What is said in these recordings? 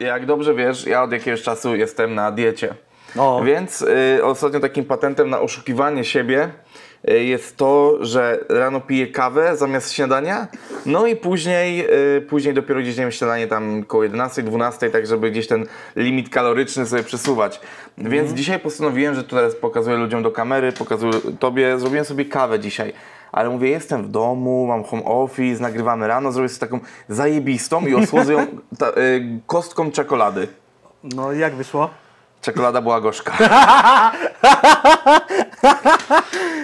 Jak dobrze wiesz, ja od jakiegoś czasu jestem na diecie. No. Więc y, ostatnio takim patentem na oszukiwanie siebie y, jest to, że rano piję kawę zamiast śniadania, no i później, y, później dopiero gdzieś jem śniadanie tam koło 11, 12, tak żeby gdzieś ten limit kaloryczny sobie przesuwać. Więc dzisiaj postanowiłem, że tu teraz pokazuję ludziom do kamery, pokazuję tobie, zrobiłem sobie kawę dzisiaj. Ale mówię, jestem w domu, mam home office, nagrywamy rano, zrobię sobie taką zajebistą i osłodzę ją ta, y, kostką czekolady. No i jak wyszło? Czekolada była gorzka.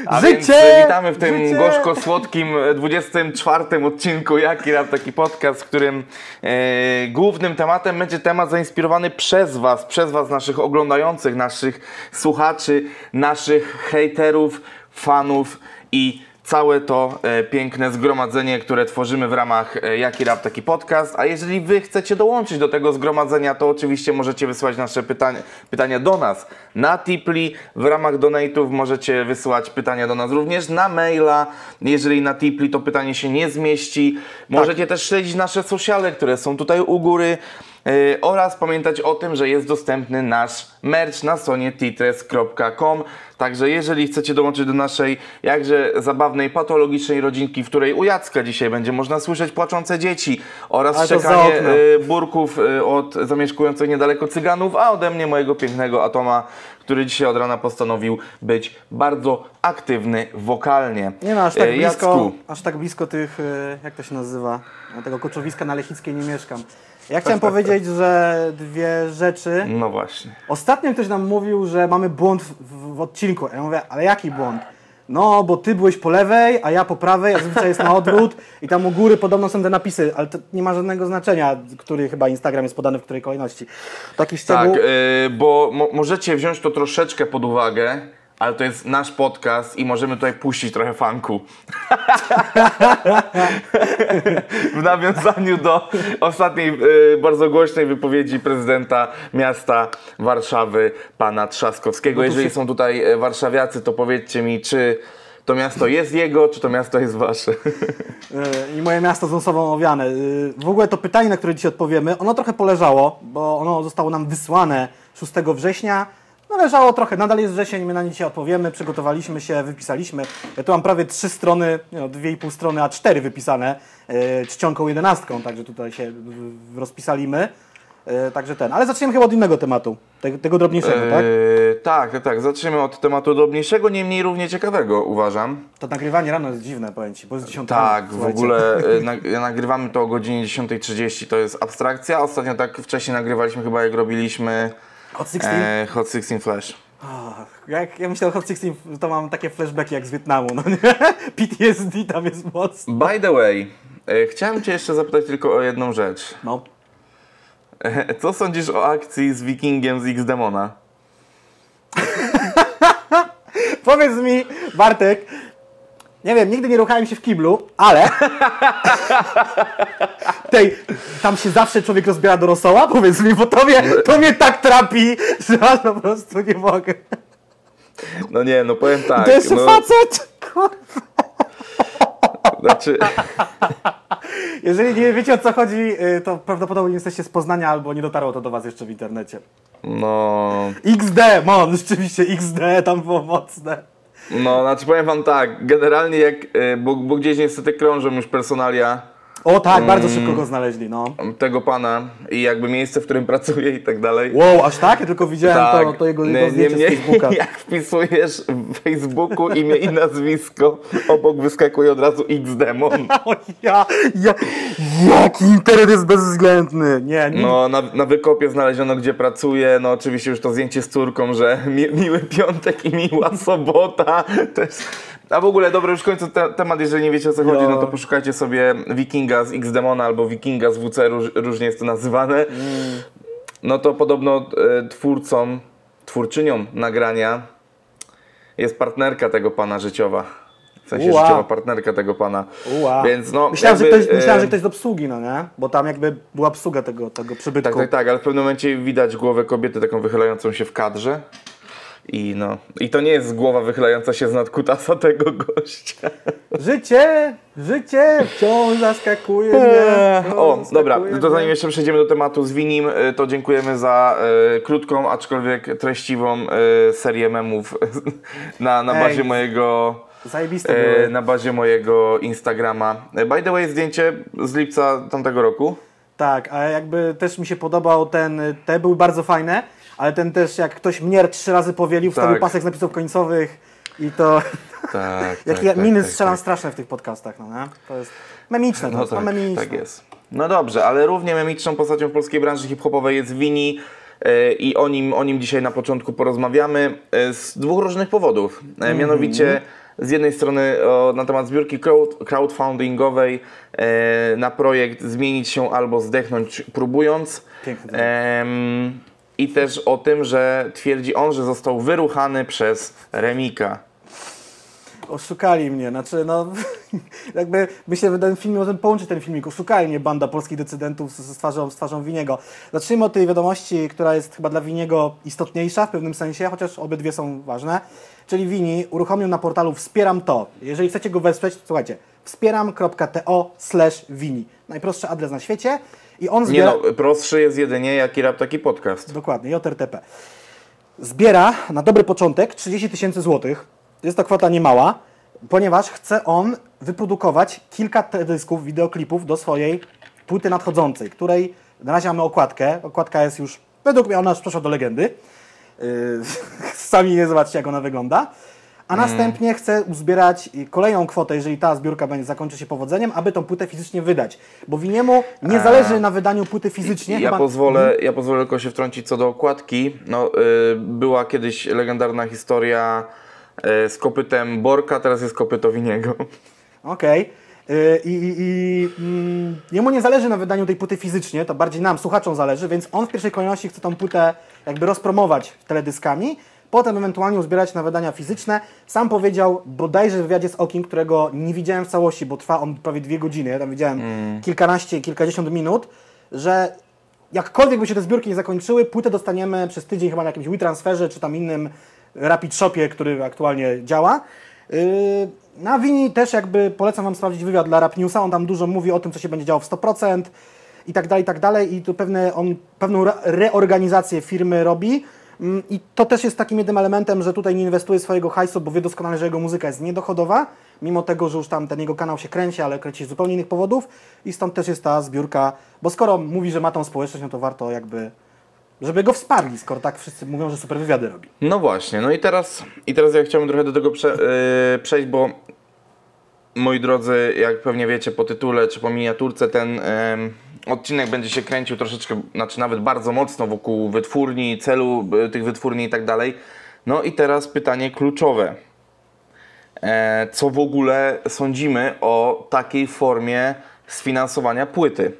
A Życie! więc witamy w tym Życie! gorzko-słodkim e, 24 odcinku Jaki Rap Taki Podcast, w którym e, głównym tematem będzie temat zainspirowany przez Was, przez Was naszych oglądających, naszych słuchaczy, naszych hejterów, fanów i całe to e, piękne zgromadzenie, które tworzymy w ramach e, Jaki Rap Taki Podcast. A jeżeli Wy chcecie dołączyć do tego zgromadzenia, to oczywiście możecie wysłać nasze pytania, pytania do nas na Tipli. W ramach donate'ów możecie wysyłać pytania do nas również na maila. Jeżeli na Tipli to pytanie się nie zmieści, możecie też śledzić nasze sociale, które są tutaj u góry. Yy, oraz pamiętać o tym, że jest dostępny nasz merch na stronie titres.com. Także jeżeli chcecie dołączyć do naszej jakże zabawnej, patologicznej rodzinki, w której u Jacka dzisiaj będzie można słyszeć płaczące dzieci oraz Ale szczekanie yy, burków yy, od zamieszkujących niedaleko cyganów, a ode mnie mojego pięknego Atoma, który dzisiaj od rana postanowił być bardzo aktywny wokalnie. Nie no, aż tak blisko, Jacku, aż tak blisko tych, jak to się nazywa, tego koczowiska na Lechickiej nie mieszkam. Ja chciałem powiedzieć, że dwie rzeczy. no właśnie. Ostatnio ktoś nam mówił, że mamy błąd w, w, odcinku. Ja mówię, ale jaki błąd? No, bo ty byłeś po lewej, a ja po prawej, a zazwyczaj jest na odwrót i tam u góry podobno są te napisy, ale to nie ma żadnego znaczenia, który chyba Instagram jest podany w której kolejności. Taki Tak, szczegół. y, bo mo możecie wziąć to troszeczkę pod uwagę, ale to jest nasz podcast i możemy tutaj puścić trochę funku. w nawiązaniu do ostatniej y, bardzo głośnej wypowiedzi prezydenta miasta Warszawy, pana Trzaskowskiego. No Jeżeli są tutaj e, warszawiacy, to powiedzcie mi, czy to miasto jest jego, czy to miasto jest wasze. Yy, i moje miasto z osobą owiane. W ogóle to pytanie, na które dzisiaj odpowiemy, ono trochę poleżało, bo ono zostało nam wysłane 6 września. No leżało trochę, nadal jest wrzesień, my na nie dzisiaj odpowiemy, przygotowaliśmy się, wypisaliśmy. Ja tu mam prawie trzy strony, no, dwie i pół strony, a cztery wypisane yy, czcionką jedenastką, także tutaj się rozpisaliśmy. Yy, Także ten, ale zaczniemy chyba od innego tematu, tego, tego drobniejszego, tak? Yy, tak, tak. Zaczniemy od tematu drobniejszego, niemniej równie ciekawego, uważam. To nagrywanie rano jest dziwne, powiem Ci, bo jest 10 Tak, rano, w ogóle nag- nagrywamy to o godzinie 10.30, to jest abstrakcja. Ostatnio tak wcześniej nagrywaliśmy chyba jak robiliśmy Hot 16? e, Hot 16 Flash. Ach, Jak ja myślę o Hot 16, to mam takie flashbacki jak z Wietnamu, no nie? PTSD tam jest mocno. By the way, e, chciałem Cię jeszcze zapytać tylko o jedną rzecz. No. E, Co sądzisz o akcji z Wikingiem z X-Demona? Powiedz mi, Bartek, nie wiem, nigdy nie ruchałem się w kiblu, ale tej, tam się zawsze człowiek rozbiera do rosoła, powiedz mi, bo to mnie, to mnie tak trapi, że ja po prostu nie mogę. No nie, no powiem tak. to jeszcze no, facet! Kurwa. Znaczy, Jeżeli nie wiecie o co chodzi, y, to prawdopodobnie jesteście z Poznania albo nie dotarło to do was jeszcze w internecie. no, XD, mon, rzeczywiście XD tam było mocne. no, znaczy powiem Wam tak, generalnie jak, e, bo, bo gdzieś niestety krążą już personalia O tak, bardzo Mm. szybko go znaleźli, no. tego pana i jakby miejsce, w którym pracuje i tak dalej. Wow, aż tak? Ja tylko widziałem to, to jego, jego zdjęcie z niemniej, Facebooka. jak wpisujesz w Facebooku imię i nazwisko, obok wyskakuje od razu X-Demon. O ja, ja, jaki internet jest bezwzględny. Nie, nie. No, na, na wykopie znaleziono, gdzie pracuje. No, oczywiście już to zdjęcie z córką, że mi, miły piątek i miła sobota. To jest... A w ogóle, dobra, już kończę te, temat, jeżeli nie wiecie o co chodzi, No. no to poszukajcie sobie Wikinga z X-Demona albo Wikinga z WC, róż, różnie jest to nazywane. Mm. No to podobno e, twórcą, twórczynią nagrania jest partnerka tego pana życiowa. W sensie Ua. życiowa partnerka tego pana. Ua. Więc no, myślałem, że jakby, ktoś, myślałem, że ktoś z obsługi, no nie? Bo tam jakby była obsługa tego, tego przybytku. Tak, tak, tak, ale w pewnym momencie widać głowę kobiety taką wychylającą się w kadrze. I no, i to nie jest głowa wychylająca się z nadkutasa tego gościa. Życie, życie wciąż zaskakuje mnie. wciąż O, dobra, to zanim jeszcze przejdziemy do tematu z Winim, y, to dziękujemy za y, krótką, aczkolwiek treściwą y, serię memów na, na Ej. bazie mojego Zajebiste y, były. na bazie mojego Instagrama. Y, By the way, zdjęcie z lipca tamtego roku. Tak, a jakby też mi się podobał ten, te były bardzo fajne, ale ten też jak ktoś mnie trzy razy powielił, wstawił Tak. pasek z napisów końcowych i to... Tak, Jakie tak, miny tak, strzelam tak. straszne w tych podcastach, no nie? To jest memiczne, to No no, tak, memiczne. tak jest. No dobrze, ale równie memiczną postacią w polskiej branży hip-hopowej jest Wini y, i o nim, o nim dzisiaj na początku porozmawiamy y, z dwóch różnych powodów. E, Mianowicie z jednej strony o, na temat zbiórki crowd, crowdfundingowej e, na projekt Zmienić się albo zdechnąć próbując. Piękny tytuł. I też o tym, że twierdzi on, że został wyruchany przez Remika. Oszukali mnie, znaczy no jakby myślę, że ten film może połączyć ten filmik. Oszukali mnie banda polskich decydentów z, z, twarzą, z twarzą Winiego. Zacznijmy od tej wiadomości, która jest chyba dla Winiego istotniejsza w pewnym sensie, chociaż obydwie są ważne. Czyli Wini uruchomił na portalu Wspieram to. Jeżeli chcecie go wesprzeć, to słuchajcie, wspieram.to slash Wini. Najprostszy adres na świecie i on Nie zbiera... no, prostszy jest jedynie jaki rap, taki podcast. Dokładnie, JRTP. Zbiera na dobry początek 30 tysięcy złotych. Jest to kwota niemała, ponieważ chce on wyprodukować kilka teledysków, wideoklipów do swojej płyty nadchodzącej, której na razie mamy okładkę. Okładka jest już, według mnie ona już przeszła do legendy. Yy, sami nie zobaczcie, jak ona wygląda. A następnie chce uzbierać kolejną kwotę, jeżeli ta zbiórka będzie zakończy się powodzeniem, aby tą płytę fizycznie wydać. Bo Winiemu nie zależy na wydaniu płyty fizycznie. Ja chyba- pozwolę, ja pozwolę tylko się wtrącić co do okładki. No, y, była kiedyś legendarna historia z kopytem Borka, teraz jest kopyto Winiego. Okej. Yy, I, i, i mm, jemu nie zależy na wydaniu tej płyty fizycznie, to bardziej nam, słuchaczom zależy, więc on w pierwszej kolejności chce tą płytę jakby rozpromować teledyskami, potem ewentualnie uzbierać na wydania fizyczne. Sam powiedział bodajże w wywiadzie z Okim, którego nie widziałem w całości, bo trwa on prawie dwie godziny, ja tam widziałem kilkanaście, kilkadziesiąt minut, że jakkolwiek by się te zbiórki nie zakończyły, płytę dostaniemy przez tydzień chyba na jakimś WeTransferze czy tam innym Rapid Shopie, który aktualnie działa. Yy, Na Wini też jakby polecam Wam sprawdzić wywiad dla Rap Newsa, on tam dużo mówi o tym, co się będzie działo w 100% i tak dalej, i tak dalej. I tu pewne, on pewną re- reorganizację firmy robi. Mm, i to też jest takim jednym elementem, że tutaj nie inwestuje swojego hajsu, bo wie doskonale, że jego muzyka jest niedochodowa, mimo tego, że już tam ten jego kanał się kręci, ale kręci z zupełnie innych powodów. I stąd też jest ta zbiórka, bo skoro mówi, że ma tą społeczność, no to warto jakby, żeby go wsparli, skoro tak wszyscy mówią, że super wywiady robi. No właśnie, no i teraz, i teraz ja chciałbym trochę do tego prze, y, przejść, bo moi drodzy, jak pewnie wiecie po tytule czy po miniaturce, ten em, odcinek będzie się kręcił troszeczkę, znaczy nawet bardzo mocno wokół wytwórni, celu y, tych wytwórni i tak dalej. No i teraz pytanie kluczowe. E, co w ogóle sądzimy o takiej formie sfinansowania płyty?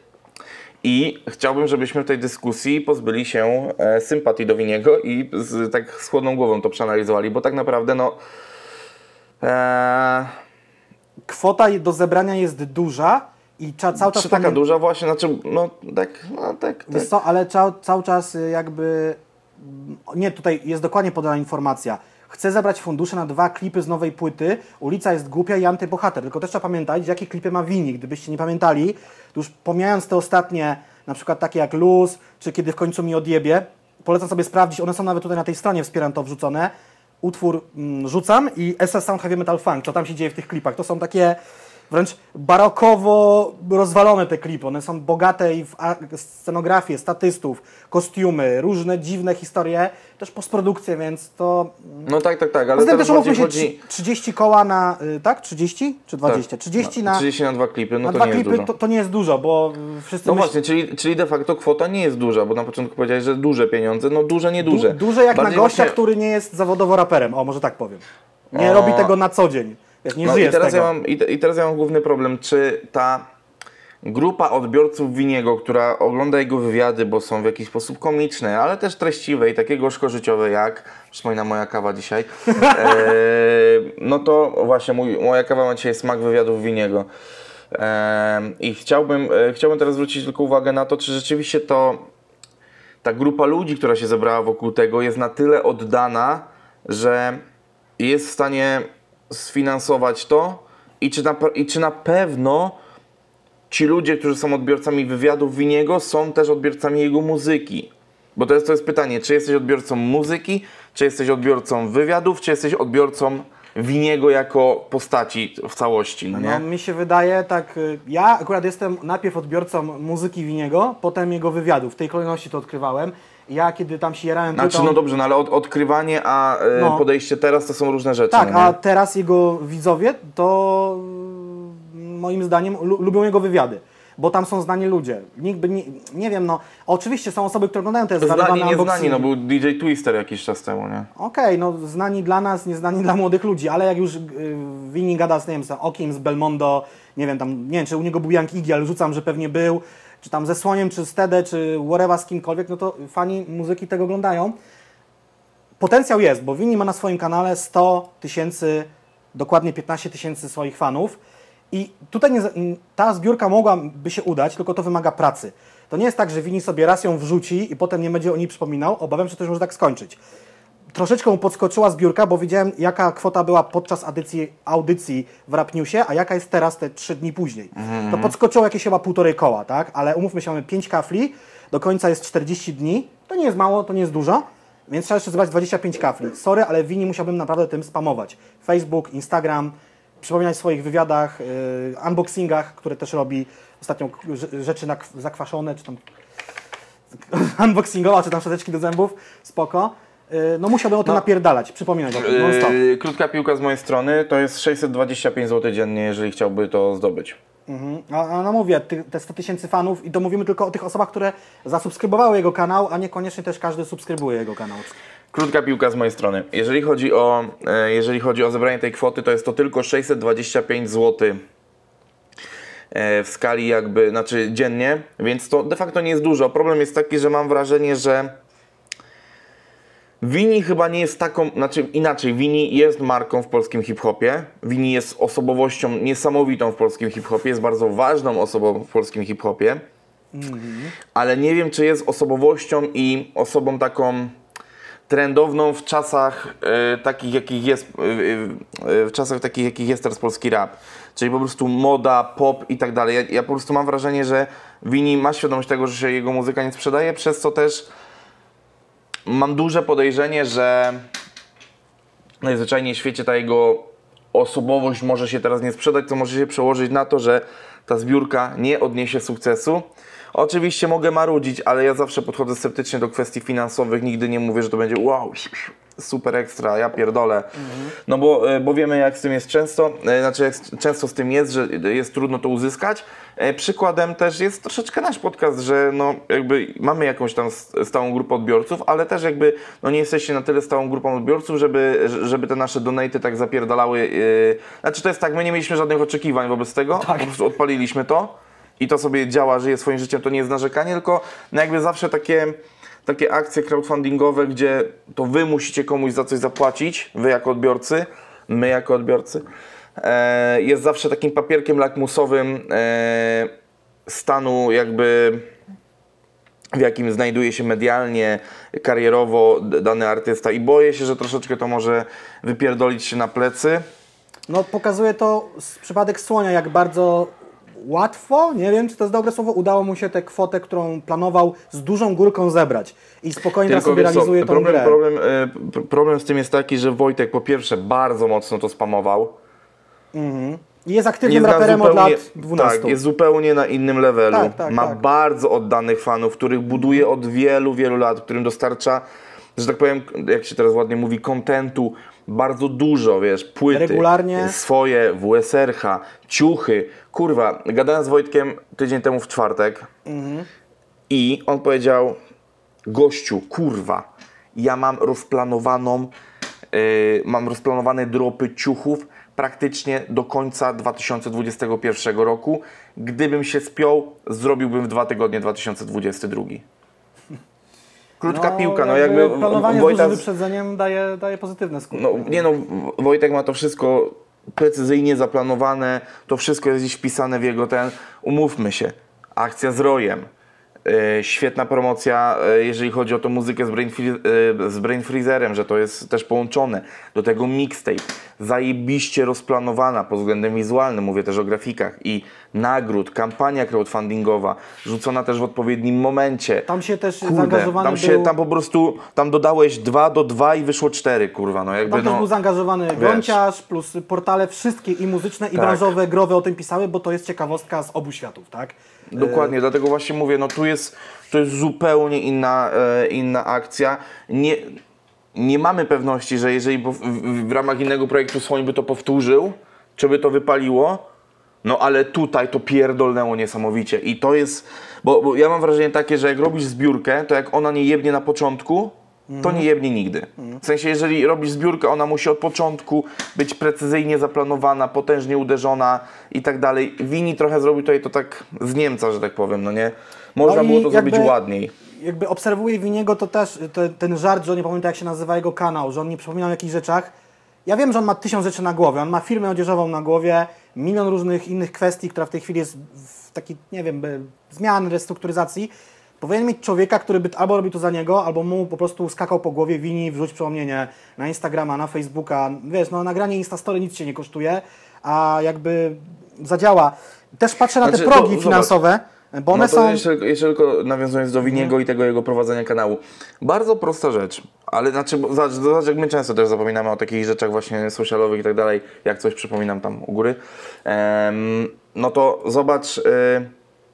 I chciałbym, żebyśmy w tej dyskusji pozbyli się e, sympatii do Winiego i z, tak z chłodną głową to przeanalizowali, bo tak naprawdę no. E, Kwota do zebrania jest duża i trzeba cały czas... czy taka pamię- duża właśnie, znaczy, no tak, no tak, tak. Wiesz co, ale cały, cały czas y, jakby... mm, Nie, tutaj jest dokładnie podana informacja. Chcę zebrać fundusze na dwa klipy z nowej płyty. Ulica jest głupia i antybohater. Tylko też trzeba pamiętać, jakie klipy ma Wini. Gdybyście nie pamiętali, to już pomijając te ostatnie, na przykład takie jak Luz, czy Kiedy w końcu mi odjebie, polecam sobie sprawdzić, one są nawet tutaj na tej stronie wspieram to wrzucone. Utwór mm, rzucam i SS Sound Heavy Metal Funk, co tam się dzieje w tych klipach. To są takie wręcz barokowo rozwalone te klipy. One są bogate i w scenografię, statystów, kostiumy, różne dziwne historie, też postprodukcje, więc to... No tak, tak, tak, ale Poza tym też umówmy się, chodzi... trz- 30 koła na, y, tak? 30 czy 20? Tak, 30 no, na, 30 na dwa klipy, no na to dwa nie jest klipy dużo. to, to nie jest dużo, bo wszyscy No myśl- właśnie, czyli, czyli de facto kwota nie jest duża, bo na początku powiedziałeś, że duże pieniądze, no duże, nie duże. Du, duże jak Bardziej na gościa, właśnie- który nie jest zawodowo raperem, o może tak powiem. Nie O. robi tego na co dzień. Nie No i teraz, ja mam, i, I teraz ja mam główny problem, czy ta grupa odbiorców Winiego, która ogląda jego wywiady, bo są w jakiś sposób komiczne, ale też treściwe i takie gorzko-życiowe jak, przypomina moja kawa dzisiaj, e, no to właśnie mój, moja kawa ma dzisiaj smak wywiadów Winiego. E, I chciałbym, e, chciałbym teraz zwrócić tylko uwagę na to, czy rzeczywiście to ta grupa ludzi, która się zebrała wokół tego, jest na tyle oddana że jest w stanie sfinansować to i czy na, i czy na pewno ci ludzie, którzy są odbiorcami wywiadów Winiego, są też odbiorcami jego muzyki. Bo to jest, to jest pytanie, czy jesteś odbiorcą muzyki, czy jesteś odbiorcą wywiadów, czy jesteś odbiorcą Winiego jako postaci w całości, no nie? No, mi się wydaje tak, y, ja akurat jestem najpierw odbiorcą muzyki Winiego, potem jego wywiadów. W tej kolejności to odkrywałem. Ja kiedy tam się jarałem Znaczy, płytą... no dobrze, no ale od, odkrywanie, a e, No. podejście teraz to są różne rzeczy. Tak, no a teraz jego widzowie to mm, moim zdaniem lu- lubią jego wywiady. Bo tam są znani ludzie. Nikt by nie, nie wiem, no. Oczywiście są osoby, które oglądają te zarywane Znani, nieznani, no był DJ Twister jakiś czas temu, nie? Okej, no znani dla nas, nieznani dla młodych ludzi, ale jak już y, Winnie gada z, nie wiem, z Okiem, z Belmondo, nie wiem, tam, nie wiem, czy u niego był Young Iggy, ale rzucam, że pewnie był, czy tam ze Słoniem, czy z Tede, czy whatever, z kimkolwiek, no to fani muzyki tego oglądają. Potencjał jest, bo Winnie ma na swoim kanale 100 tysięcy, dokładnie 15 tysięcy swoich fanów i tutaj nie, ta zbiórka mogłaby się udać, tylko to wymaga pracy. To nie jest tak, że Winnie sobie raz ją wrzuci i potem nie będzie o niej przypominał. Obawiam się, że to już może tak skończyć troszeczkę mu podskoczyła zbiórka, bo widziałem jaka kwota była podczas audycji, w Rap Newsie, a jaka jest teraz te trzy dni później. To podskoczyło jakieś chyba półtorej koła, tak? Ale umówmy się, mamy 5 kafli, do końca jest 40 dni, to nie jest mało, to nie jest dużo, więc trzeba jeszcze zebrać 25 kafli. Sorry, ale Wini musiałbym naprawdę tym spamować. Facebook, Instagram, przypominać w swoich wywiadach, yy, unboxingach, które też robi ostatnio rzeczy zakwaszone, czy tam unboxingowa, czy tam szczoteczki do zębów, spoko. Yy, No musiałbym o tym No. napierdalać, przypominać o tym non-stop. Yy, krótka piłka z mojej strony to jest 625 zł dziennie, jeżeli chciałby to zdobyć. Mhm. A, a no mówię, ty, te 100 tysięcy fanów i to mówimy tylko o tych osobach, które zasubskrybowały jego kanał, a niekoniecznie też każdy subskrybuje jego kanał. Krótka piłka z mojej strony. Jeżeli chodzi o, e, jeżeli chodzi o zebranie tej kwoty, to jest to tylko 625 zł e, w skali jakby, znaczy dziennie, więc to de facto nie jest dużo. Problem jest taki, że mam wrażenie, że Wini chyba nie jest taką, znaczy inaczej, Wini jest marką w polskim hip-hopie. Wini jest osobowością niesamowitą w polskim hip-hopie, jest bardzo ważną osobą w polskim hip-hopie. Ale nie wiem, czy jest osobowością i osobą taką trendowną w czasach e, takich, jakich jest, e, e, w czasach takich, jakich jest teraz polski rap. Czyli po prostu moda, pop i tak dalej. Ja, ja po prostu mam wrażenie, że Wini ma świadomość tego, że się jego muzyka nie sprzedaje, przez co też mam duże podejrzenie, że najzwyczajniej w świecie ta jego osobowość może się teraz nie sprzedać, co może się przełożyć na to, że ta zbiórka nie odniesie sukcesu. Oczywiście mogę marudzić, ale ja zawsze podchodzę sceptycznie do kwestii finansowych. Nigdy nie mówię, że to będzie wow, super ekstra, ja pierdolę. No bo, e, bo wiemy jak z tym jest często, e, znaczy jak często z tym jest, że jest trudno to uzyskać. E, Przykładem też jest troszeczkę nasz podcast, że no jakby mamy jakąś tam stałą grupę odbiorców, ale też jakby no nie jesteście na tyle stałą grupą odbiorców, żeby, żeby te nasze donaty tak zapierdalały. Znaczy to jest tak, my nie mieliśmy żadnych oczekiwań wobec tego, po prostu odpaliliśmy to i to sobie działa, żyje swoim życiem, to nie jest narzekanie, tylko no jakby zawsze takie, takie akcje crowdfundingowe, gdzie to wy musicie komuś za coś zapłacić, wy jako odbiorcy, my jako odbiorcy, e, jest zawsze takim papierkiem lakmusowym e, stanu jakby w jakim znajduje się medialnie, karierowo dany artysta. I boję się, że troszeczkę to może wypierdolić się na plecy. No pokazuje to przypadek Słonia, jak bardzo łatwo, nie wiem czy to jest dobre słowo, udało mu się tę kwotę, którą planował z dużą górką zebrać i spokojnie teraz sobie wiesz co, realizuje tą problem, grę. problem, e, problem z tym jest taki, że Wojtek po pierwsze bardzo mocno to spamował. I jest aktywnym na raperem od zupełnie- lat 12. Tak, jest zupełnie na innym levelu. Tak, tak, Ma tak. bardzo oddanych fanów, których buduje od wielu, wielu lat, którym dostarcza, że tak powiem, jak się teraz ładnie mówi, kontentu bardzo dużo, wiesz, płyty. Regularnie. Swoje, WSRH, ciuchy. Kurwa, gadałem z Wojtkiem tydzień temu w czwartek Mhm. i on powiedział, gościu, kurwa, ja mam rozplanowaną, yy, mam rozplanowane dropy ciuchów praktycznie do końca 2021 roku. Gdybym się spiął, zrobiłbym w dwa tygodnie 2022. Krótka piłka, no jakby Planowanie z Wojta dużym z- wyprzedzeniem daje, daje pozytywne skutki. no, nie no, Wojtek ma to wszystko precyzyjnie zaplanowane, to wszystko jest gdzieś wpisane w jego ten, umówmy się, akcja z rojem, E, Świetna promocja, e, jeżeli chodzi o tą muzykę z Brain, e, z Brain Freezerem, że to jest też połączone. Do tego mixtape. Zajebiście rozplanowana pod względem wizualnym, mówię też o grafikach i nagród, kampania crowdfundingowa, rzucona też w odpowiednim momencie. Tam się też Kurde, zaangażowany tam się, był... tam po prostu, tam dodałeś 2 do 2 i wyszło 4, kurwa, no jakby Tam też no... był zaangażowany wiesz. Grąciarz, plus portale wszystkie i muzyczne, i Tak. branżowe, growe o tym pisały, bo to jest ciekawostka z obu światów, tak? Dokładnie, dlatego właśnie mówię, no tu jest, to jest zupełnie inna, e, inna akcja. Nie, nie mamy pewności, że jeżeli w ramach innego projektu Słoń by to powtórzył, czy by to wypaliło, no ale tutaj to pierdolnęło niesamowicie i to jest, bo, bo ja mam wrażenie takie, że jak robisz zbiórkę, to jak ona nie jebnie na początku, to nie jebnie nigdy. W sensie, jeżeli robisz zbiórkę, ona musi od początku być precyzyjnie zaplanowana, potężnie uderzona i tak dalej. Wini trochę zrobił tutaj to tak z Niemca, że tak powiem, no nie? Można No było to zrobić jakby- ładniej. Jakby obserwuję Winiego, to też te, ten żart, że on nie pamięta jak się nazywa jego kanał, że on nie przypomina o jakichś rzeczach. Ja wiem, że on ma tysiąc rzeczy na głowie, on ma firmę odzieżową na głowie, milion różnych innych kwestii, która w tej chwili jest w takiej, nie wiem, zmian, restrukturyzacji. Powinien mieć człowieka, który by albo robił to za niego, albo mu po prostu skakał po głowie, wini, wrzuć przypomnienie na Instagrama, na Facebooka. Wiesz, no nagranie Instastory nic się nie kosztuje, a jakby zadziała. Też patrzę na Znaczy, te to progi zobacz. Bo one no to są... jeszcze, jeszcze tylko nawiązując do Winiego i tego jego prowadzenia kanału. Bardzo prosta rzecz, ale znaczy, bo zobacz, zobacz, jak my często też zapominamy o takich rzeczach właśnie socialowych i tak dalej, jak coś przypominam tam u góry. No to zobacz, y,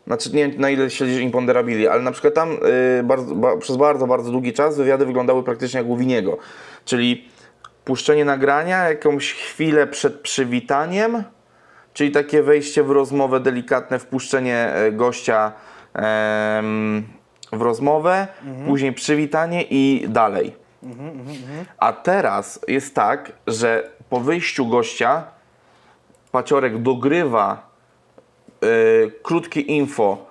znaczy nie wiem na ile śledzisz Imponderabili, ale na przykład tam y, bardzo, ba, przez bardzo, bardzo długi czas wywiady wyglądały praktycznie jak u Winiego, czyli puszczenie nagrania jakąś chwilę przed przywitaniem, Czyli takie wejście w rozmowę delikatne, wpuszczenie e, gościa w rozmowę, później przywitanie i dalej. A teraz jest tak, że po wyjściu gościa Paciorek dogrywa e, krótkie info,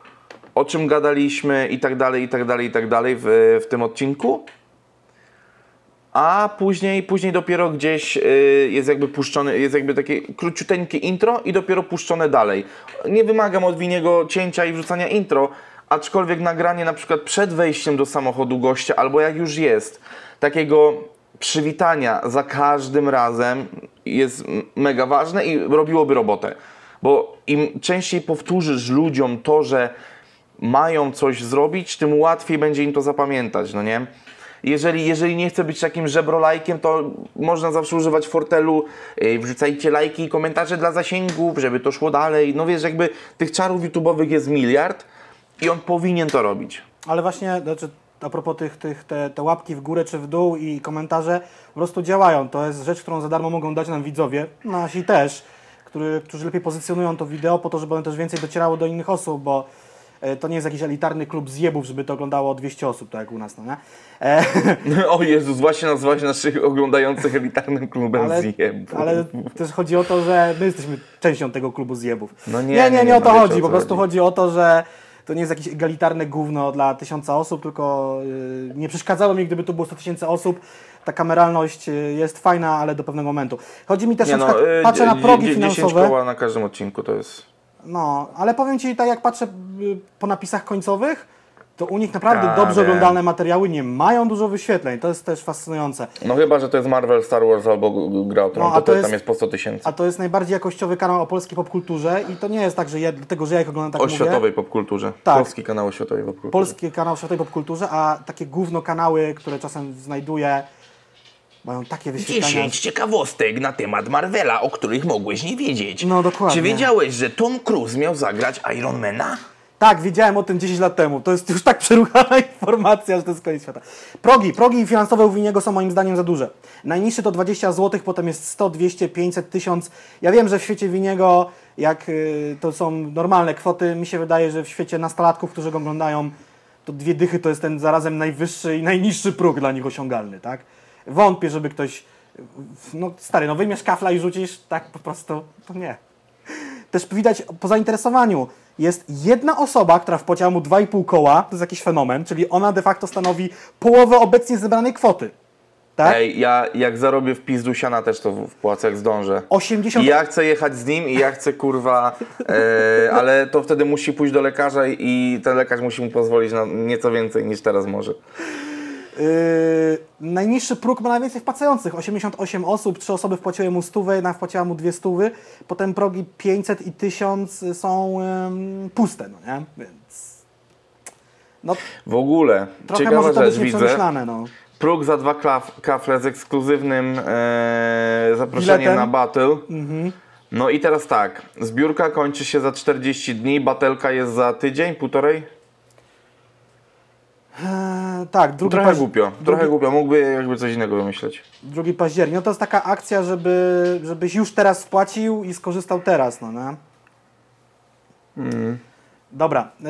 o czym gadaliśmy i tak dalej, i tak dalej, i tak dalej w, w tym odcinku. A później, później dopiero gdzieś y, jest jakby puszczony, jest jakby takie króciuteńkie intro i dopiero puszczone dalej. Nie wymagam od Winiego cięcia i wrzucania intro, aczkolwiek nagranie na przykład przed wejściem do samochodu gościa, albo jak już jest, takiego przywitania za każdym razem jest mega ważne i robiłoby robotę. Bo im częściej powtórzysz ludziom to, że mają coś zrobić, tym łatwiej będzie im to zapamiętać, no nie? Jeżeli, jeżeli nie chce być takim żebrolajkiem, to można zawsze używać fortelu, wrzucajcie lajki i komentarze dla zasięgów, żeby to szło dalej. No wiesz, jakby tych czarów YouTube'owych jest miliard i on powinien to robić. Ale właśnie, znaczy, a propos tych, tych te, te łapki w górę czy w dół i komentarze po prostu działają. To jest rzecz, którą za darmo mogą dać nam widzowie, nasi też, który, którzy lepiej pozycjonują to wideo po to, żeby one też więcej docierało do innych osób, bo to nie jest jakiś elitarny klub zjebów, żeby to oglądało 200 osób, tak jak u nas, no nie? E, O Jezus, właśnie nazwałeś naszych oglądających elitarnym klubem ale, zjebów. ale też chodzi o to, że my jesteśmy częścią tego klubu zjebów. No nie, nie, nie, nie, nie, o to no wiecie, chodzi, o po prostu chodzi. chodzi o to, że to nie jest jakieś egalitarne gówno dla tysiąca osób, tylko yy, nie przeszkadzało mi, gdyby tu było 100 tysięcy osób. Ta kameralność yy, jest fajna, ale do pewnego momentu. Chodzi mi też Nie na no, przykład, y, patrzę na progi dzie- 10 finansowe. koła na każdym odcinku to jest... No, ale powiem Ci, tak jak patrzę y, po napisach końcowych, to u nich naprawdę A, dobrze wiem. oglądalne materiały nie mają dużo wyświetleń. To jest też fascynujące. No chyba, że to jest Marvel, Star Wars albo gra o Tron, No, to, to jest- tam jest po 100 tysięcy. A to jest najbardziej jakościowy kanał o polskiej popkulturze i to nie jest tak, że ja, dlatego, że ja ich oglądam tak O mówię. światowej popkulturze. Tak. Polski kanał o światowej popkulturze. Polski kanał o światowej popkulturze, a takie gówno kanały, które czasem znajduję, mają takie wyświetlenia. 10 ciekawostek na temat Marvela, o których mogłeś nie wiedzieć. No, dokładnie. Czy wiedziałeś, że Tom Cruise miał zagrać Ironmana? Tak, wiedziałem o tym 10 lat temu. To jest już tak przeruchana informacja, że to jest koniec świata. Progi, progi finansowe u Winiego są moim zdaniem za duże. Najniższy to 20 zł, potem jest 100, 200, 500, 1000. Ja wiem, że w świecie Winiego, jak y, to są normalne kwoty, mi się wydaje, że w świecie nastolatków, którzy go oglądają, to dwie dychy to jest ten zarazem najwyższy i najniższy próg dla nich osiągalny, tak? Wątpię, żeby ktoś, no stary, no wyjmiesz kafla i rzucisz, tak po prostu, to nie. Też widać po zainteresowaniu. Jest jedna osoba, która wpłaciła mu 2,5 koła, to jest jakiś fenomen, czyli ona de facto stanowi połowę obecnie zebranej kwoty. Tak? Ej, ja jak zarobię w pizdu siana też to wpłacę jak zdążę. 80 I ja chcę jechać z nim i ja chcę kurwa, e, ale to wtedy musi pójść do lekarza i ten lekarz musi mu pozwolić na nieco więcej niż teraz może. Yy, najniższy próg ma najwięcej wpłacających. 88 osób, 3 osoby wpłaciły mu stówę, jedna wpłaciła mu dwie stówy. Potem progi 500 i 1000 są ym, puste, no nie? Więc... No, W ogóle, trochę ciekawa może to rzecz być widzę. no. Próg za dwa klaf, kafle z ekskluzywnym e, zaproszeniem Biletem. na battle. Mhm. No i teraz tak, zbiórka kończy się za 40 dni, batelka jest za tydzień, półtorej? Eee, tak, drugi, Trochę głupio, trochę głupio, mógłby jakby coś innego wymyśleć. drugi październik. No to jest taka akcja, żeby, żebyś już teraz wpłacił i skorzystał teraz, no nie? Dobra. Yy,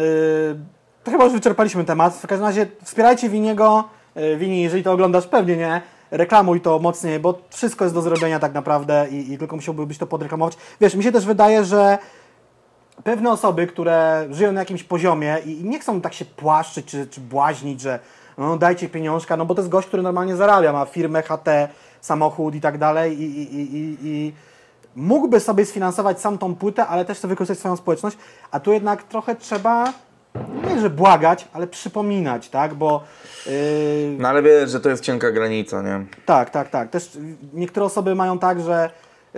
to chyba już wyczerpaliśmy temat. W każdym razie wspierajcie Winiego. Yy, Wini, jeżeli to oglądasz, pewnie nie. Reklamuj to mocniej, bo wszystko jest do zrobienia tak naprawdę i, i tylko musiałbyś to podreklamować. Wiesz, mi się też wydaje, że pewne osoby, które żyją na jakimś poziomie i, nie chcą tak się płaszczyć czy, czy błaźnić, że no, dajcie pieniążka, no bo to jest gość, który normalnie zarabia, ma firmę, HT, samochód i tak dalej i, i, i, i, i mógłby sobie sfinansować sam tą płytę, ale też chce wykorzystać swoją społeczność, a tu jednak trochę trzeba nie, że błagać, ale przypominać, tak, bo yy, No ale wiesz, że to jest cienka granica, nie? tak, tak, tak. Też niektóre osoby mają tak, że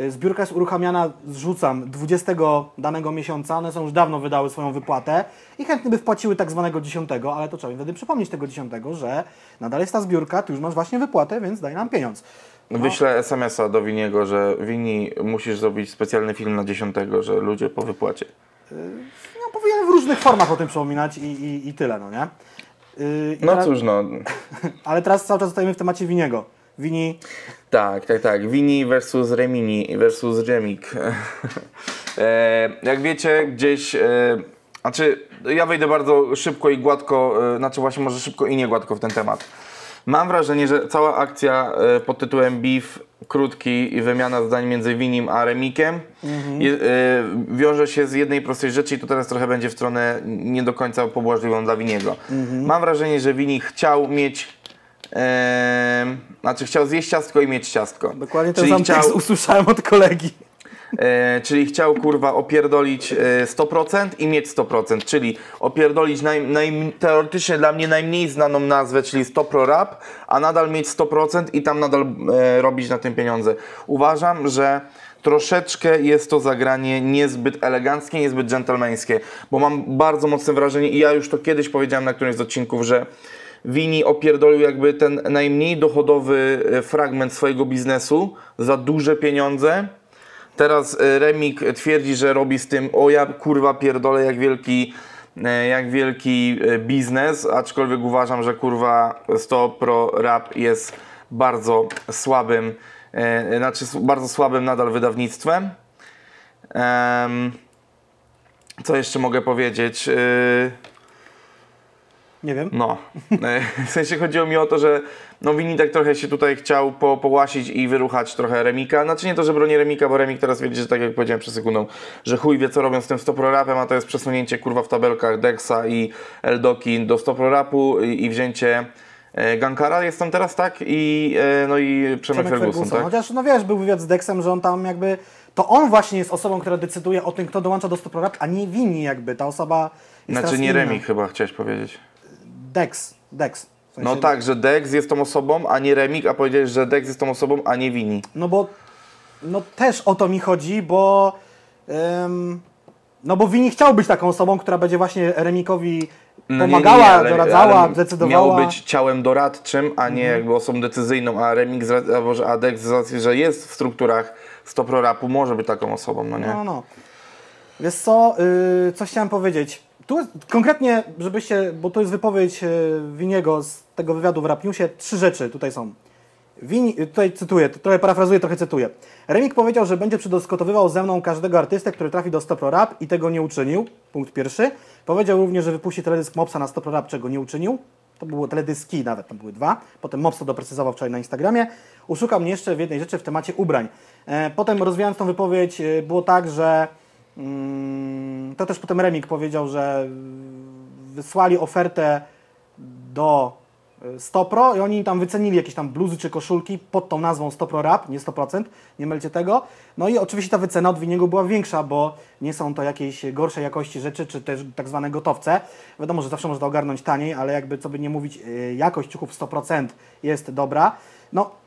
zbiórka jest uruchamiana, zrzucam, 20 danego miesiąca, one są już dawno wydały swoją wypłatę i chętnie by wpłaciły tak zwanego 10, ale to trzeba im wtedy przypomnieć tego 10, że nadal jest ta zbiórka, ty już masz właśnie wypłatę, więc daj nam pieniądz. Wyślę SMS-a do Winiego, że Wini musisz zrobić specjalny film na 10, że ludzie po wypłacie. No, powinien w różnych formach o tym przypominać i, i, i tyle, no nie? Yy, i No teraz- cóż, no. Ale teraz cały czas zostajemy w temacie Winiego. Wini, Tak, tak, tak. Wini versus Remini versus Remik. e, jak wiecie, gdzieś. E, znaczy, ja wejdę bardzo szybko i gładko, e, znaczy właśnie może szybko i nie gładko w ten temat. Mam wrażenie, że cała akcja e, pod tytułem Beef, krótki i wymiana zdań między Winim a Remikiem je, e, wiąże się z jednej prostej rzeczy i to teraz trochę będzie w stronę nie do końca pobłażliwą dla Winiego. Mam wrażenie, że Wini chciał mieć Znaczy chciał zjeść ciastko i mieć ciastko. dokładnie ten czyli sam chciał, usłyszałem od kolegi. e, czyli chciał kurwa opierdolić e, 100% i mieć 100%, czyli opierdolić naj, naj, teoretycznie dla mnie najmniej znaną nazwę, czyli 100 Pro Rap, a nadal mieć 100% i tam nadal e, robić na tym pieniądze. Uważam, że troszeczkę jest to zagranie niezbyt eleganckie, niezbyt dżentelmeńskie, bo mam bardzo mocne wrażenie i ja już to kiedyś powiedziałem na którymś z odcinków, że Wini opierdolił jakby ten najmniej dochodowy e, fragment swojego biznesu za duże pieniądze. Teraz e, Remik twierdzi, że robi z tym, o ja kurwa pierdolę jak wielki, e, jak wielki biznes, aczkolwiek uważam, że kurwa 100 Pro Rap jest bardzo słabym, znaczy bardzo słabym nadal wydawnictwem. Em, co jeszcze mogę powiedzieć? Nie wiem. no, e, w sensie chodziło mi o to, że no Wini tak trochę się tutaj chciał po, połasić i wyruchać trochę Remika. Znaczy nie to, że broni Remika, bo Remik teraz wiedzie, że tak jak powiedziałem przed sekundą, że chuj wie co robią z tym 100 Pro Rapem, a to jest przesunięcie kurwa w tabelkach Dexa i Eldoki do 100 Pro Rapu i, i wzięcie e, Gankara jest tam teraz, tak? I, e, no i Przemek, Ferguson, tak? Chociaż, no wiesz, był wywiad z Dexem, że on tam jakby... To on właśnie jest osobą, która decyduje o tym, kto dołącza do Stop Rap, a nie Wini jakby. Ta osoba jest Znaczy nie inna. Remik chyba chciałeś powiedzieć. Dex. Dex. W sensie- No tak, że Dex jest tą osobą, a nie Remik, a powiedziałeś, że Dex jest tą osobą, a nie Wini. No bo no też o to mi chodzi, bo ym, no bo Wini chciał być taką osobą, która będzie właśnie Remikowi No nie, pomagała, nie, ale- doradzała, ale decydowała. Mhm. Miał być ciałem doradczym, a nie jakby osobą decyzyjną, a Remix, z ra- albo że Adex z racji, że jest w strukturach 100 Pro Rapu, może być taką osobą, no nie? No, no. Wiesz co, yy, coś chciałem powiedzieć. Tu jest, konkretnie, żebyście, bo to jest wypowiedź yy, Winiego z tego wywiadu w Rap Newsie, trzy rzeczy tutaj są. Wini, tutaj cytuję, trochę parafrazuję, trochę cytuję. Remik powiedział, że będzie przedoskotowywał ze mną każdego artystę, który trafi do Stopro Rap i tego nie uczynił. Punkt pierwszy. Powiedział również, że wypuści teledysk Mopsa na Stopro Rap, czego nie uczynił. To było teledyski, nawet tam były dwa. Potem Mops to doprecyzował wczoraj na Instagramie. Uszukał mnie jeszcze w jednej rzeczy w temacie ubrań. E, potem rozwijając tą wypowiedź, e, było tak, że to też potem Remik powiedział, że mm, wysłali ofertę do y, Stopro i oni tam wycenili jakieś tam bluzy czy koszulki pod tą nazwą Stopro Rap, nie 100%, nie mylcie tego. No i oczywiście ta wycena od Winiego była większa, bo nie są to jakieś gorszej jakości rzeczy, czy też tak zwane gotowce. Wiadomo, że zawsze można ogarnąć taniej, ale jakby co by nie mówić, y, jakość ciuchów 100% jest dobra. No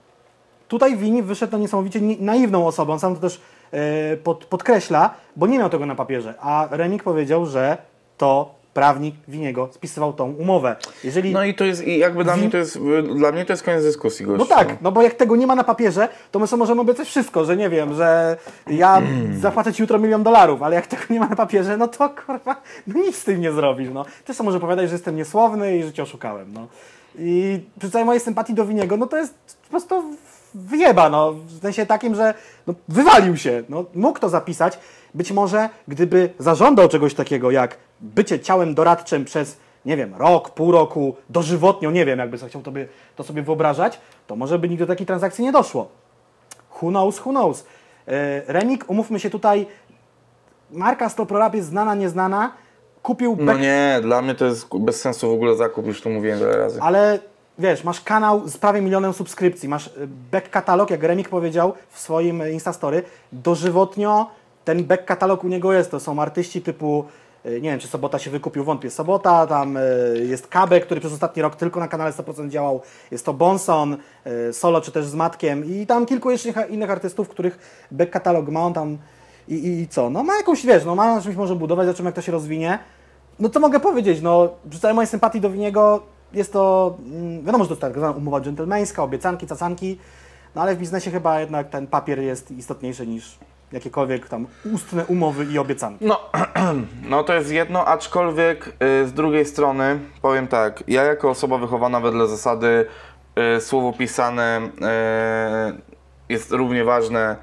tutaj Wini wyszedł niesamowicie ni- naiwną osobą, sam to też e, pod, podkreśla, bo nie miał tego na papierze, a Remik powiedział, że to prawnik Winiego spisywał tą umowę. Jeżeli... No i to jest, i jakby dla mnie to jest, dla mnie to jest koniec dyskusji, gościu. No tak, no bo jak tego nie ma na papierze, to my sobie możemy obiecać wszystko, że nie wiem, że ja zapłacę ci jutro milion dolarów, ale jak tego nie ma na papierze, no to kurwa, no nic z tym nie zrobisz, no. Ty sobie może powiedzieć, że jestem niesłowny i że cię oszukałem, no. I przy całej mojej sympatii do Winiego, no to jest po prostu wyjeba, no. W sensie takim, że no, wywalił się, no. Mógł to zapisać. Być może, gdyby zażądał czegoś takiego jak bycie ciałem doradczym przez nie wiem, rok, pół roku, dożywotnio, nie wiem, jakby chciał to, sobie wyobrażać, to może by nigdy do takiej transakcji nie doszło. Who knows, who knows. E, Remik, umówmy się tutaj, marka Stoprorap jest znana, nieznana, kupił No nie, dla mnie to jest bez sensu w ogóle zakup, już to mówiłem wiele razy. ale wiesz, masz kanał z prawie milionem subskrypcji, masz e, back katalog, jak Remik powiedział w swoim Instastory, dożywotnio ten back katalog u niego jest, to są artyści typu e, nie wiem, czy Sobota się wykupił, wątpię. Sobota, tam e, jest Kabe, który przez ostatni rok tylko na kanale 100% działał. Jest to Bonson, solo czy też z Matkiem i tam kilku jeszcze innych artystów, których back katalog ma on tam i, i, i co? No ma jakąś, wiesz, no ma na czymś może budować, zobaczymy jak to się rozwinie. No co mogę powiedzieć, no przy całej mojej sympatii do Winiego jest to, mm, wiadomo, że to jest tak zwana umowa dżentelmeńska, obiecanki, cacanki, no ale w biznesie chyba jednak ten papier jest istotniejszy niż jakiekolwiek tam ustne umowy i obiecanki. No, no to jest jedno, aczkolwiek y, z drugiej strony powiem tak, ja jako osoba wychowana wedle zasady y, słowo pisane y, jest równie ważne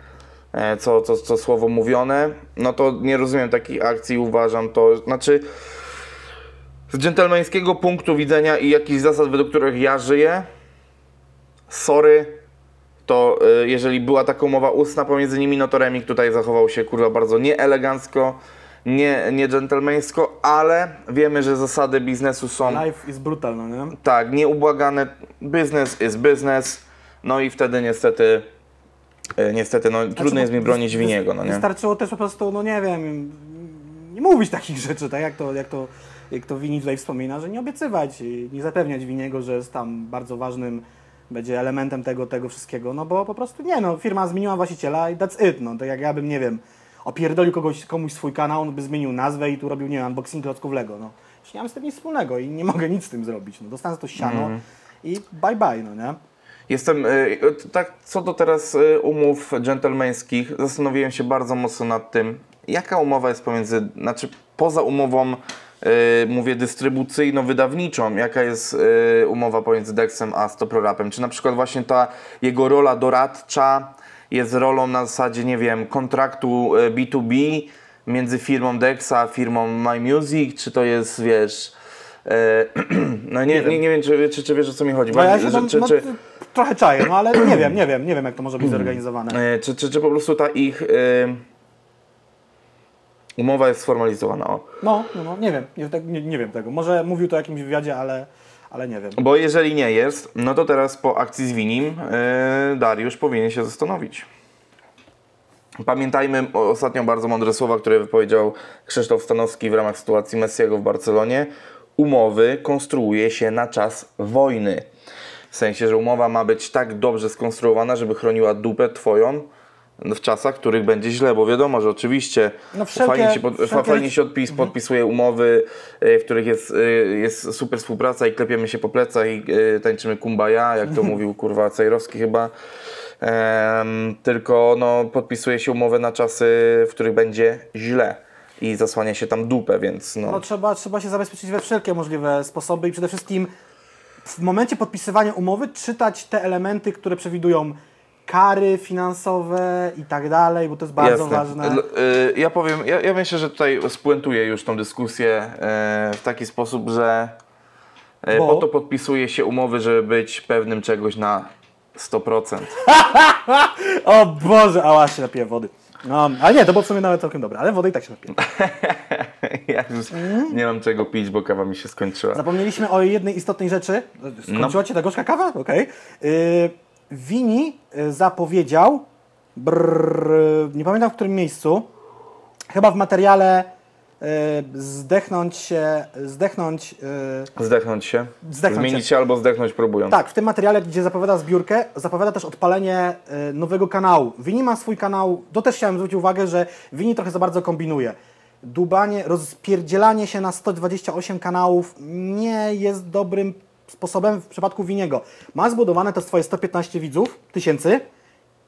co, co, co słowo mówione, no to nie rozumiem takich akcji, uważam to, znaczy z dżentelmeńskiego punktu widzenia i jakichś zasad, według których ja żyję, sorry, to y, jeżeli była taka umowa ustna pomiędzy nimi, no to Remik tutaj zachował się kurwa bardzo nieelegancko, nie, nie dżentelmeńsko, ale wiemy, że zasady biznesu są Life is brutal, no nie? tak, nieubłagane. Business is business. No i wtedy niestety, y, niestety, no trudno jest mi bronić winiego, no nie? Wystarczyło też po prostu, no nie wiem, nie mówić takich rzeczy, tak jak to, jak to, jak to Wini tutaj wspomina, że nie obiecywać, i nie zapewniać Winiego, że jest tam bardzo ważnym, będzie elementem tego, tego wszystkiego, no bo po prostu nie, no firma zmieniła właściciela i that's it, no tak jak ja bym, nie wiem, opierdolił kogoś, komuś swój kanał, on by zmienił nazwę i tu robił, nie wiem, unboxing klocków Lego, no. Już nie mam z tym nic wspólnego i nie mogę nic z tym zrobić, no dostałem za to siano Mhm. i bye bye, no nie? Jestem, y, tak co do teraz y, umów dżentelmeńskich, zastanowiłem się bardzo mocno nad tym, jaka umowa jest pomiędzy, znaczy poza umową, y, mówię dystrybucyjno-wydawniczą, jaka jest y, umowa pomiędzy Dexem a Stoprorapem, czy na przykład właśnie ta jego rola doradcza jest rolą na zasadzie, nie wiem, kontraktu y, B2B między firmą Dexa a firmą My Music, czy to jest, wiesz... y, No nie, nie, nie wiem, czy, czy, czy wiesz o co mi chodzi. No ja się tam, czy, no, czy, trochę czaję, no ale nie wiem, nie wiem, nie wiem jak to może być zorganizowane. Czy, czy, czy po prostu ta ich e, umowa jest sformalizowana? O. No, no, no nie wiem, nie, tak- nie, nie wiem tego. Może mówił to w jakimś wywiadzie, ale, ale nie wiem. Bo jeżeli nie jest, no to teraz po akcji z Winim e, Dariusz powinien się zastanowić. Pamiętajmy o- ostatnio bardzo mądre słowa, które wypowiedział Krzysztof Stanowski w ramach sytuacji Messiego w Barcelonie. Umowy konstruuje się na czas wojny. W sensie, że umowa ma być tak dobrze skonstruowana, żeby chroniła dupę twoją w czasach, w których będzie źle, bo wiadomo, że oczywiście No wszelkie- fajnie się, pod, wszelkie- fajnie się odpis, podpisuje umowy, e, w których jest, e, jest super współpraca i klepiemy się po plecach i e, tańczymy kumbaya, jak to mówił kurwa Cejrowski chyba. Em, tylko no, podpisuje się umowę na czasy, w których będzie źle i zasłania się tam dupę, więc no. No, trzeba, trzeba się zabezpieczyć we wszelkie możliwe sposoby i przede wszystkim w momencie podpisywania umowy czytać te elementy, które przewidują kary finansowe i tak dalej, bo to jest bardzo Jasne. ważne. Y, Ja powiem, ja, ja myślę, że tutaj spuentuję już tą dyskusję e, w taki sposób, że e, Bo? po to podpisuje się umowy, żeby być pewnym czegoś na 100%. O Boże, ała się napiję wody. No, ale nie, to było w sumie nawet całkiem dobre, ale wody i tak się napiję. ja już nie mam czego pić, bo kawa mi się skończyła. Zapomnieliśmy o jednej istotnej rzeczy. Skończyła No. Ci ta gorzka kawa? Okej. Y, Wini y, zapowiedział, brrr, nie pamiętam w którym miejscu, chyba w materiale y, zdechnąć się, zdechnąć, y, Zdechnąć się? Zdechnąć Zmienić się. się albo zdechnąć próbując. tak, w tym materiale, gdzie zapowiada zbiórkę, zapowiada też odpalenie nowego kanału. Wini ma swój kanał, to też chciałem zwrócić uwagę, że Wini trochę za bardzo kombinuje. Dubanie, rozpierdzielanie się na 128 kanałów nie jest dobrym sposobem w przypadku Winiego. Ma zbudowane to swoje 115 widzów, tysięcy,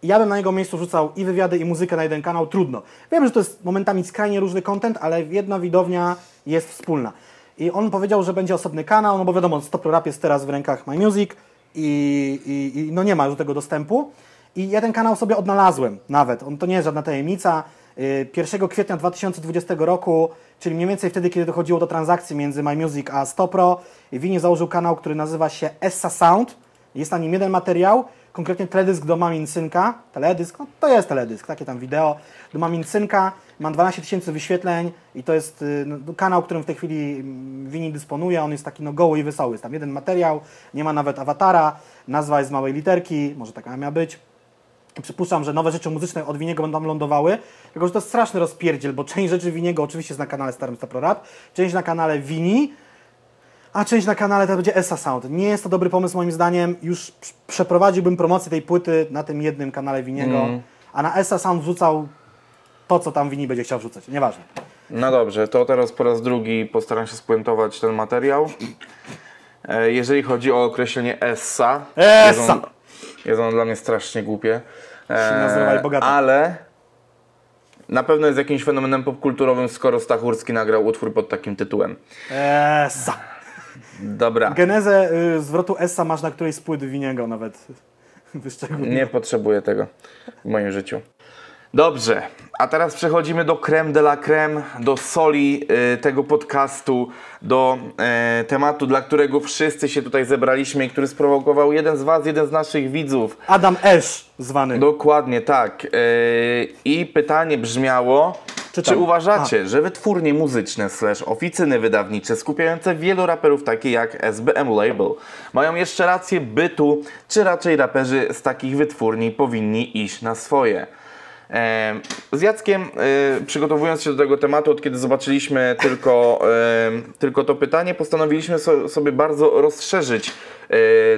i ja bym na jego miejscu rzucał i wywiady, i muzykę na jeden kanał, trudno. Wiem, że to jest momentami skrajnie różny content, ale jedna widownia jest wspólna. I on powiedział, że będzie osobny kanał, no bo wiadomo, Stop Rap jest teraz w rękach My Music i, i, i no nie ma już tego dostępu. I ja ten kanał sobie odnalazłem nawet, on to nie jest żadna tajemnica. Y, 1 kwietnia 2020 roku, czyli mniej więcej wtedy, kiedy dochodziło do transakcji między My Music a Stopro, Wini założył kanał, który nazywa się Essa Sound. Jest na nim jeden materiał, konkretnie teledysk do Mamin Synka. Teledysk, no to jest teledysk, takie tam wideo. Do Mamin Synka, mam 12 tysięcy wyświetleń i to jest y, no, kanał, którym w tej chwili mm, Wini dysponuje. On jest taki no, goły i wesoły. Jest tam jeden materiał, nie ma nawet awatara, nazwa jest z małej literki, może taka miała być. Przypuszczam, że nowe rzeczy muzyczne od Winiego będą tam lądowały, tylko że to jest straszny rozpierdziel, bo część rzeczy Winiego oczywiście jest na kanale Starym Stopro Rap, część na kanale Wini, a część na kanale to będzie Essa Sound. Nie jest to dobry pomysł moim zdaniem. Już prz- przeprowadziłbym promocję tej płyty na tym jednym kanale Winiego, Mm. a na Essa Sound wrzucał to, co tam Wini będzie chciał wrzucać. Nieważne. No dobrze, to teraz po raz drugi postaram się spuentować ten materiał. E, Jeżeli chodzi o określenie essa, Essa! Jest, on, jest ono dla mnie strasznie głupie. E. Ale na pewno jest jakimś fenomenem popkulturowym, skoro Stachurski nagrał utwór pod takim tytułem. Essa! Dobra, Genezę y, zwrotu Essa masz na którejś z płyt Winiego nawet. Nie potrzebuję tego w moim życiu. Dobrze, a teraz przechodzimy do creme de la creme, do soli y, tego podcastu, do y, tematu, dla którego wszyscy się tutaj zebraliśmy i który sprowokował jeden z Was, jeden z naszych widzów. Adam Esz zwany. Dokładnie tak. Yy, I pytanie brzmiało, Czytam. czy uważacie, że wytwórnie muzyczne slash oficyny wydawnicze skupiające wielu raperów takie jak SBM Label mają jeszcze rację bytu, czy raczej raperzy z takich wytwórni powinni iść na swoje? E, Z Jackiem, e, przygotowując się do tego tematu, od kiedy zobaczyliśmy tylko, e, tylko to pytanie, postanowiliśmy so, sobie bardzo rozszerzyć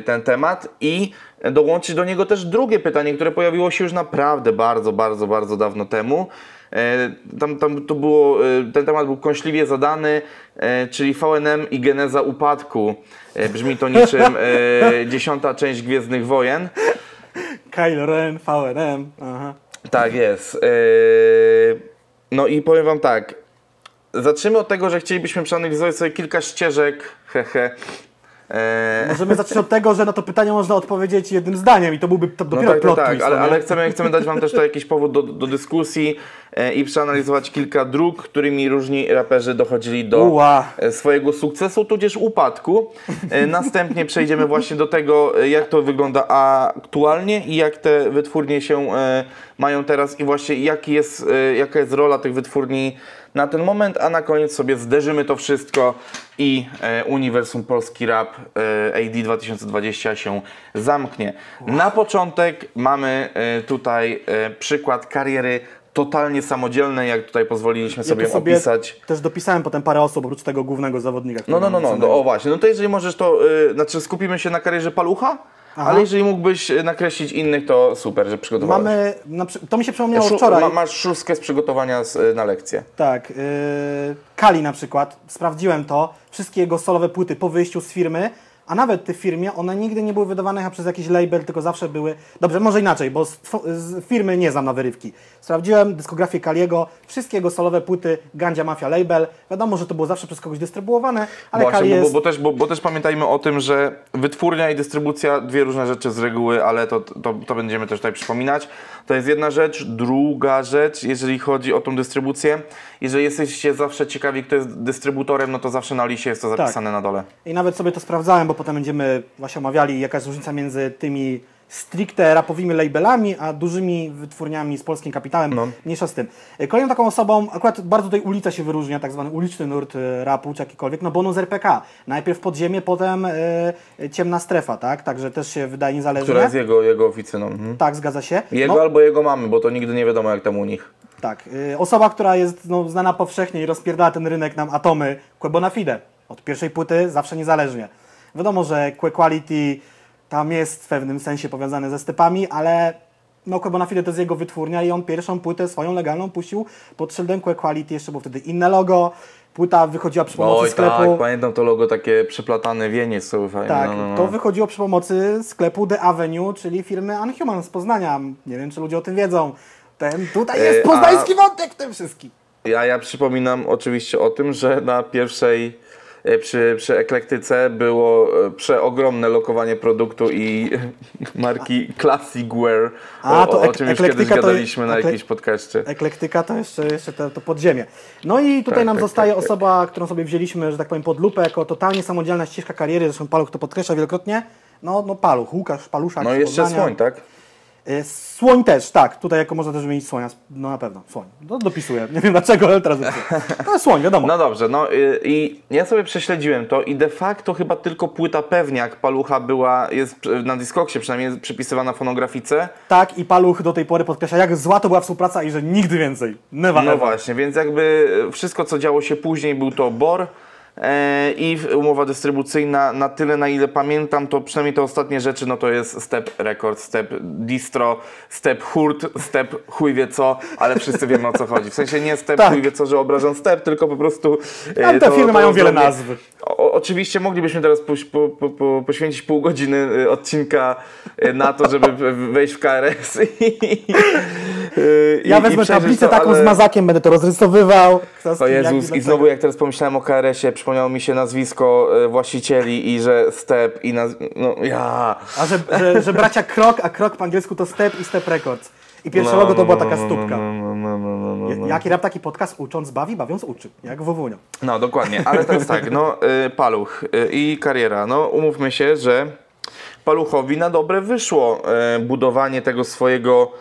ten temat i dołączyć do niego też drugie pytanie, które pojawiło się już naprawdę bardzo, bardzo, bardzo dawno temu. Tam, tam to było, ten temat był kąśliwie zadany, czyli VNM i geneza upadku. Brzmi to niczym dziesiąta część Gwiezdnych Wojen. Kylo Ren, VNM. Aha. Tak jest. Yy, No i powiem Wam tak. Zacznijmy od tego, że chcielibyśmy przeanalizować sobie kilka ścieżek. Hehe. Eee, Możemy zacząć od tego, że na to pytanie można odpowiedzieć jednym zdaniem i to byłby to no dopiero tak, tak, plot tak, twist, ale, no ale chcemy, chcemy dać Wam też to jakiś powód do, do dyskusji e, i przeanalizować kilka dróg, którymi różni raperzy dochodzili do Uła. e, swojego sukcesu, tudzież upadku. E, Następnie przejdziemy właśnie do tego, e, jak to wygląda aktualnie i jak te wytwórnie się e, mają teraz i właśnie jaki jest, e, jaka jest rola tych wytwórni na ten moment, a na koniec sobie zderzymy to wszystko i e, Uniwersum Polski Rap e, AD 2020 się zamknie. Na początek mamy e, tutaj e, przykład kariery totalnie samodzielnej, jak tutaj pozwoliliśmy Ja sobie, opisać. też dopisałem potem parę osób oprócz tego głównego zawodnika. No, no, no, no, no, o właśnie. No to jeżeli możesz to, y, znaczy skupimy się na karierze Palucha, Aha. ale jeżeli mógłbyś y, nakreślić innych, to super, że przygotowałeś. Mamy, to mi się przypomniało Szu- wczoraj. ma, masz szóstkę z przygotowania z, y, na lekcję. Tak, yy, Kali na przykład, sprawdziłem to, wszystkie jego solowe płyty po wyjściu z firmy, a nawet te firmie, one nigdy nie były wydawane chyba przez jakiś label, tylko zawsze były, dobrze, może inaczej, bo z, z firmy nie znam na wyrywki. Sprawdziłem dyskografię Kaliego, wszystkie jego solowe płyty Gandzia Mafia Label, wiadomo, że to było zawsze przez kogoś dystrybuowane, ale Właśnie, bo, jest... bo, bo, też, bo, bo też pamiętajmy o tym, że wytwórnia i dystrybucja, dwie różne rzeczy z reguły, ale to, to, to będziemy też tutaj przypominać. To jest jedna rzecz. Druga rzecz, jeżeli chodzi o tą dystrybucję, jeżeli jesteście zawsze ciekawi, kto jest dystrybutorem, no to zawsze na liście jest to zapisane na dole. I nawet sobie to sprawdzałem, bo potem będziemy właśnie omawiali, jaka jest różnica między tymi stricte rapowymi labelami, a dużymi wytwórniami z polskim kapitałem. No. Mniejsza z tym. E, Kolejną taką osobą, akurat bardzo tutaj ulica się wyróżnia, tak zwany uliczny nurt e, rapu, czy jakikolwiek, no bonus RPK. Najpierw podziemie, potem e, ciemna strefa, tak? Także też się wydaje niezależnie. Która jest jego, jego oficyną. Mhm. Tak, zgadza się. Jego No, albo jego mamy, bo to nigdy nie wiadomo jak tam u nich. tak. Y, Osoba, która jest no, znana powszechnie i rozpierdala ten rynek nam atomy, Quebona Fide. Od pierwszej płyty zawsze niezależnie. Wiadomo, że Que Quality tam jest w pewnym sensie powiązane ze stepami, ale no Quebona Fide to jest jego wytwórnia i on pierwszą płytę swoją legalną puścił pod szyldem Que Quality. Jeszcze było wtedy inne logo. Płyta wychodziła przy pomocy Oj sklepu. tak, pamiętam to logo takie przeplatane wienie są fajne. Tak, no, no, no. to wychodziło przy pomocy sklepu The Avenue, czyli firmy Unhuman z Poznania. Nie wiem, czy ludzie o tym wiedzą. Ten, tutaj jest E, a- poznański wątek w tym wszystkim. Ja, ja przypominam oczywiście o tym, że na pierwszej przy, przy eklektyce było e, przeogromne lokowanie produktu i marki Classic Wear, A, o, to o, czym już kiedyś gadaliśmy na jakimś podcaście. Eklektyka to jeszcze, jeszcze to, to podziemie. No i tutaj Tak, nam tak, zostaje tak, tak. osoba, którą sobie wzięliśmy, że tak powiem, pod lupę, jako totalnie samodzielna ścieżka kariery, zresztą Paluch to podkreśla wielokrotnie. No, no Paluch, Łukasz Paluszak No jeszcze słoń, tak? Y, Słoń też, tak. Tutaj jako można też wymienić słonia. No na pewno, słoń. No, dopisuję. Nie wiem dlaczego, ale teraz dopisuję. No słoń, wiadomo. No dobrze, no y, i ja sobie prześledziłem to i de facto chyba tylko płyta Pewniak Palucha była, jest na Discogsie przynajmniej przypisywana fonografice. Tak, i Paluch do tej pory podkreśla, jak zła to była współpraca i że nigdy więcej. Never No ever. właśnie, więc jakby wszystko co działo się później był to BOR e, i w- umowa dystrybucyjna na tyle na ile pamiętam to przynajmniej te ostatnie rzeczy no to jest Step Records, Step Distro, Step Hurt, Step chuj wie co, ale wszyscy wiemy o co chodzi. W sensie nie Step Tak. chuj wie co, że obrażam Step, tylko po prostu e, Ale te firmy mają wiele nazw. O, oczywiście moglibyśmy teraz po, po, po, poświęcić pół godziny y, odcinka y, na to, żeby wejść w KRS i, Ja i- i wezmę przejrzeć tablicę to, taką ale- z mazakiem, będę to rozrysowywał. Kto O Jezus, i znowu jak teraz pomyślałem o KRS-ie, przypomniało mi się nazwisko y, właścicieli i że Step i naz... no ja... A że, że, że bracia Krok, a Krok po angielsku to Step i Step Records. I pierwsze No, logo to no, była no, taka stópka. No, no, no, no. Jaki rap taki podcast ucząc bawi, bawiąc uczy. Jak Wowunio. No dokładnie, ale teraz tak, no y, Paluch y, i kariera. No umówmy się, że Paluchowi na dobre wyszło y, budowanie tego swojego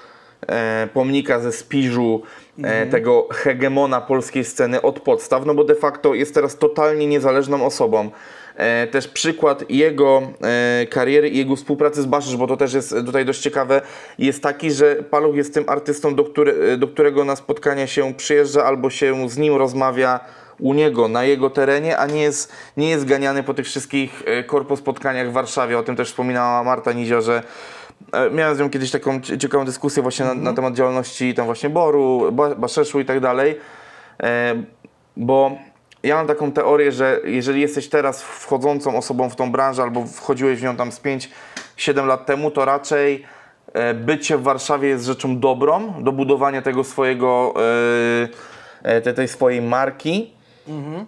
pomnika ze Spiżu, e, tego hegemona polskiej sceny od podstaw, no bo de facto jest teraz totalnie niezależną osobą. E, też przykład jego e, kariery i jego współpracy z Baszysz, bo to też jest tutaj dość ciekawe, jest taki, że Paluch jest tym artystą, do, który, do którego na spotkania się przyjeżdża albo się z nim rozmawia u niego, na jego terenie, a nie jest, nie jest ganiany po tych wszystkich e, korpo spotkaniach w Warszawie. O tym też wspominała Marta Nizio, że e, miałem z nią kiedyś taką cie- ciekawą dyskusję właśnie na, na temat działalności tam właśnie Boru, Ba- Baszeszu i tak dalej, E, bo ja mam taką teorię, że jeżeli jesteś teraz wchodzącą osobą w tą branżę albo wchodziłeś w nią tam z 5-7 lat temu, to raczej e, bycie w Warszawie jest rzeczą dobrą do budowania tego swojego, e, e, te, tej swojej marki.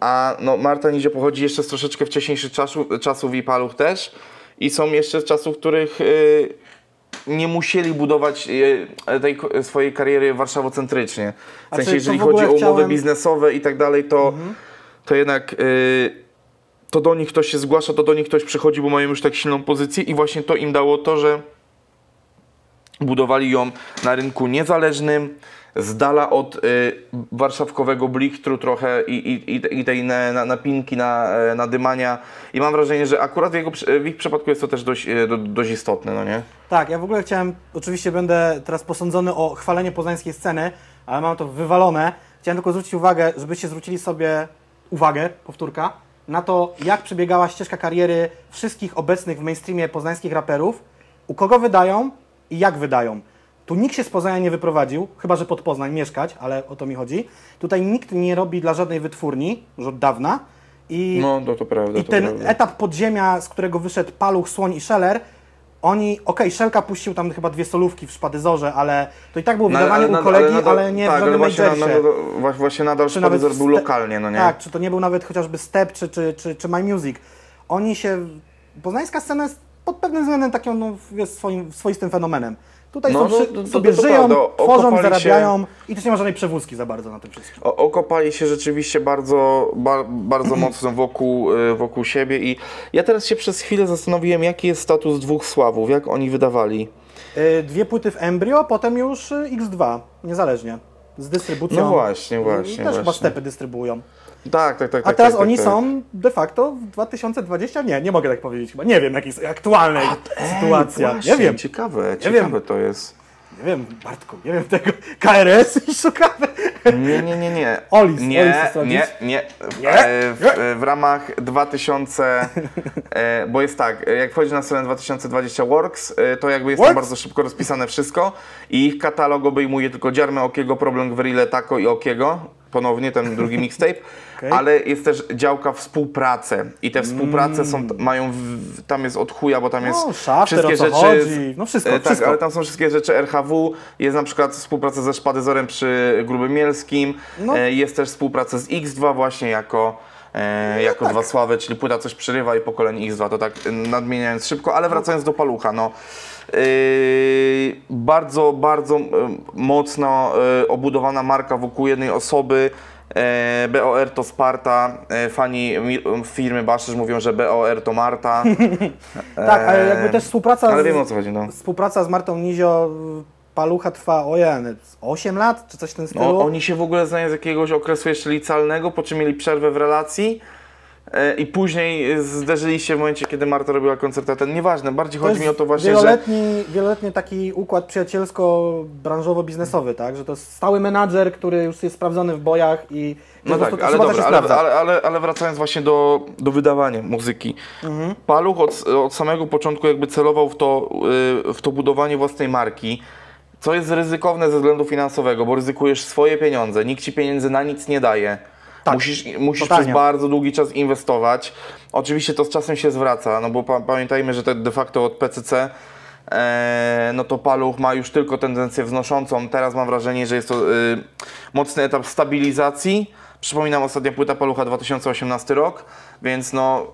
A no, Marta Nizio pochodzi jeszcze z troszeczkę wcześniejszych czasu, czasów i Paluch też. I są jeszcze czasów, w których nie musieli budować y, tej ko- swojej kariery warszawocentrycznie. W sensie, jeżeli chodzi o umowy chciałem- Mhm. biznesowe i tak dalej, to, to jednak y, to do nich ktoś się zgłasza, to do nich ktoś przychodzi, bo mają już tak silną pozycję i właśnie to im dało to, że budowali ją na rynku niezależnym, z dala od y, warszawkowego blichtru trochę i, i, i- tej na, na, napinki, na, e, nadymania. I mam wrażenie, że akurat w, jego, w ich przypadku jest to też dość, e, do, dość istotne, no nie? Tak, ja w ogóle chciałem, oczywiście będę teraz posądzony o chwalenie poznańskiej sceny, ale mam to wywalone. Chciałem tylko zwrócić uwagę, żebyście zwrócili sobie uwagę, powtórka, na to, jak przebiegała ścieżka kariery wszystkich obecnych w mainstreamie poznańskich raperów, u kogo wydają i jak wydają. Tu nikt się z Poznania nie wyprowadził, chyba że pod Poznań mieszkać, ale o to mi chodzi. Tutaj nikt nie robi dla żadnej wytwórni, już od dawna. I No, to, to prawda. i to ten prawda. etap podziemia, z którego wyszedł Paluch, Słoń i Szeller, oni, okej, Szelka puścił tam chyba dwie solówki w Szpadyzorze, ale to i tak było No, wydawanie u nadal- kolegi, ale, nadal- nie tak, w ale żadnym właśnie, majorsie. nadal, właśnie nadal Szpadyzor był lokalnie, no nie? Tak, czy to nie był nawet chociażby Step, czy, czy, czy, czy My Music. Oni się... Poznańska scena jest pod pewnym względem takim no, jest swoim, swoistym fenomenem. Tutaj No, są no, przy, to- to- sobie żyją, prawda. tworzą, Okopali się- zarabiają i też nie ma żadnej przewózki za bardzo na tym wszystkim. Okopali się rzeczywiście bardzo, ba, bardzo mocno wokół, y, wokół siebie i ja teraz się przez chwilę zastanowiłem, jaki jest status dwóch Sławów, jak oni wydawali. Y, Dwie płyty w Embryo, potem już y, X2, niezależnie. Z dystrybucją. No właśnie, właśnie, Też chyba właśnie. stepy dystrybuują. Tak, tak, tak. A tak, teraz tak, oni tak, tak. są de facto w 2020? Nie, nie mogę tak powiedzieć chyba. Nie wiem, jaka jest aktualnej sytuacja. Właśnie, nie wiem, Ciekawe, wiem. ciekawe to jest. Nie wiem, Bartku, nie wiem tego. KRS i szukamy. Nie, nie, nie, nie. Olis, Olis nie, Astrologis. nie, nie. Nie? E, W, e, w ramach 2000, e, bo jest tak, jak wchodzisz na stronę 2020 Works, to jakby jest tam bardzo szybko rozpisane wszystko i ich katalog obejmuje tylko Dziarmę Okiego, Problem Gwerile, Taco i Okiego, ponownie ten drugi mixtape, Okej. ale jest też działka współprace i te współprace są, mają, w, tam jest od chuja, bo tam jest Mm. No, shafter, o co chodzi, no wszystko, e, tak, wszystko. ale tam są wszystkie rzeczy RHW, jest na przykład współpraca ze Szpadyzorem przy Grubym Mielskim, No. e, jest też współpraca z X2 właśnie jako, e, jako tak. dwa sławy, czyli płyta coś przerywa i pokolenie X2, to tak nadmieniając szybko, ale wracając do Palucha, no Yy, bardzo, bardzo mocno obudowana marka wokół jednej osoby. E, BOR to Sparta, e, fani firmy Baszysz mówią, że BOR to Marta. Tak, ale jakby też współpraca, E, Ale z, wiemy o co chodzi, no. współpraca z Martą Nizio Palucha trwa, ojej, 8 lat, czy coś w tym stylu? No, oni się w ogóle znają z jakiegoś okresu jeszcze licealnego, po czym mieli przerwę w relacji e, i później e, zderzyli się w momencie, kiedy Marta robiła koncert a ten. Nieważne, bardziej chodzi mi o to właśnie, że... wieloletni, wieloletni taki układ przyjacielsko-branżowo-biznesowy, tak? Że to jest stały menadżer, który już jest sprawdzony w bojach i No tak, ale dobra, ale, ale, ale, ale wracając właśnie do, do wydawania muzyki. Mhm. Paluch od, od samego początku jakby celował w to, y, w to budowanie własnej marki, co jest ryzykowne ze względu finansowego, bo ryzykujesz swoje pieniądze, nikt ci pieniędzy na nic nie daje. Tak, musisz musisz totalnie. przez bardzo długi czas inwestować. Oczywiście to z czasem się zwraca, no bo pa, pamiętajmy, że de facto od PCC e, no to Paluch ma już tylko tendencję wznoszącą. Teraz mam wrażenie, że jest to y, mocny etap stabilizacji. Przypominam, ostatnia płyta Palucha 2018 rok, więc no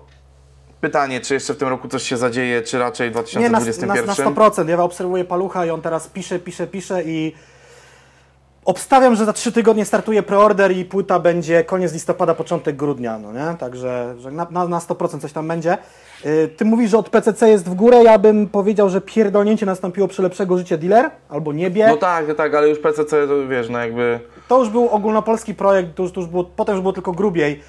pytanie, czy jeszcze w tym roku coś się zadzieje, czy raczej w Nie, na, 2021? na, na 100%. Ja obserwuję Palucha i on teraz pisze, pisze, pisze i obstawiam, że za 3 tygodnie startuje preorder i płyta będzie koniec listopada, początek grudnia, no nie? Także że na, na, na 100% coś tam będzie. Yy, Ty mówisz, że od PCC jest w górę, ja bym powiedział, że pierdolnięcie nastąpiło przy lepszego życie dealer albo niebie. No tak, tak, ale już PCC to wiesz, no jakby... To już był ogólnopolski projekt, to już, to już było, potem już było tylko grubiej.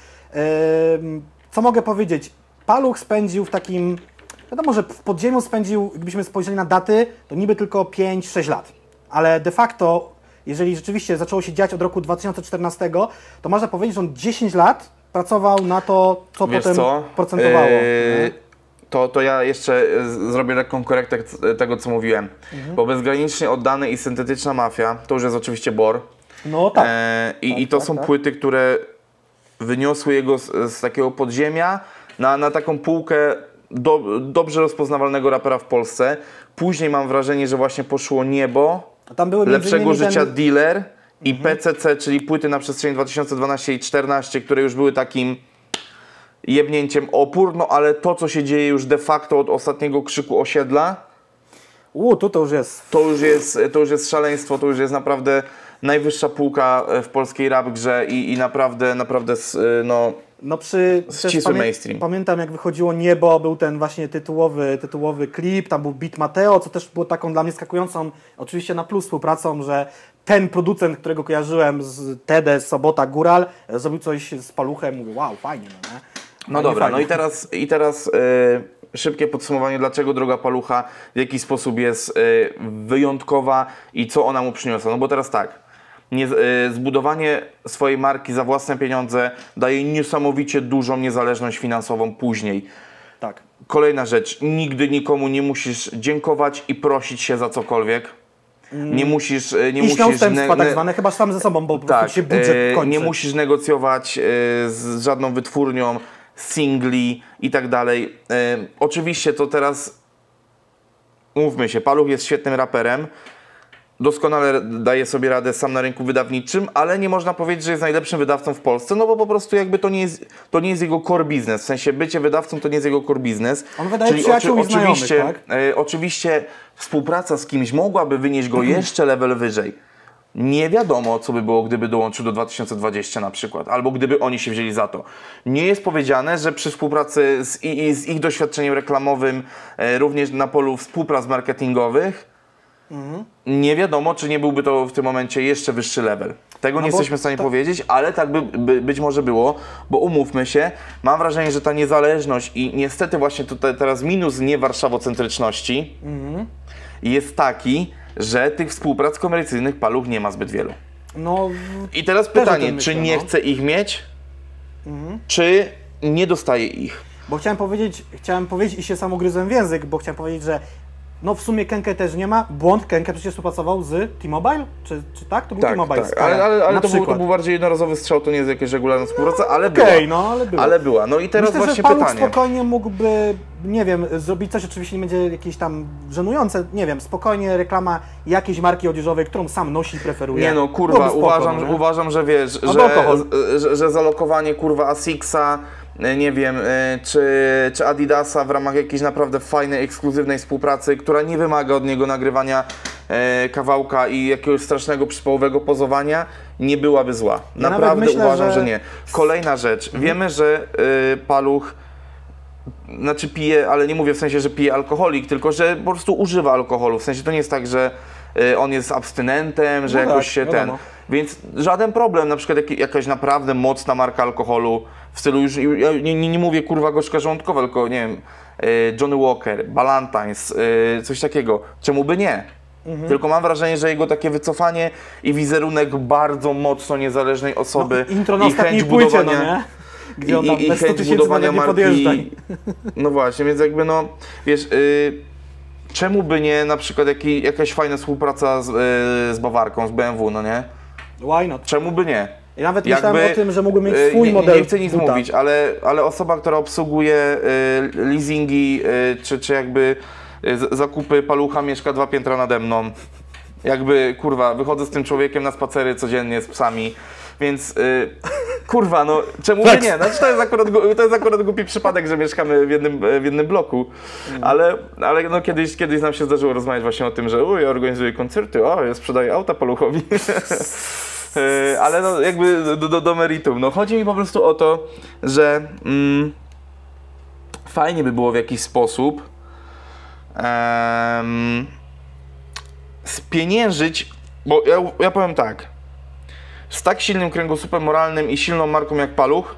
Ym, co mogę powiedzieć? Paluch spędził w takim, wiadomo, że w podziemiu spędził, gdybyśmy spojrzeli na daty, to niby tylko 5-6 lat. Ale de facto, jeżeli rzeczywiście zaczęło się dziać od roku 2014, to można powiedzieć, że on 10 lat pracował na to, co Wiesz potem co? procentowało. Nie? to, to ja jeszcze e, zrobię lekką korektę c- tego, co mówiłem. Mhm. Bo bezgranicznie oddany i syntetyczna mafia, to już jest oczywiście Bor. No tak. E, i, Tak, I to tak, są tak. płyty, które wyniosły jego z, z takiego podziemia na, na taką półkę do, dobrze rozpoznawalnego rapera w Polsce. Później mam wrażenie, że właśnie poszło niebo, Lepszego życia ten, Mhm. dealer i PCC, czyli płyty na przestrzeni 2012 i 2014, które już były takim jebnięciem opór, no ale to, co się dzieje już de facto od ostatniego krzyku osiedla, U, tu to już jest to już jest, to już jest szaleństwo, to już jest naprawdę najwyższa półka w polskiej rap grze i, i naprawdę, naprawdę e, no, No przy Ścisły mainstream. Pamiętam jak wychodziło Niebo, był ten właśnie tytułowy, tytułowy klip, tam był beat Mateo, co też było taką dla mnie skakującą, oczywiście na plus współpracą, że ten producent, którego kojarzyłem z TD, Sobota, Góral, e, zrobił coś z paluchem, mówię wow, fajnie, no nie? No Fajnie, dobra, no fajnie. i teraz, i teraz e, szybkie podsumowanie, dlaczego droga palucha w jaki sposób jest e, wyjątkowa i co ona mu przyniosła. No bo teraz tak, nie, e, zbudowanie swojej marki za własne pieniądze daje niesamowicie dużą niezależność finansową później. Tak. Kolejna rzecz, nigdy nikomu nie musisz dziękować i prosić się za cokolwiek. Nie musisz, e, nie Iść na musisz ustępstwa tak ne- zwane, chyba sam ze sobą, bo tak, się budżet e, kończy. nie musisz negocjować z żadną wytwórnią, singli i tak dalej. Oczywiście to teraz, mówmy się, Paluch jest świetnym raperem, doskonale daje sobie radę sam na rynku wydawniczym, ale nie można powiedzieć, że jest najlepszym wydawcą w Polsce, no bo po prostu jakby to nie jest, to nie jest jego core business. W sensie bycie wydawcą to nie jest jego core business. On wydaje przyjaciół i znajomych, oczywiście, tak? e, oczywiście współpraca z kimś mogłaby wynieść go jeszcze level wyżej. Nie wiadomo, co by było, gdyby dołączył do 2020 na przykład, albo gdyby oni się wzięli za to. Nie jest powiedziane, że przy współpracy z, i, i z ich doświadczeniem reklamowym, e, również na polu współprac marketingowych, nie wiadomo, czy nie byłby to w tym momencie jeszcze wyższy level. Tego nie bo jesteśmy w stanie to- powiedzieć, ale tak by, by być może było, bo umówmy się, mam wrażenie, że ta niezależność i niestety właśnie tutaj teraz minus nie warszawocentryczności jest taki, że tych współprac komercyjnych paluch nie ma zbyt wielu. No, I teraz pytanie, tym czy myślę, nie no. chce ich mieć, czy nie dostaje ich? bo chciałem powiedzieć, chciałem powiedzieć i się sam ugryzłem w język, bo chciałem powiedzieć, że no w sumie Kenke też nie ma. Błąd, Kenke przecież współpracował z T-Mobile? Czy, czy tak? To był T-Mobile. tak. Ale, ale, ale to, był, to był bardziej jednorazowy strzał, to nie jest jakaś regularna współpraca, ale Okej, była. no ale było. Ale była. No i teraz Myślę, że właśnie Paluch pytanie. spokojnie mógłby, nie wiem, zrobić coś, oczywiście nie będzie jakieś tam żenujące, nie wiem, spokojnie reklama jakiejś marki odzieżowej, którą sam nosi i preferuje. Nie no, kurwa, spoko, uważam, no uważam, że wiesz, że, że, że zalokowanie kurwa Asixa, nie wiem, e, czy, czy Adidasa w ramach jakiejś naprawdę fajnej, ekskluzywnej współpracy, która nie wymaga od niego nagrywania e, kawałka i jakiegoś strasznego przypałowego pozowania, nie byłaby zła. Ja Naprawdę myślę, uważam, że... że- nie. Kolejna rzecz. Wiemy, że e, Paluch znaczy pije, ale nie mówię w sensie, że pije alkoholik, tylko że po prostu używa alkoholu. W sensie to nie jest tak, że on jest abstynentem, że No jakoś tak, się ten. wiadomo. Więc żaden problem, na przykład jak, jakaś naprawdę mocna marka alkoholu w stylu już, ja nie, nie, nie mówię kurwa gorzka żołądkowa, tylko nie wiem, y, Johnny Walker, Ballantines, y, coś takiego. Czemu by nie? Mhm. Tylko mam wrażenie, że jego takie wycofanie i wizerunek bardzo mocno niezależnej osoby No, intro na i chęć płycie, no budowania, nie? Gdzie on tam i, i bez 100 chęć budowania marki. No właśnie, więc jakby no, wiesz, y, czemu by nie na przykład jaki, jakaś fajna współpraca z, y, z Bawarką, z BMW, no nie? Why not? Czemu by nie? Ja nawet myślałem o tym, że mógłby mieć y, swój nie, model Nie chcę nic buta. mówić, ale, ale osoba, która obsługuje y, leasingi, y, czy, czy jakby z- zakupy palucha mieszka dwa piętra nade mną. Jakby, kurwa, wychodzę z tym człowiekiem na spacery codziennie z psami, więc kurwa, no czemu by nie? Znaczy, to, jest akurat, to jest akurat głupi przypadek, że mieszkamy w jednym, w jednym bloku, ale, ale no kiedyś, kiedyś nam się zdarzyło rozmawiać właśnie o tym, że uj, ja organizuję koncerty, o, ja sprzedaję auta paluchowi. Y, ale no jakby do, do, do meritum. No chodzi mi po prostu o to, że mm, fajnie by było w jakiś sposób em, spieniężyć, bo ja, ja powiem tak, z tak silnym kręgosłupem moralnym i silną marką jak Paluch,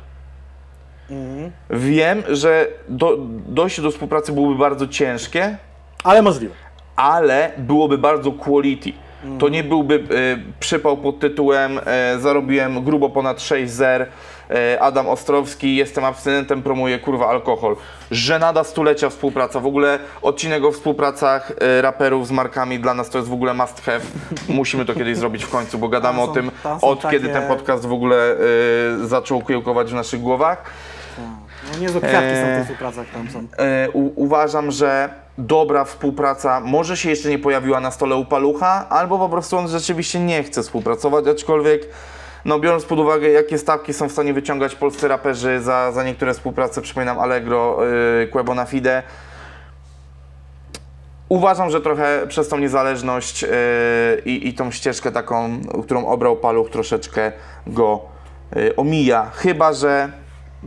wiem, że do, dojście do współpracy byłoby bardzo ciężkie, Ale możliwe. ale byłoby bardzo quality. To nie byłby e, przypał pod tytułem e, zarobiłem grubo ponad 6 zer, Adam Ostrowski, jestem abstynentem, promuję kurwa alkohol. Żenada stulecia współpraca, w ogóle odcinek o współpracach e, raperów z markami dla nas to jest w ogóle must have. Musimy to kiedyś zrobić w końcu, bo gadamy Tam o są- tym są od takie- kiedy ten podcast w ogóle e, zaczął kiełkować w naszych głowach. No niezłe kwiatki są w Eee. tych współpracach tam są. E, u, uważam, że dobra współpraca może się jeszcze nie pojawiła na stole u Palucha, albo po prostu on rzeczywiście nie chce współpracować, aczkolwiek no biorąc pod uwagę jakie stawki są w stanie wyciągać polscy raperzy za, za niektóre współprace, przypominam Allegro, yy, na Fide, Uważam, że trochę przez tą niezależność yy, i, i tą ścieżkę taką, którą obrał Paluch, troszeczkę go yy, omija. Chyba, że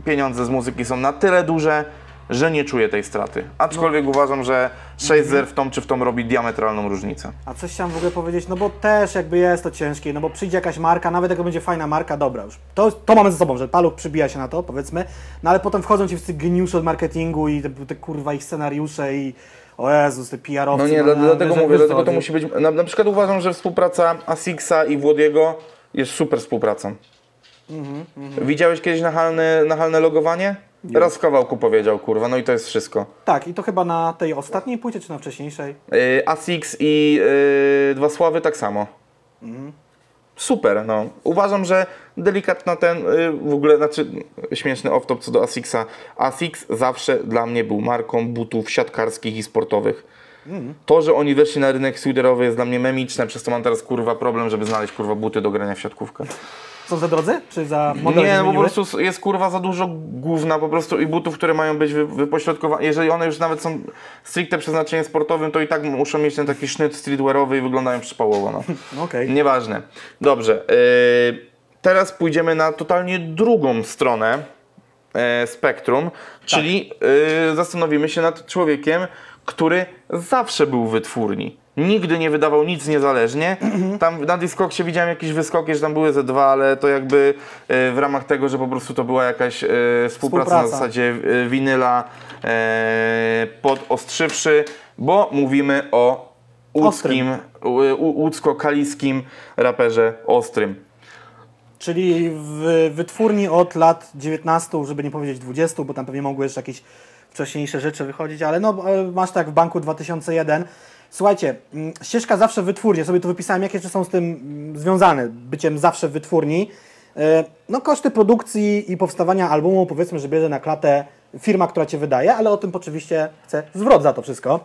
pieniądze z muzyki są na tyle duże, że nie czuję tej straty. Aczkolwiek uważam, że 6 zer w tą czy w tą robi diametralną różnicę. A coś chciałem w ogóle powiedzieć, no bo też jakby jest to ciężkie, no bo przyjdzie jakaś marka, nawet jak będzie fajna marka, dobra już. To, to mamy ze sobą, że paluch przybija się na to, powiedzmy, no ale potem wchodzą ci wszyscy geniusze od marketingu i te, te kurwa ich scenariusze i o Jezus, te PR-owcy. No nie, no, dlatego mówię, dlatego to musi być. Na, na przykład uważam, że współpraca Asixa i Włodiego jest super współpracą. Mhm, Widziałeś kiedyś nachalne, nachalne logowanie? Raz w kawałku powiedział, kurwa, no i to jest wszystko. Tak, i to chyba na tej ostatniej płycie, czy na wcześniejszej? Yy, Asix i yy, Dwa Sławy tak samo. Super, no. Uważam, że delikatna ten, yy, w ogóle, znaczy śmieszny off-top co do Asixa. Asix zawsze dla mnie był marką butów siatkarskich i sportowych. To, że oni weszli na rynek sweaterowy jest dla mnie memiczne, przez to mam teraz kurwa problem, żeby znaleźć kurwa buty do grania w siatkówkę. Są za drodzy? Czy za model Nie, no po prostu jest kurwa za dużo gówna po prostu i butów, które mają być wy, wypośrodkowane. Jeżeli one już nawet są stricte przeznaczeniem sportowym, to i tak muszą mieć ten taki sznyt streetwearowy i wyglądają przypałowo. No. Okej. Nieważne. Dobrze. Yy, teraz pójdziemy na totalnie drugą stronę e, spektrum, czyli yy, zastanowimy się nad człowiekiem, który zawsze był wytwórni. Nigdy nie wydawał nic niezależnie. Tam na Discogsie widziałem jakieś wyskoki, że tam były ze dwa, ale to jakby e, w ramach tego, że po prostu to była jakaś e, współpraca, na Współpraca. zasadzie e, winyla podostrzywszy, bo mówimy o łódzkim, łódzko-kaliskim raperze Ostrym. Czyli w wytwórni od lat 19, żeby nie powiedzieć 20, bo tam pewnie mogły jeszcze jakieś wcześniejsze rzeczy wychodzić, ale no masz tak w banku 2001. Słuchajcie, mm, ścieżka zawsze w wytwórni, sobie tu wypisałem, jakie rzeczy są z tym mm, związane, byciem zawsze w wytwórni. E, No koszty produkcji i powstawania albumu powiedzmy, że bierze na klatę firma, która Cię wydaje, ale o tym oczywiście chce zwrot za to wszystko.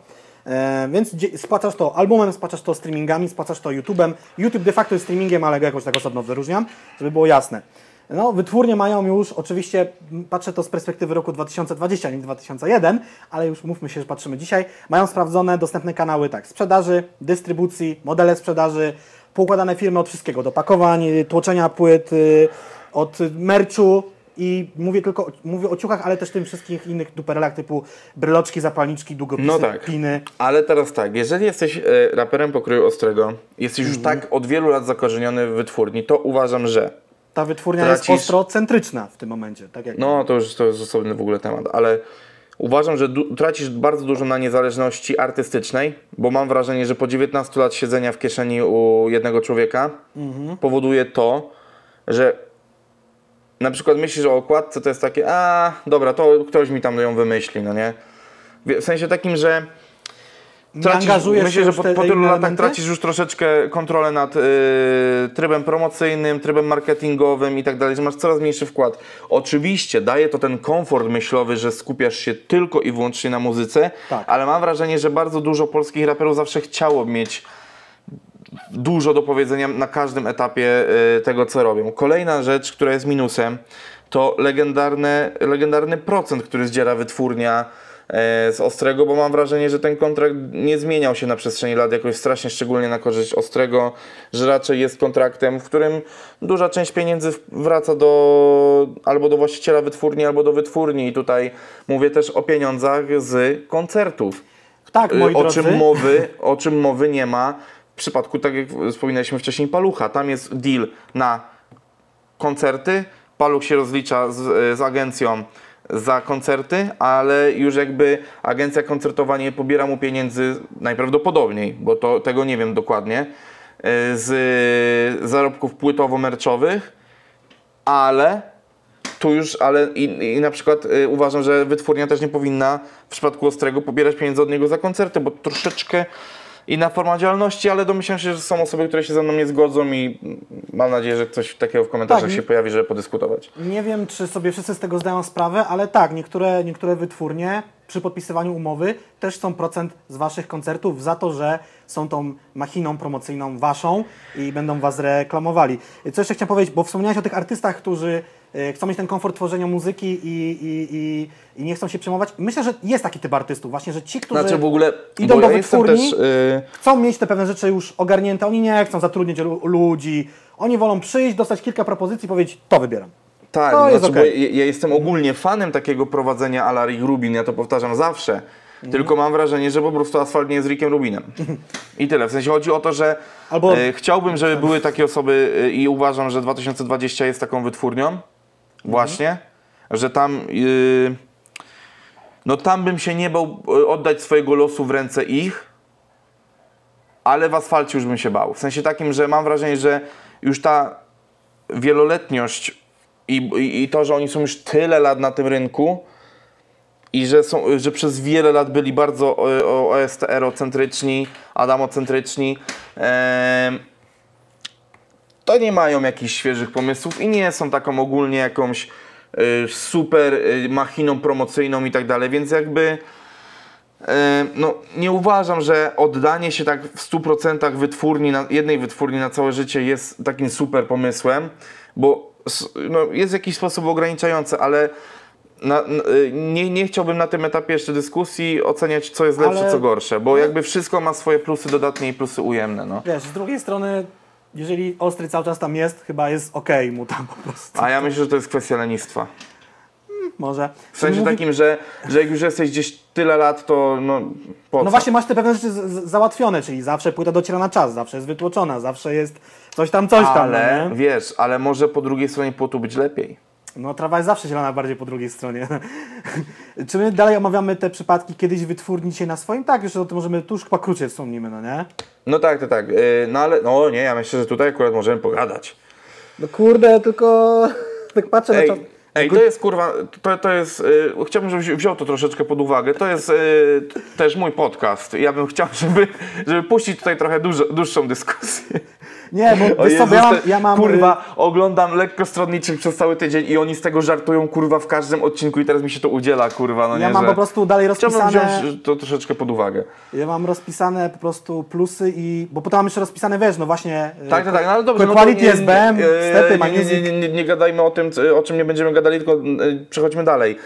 E, więc spłacasz to albumem, spłacasz to streamingami, spłacasz to YouTube'em. YouTube de facto jest streamingiem, ale go jakoś tak osobno wyróżniam, żeby było jasne. No, wytwórnie mają już, oczywiście patrzę to z perspektywy roku 2020, nie 2001, ale już mówmy się, że patrzymy dzisiaj, mają sprawdzone dostępne kanały tak, sprzedaży, dystrybucji, modele sprzedaży, poukładane firmy od wszystkiego, do pakowań, tłoczenia płyt, y, od merchu, i mówię tylko mówię o ciuchach, ale też tym wszystkich innych duperelach typu bryloczki, zapalniczki, długopisy, No tak. piny. Ale teraz tak, jeżeli jesteś e, raperem pokroju ostrego, jesteś już Mhm. tak od wielu lat zakorzeniony w wytwórni, to uważam, że Ta wytwórnia Tracisz- jest ostrocentryczna w tym momencie. Tak jak No, to już to jest osobny w ogóle temat, ale uważam, że tracisz bardzo dużo na niezależności artystycznej, bo mam wrażenie, że po 19 lat siedzenia w kieszeni u jednego człowieka powoduje to, że na przykład myślisz o okładce, to jest takie, a dobra, to ktoś mi tam ją wymyśli, no nie? W sensie takim, że angażujesz myślę, się że po, po tylu inne latach elementy? tracisz już troszeczkę kontrolę nad y, trybem promocyjnym, trybem marketingowym i tak dalej, że masz coraz mniejszy wkład. Oczywiście daje to ten komfort myślowy, że skupiasz się tylko i wyłącznie na muzyce, Tak. ale mam wrażenie, że bardzo dużo polskich raperów zawsze chciało mieć dużo do powiedzenia na każdym etapie y, tego, co robią. Kolejna rzecz, która jest minusem, to legendarny procent, który zdziera wytwórnia z Ostrego, bo mam wrażenie, że ten kontrakt nie zmieniał się na przestrzeni lat jakoś strasznie, szczególnie na korzyść Ostrego, że raczej jest kontraktem, w którym duża część pieniędzy wraca do albo do właściciela wytwórni, albo do wytwórni i tutaj mówię też o pieniądzach z koncertów. Tak, moi o drodzy. czym mowy, o czym mowy nie ma w przypadku, tak jak wspominaliśmy wcześniej, Palucha. Tam jest deal na koncerty, Paluch się rozlicza z, z agencją za koncerty, ale już jakby agencja koncertowa nie pobiera mu pieniędzy najprawdopodobniej, bo to, tego nie wiem dokładnie, y, z zarobków płytowo-merczowych, ale tu już, ale i, i na przykład y, uważam, że wytwórnia też nie powinna w przypadku Ostrego pobierać pieniędzy od niego za koncerty, bo troszeczkę inna forma działalności, ale domyślam się, że są osoby, które się ze mną nie zgodzą i mam nadzieję, że coś takiego w komentarzach Tak, się pojawi, żeby podyskutować. Nie wiem, czy sobie wszyscy z tego zdają sprawę, ale tak, niektóre, niektóre wytwórnie przy podpisywaniu umowy też chcą procent z Waszych koncertów za to, że są tą machiną promocyjną Waszą i będą Was reklamowali. Co jeszcze chciałem powiedzieć, bo wspomniałeś o tych artystach, którzy chcą mieć ten komfort tworzenia muzyki i, i, i, i nie chcą się przejmować. Myślę, że jest taki typ artystów, właśnie, że ci, którzy Znaczy w ogóle, idą do ja wytwórni, też... y, chcą mieć te pewne rzeczy już ogarnięte, oni nie chcą zatrudnić lu- ludzi, oni wolą przyjść, dostać kilka propozycji i powiedzieć, to wybieram. Tak, To znaczy, okej. ja, ja jestem ogólnie fanem takiego prowadzenia ala Rick Rubin, ja to powtarzam zawsze. Tylko mam wrażenie, że po prostu asfalt nie jest Rickiem Rubinem. I tyle. W sensie chodzi o to, że Albo- e, chciałbym, żeby były takie osoby e, i uważam, że 2020 jest taką wytwórnią. Właśnie. Że tam. y, no tam bym się nie bał e, oddać swojego losu w ręce ich, ale w asfalcie już bym się bał. W sensie takim, że mam wrażenie, że już ta wieloletniość i, i, i to, że oni są już tyle lat na tym rynku i że, są, że przez wiele lat byli bardzo OSTR-ocentryczni, Adamocentryczni, em, to nie mają jakichś świeżych pomysłów i nie są taką ogólnie jakąś y, super y, machiną promocyjną i tak dalej, więc jakby E, No, nie uważam, że oddanie się tak w 100% wytwórni, na, jednej wytwórni na całe życie jest takim super pomysłem, bo no, jest w jakiś sposób ograniczający, ale na, n- y, nie, nie chciałbym na tym etapie jeszcze dyskusji oceniać, co jest lepsze, Ale- co gorsze, bo jakby wszystko ma swoje plusy dodatnie i plusy ujemne. No. Wiesz, z drugiej strony, jeżeli ostry cały czas tam jest, chyba jest okej mu tam po prostu. A ja myślę, że to jest kwestia lenistwa. Może. W sensie Mówi- takim, że, że jak już jesteś gdzieś tyle lat, to no po No co? właśnie masz te pewne rzeczy załatwione, czyli zawsze płyta dociera na czas, zawsze jest wytłoczona, zawsze jest coś tam, coś tam. Ale no, wiesz, ale może po drugiej stronie płotu być lepiej. No trawa jest zawsze zielona bardziej po drugiej stronie. Czy my dalej omawiamy te przypadki kiedyś wytwórni dzisiaj na swoim? Tak, jeszcze o tym możemy tuż chyba krócej wspomnimy, no nie? No tak, to tak. Yy, No ale no nie, ja myślę, że tutaj akurat możemy pogadać. No kurde, tylko tak patrzę Ej, na to. ej to jest kurwa, to, to jest, yy, chciałbym, żebyś wziął to troszeczkę pod uwagę. To jest yy, t- też mój podcast. Ja bym chciał, żeby, żeby puścić tutaj trochę dużo, dłuższą dyskusję. Nie, bo O Jezus, ja mam, ja mam kurwa, oglądam lekko stronniczych przez cały tydzień i oni z tego żartują, kurwa, w każdym odcinku i teraz mi się to udziela, kurwa, no Ja nie, mam że... po prostu dalej Chciałbym rozpisane. wziąć to troszeczkę pod uwagę. Ja mam rozpisane po prostu plusy i. Bo potem mam jeszcze rozpisane wiesz, no właśnie. Tak, tak, tak, no ale dobrze. No Quality nie- SBM, nie- stepy, nie, nie, nie, nie, nie gadajmy o tym, o czym nie będziemy gadali, tylko y, przechodźmy dalej.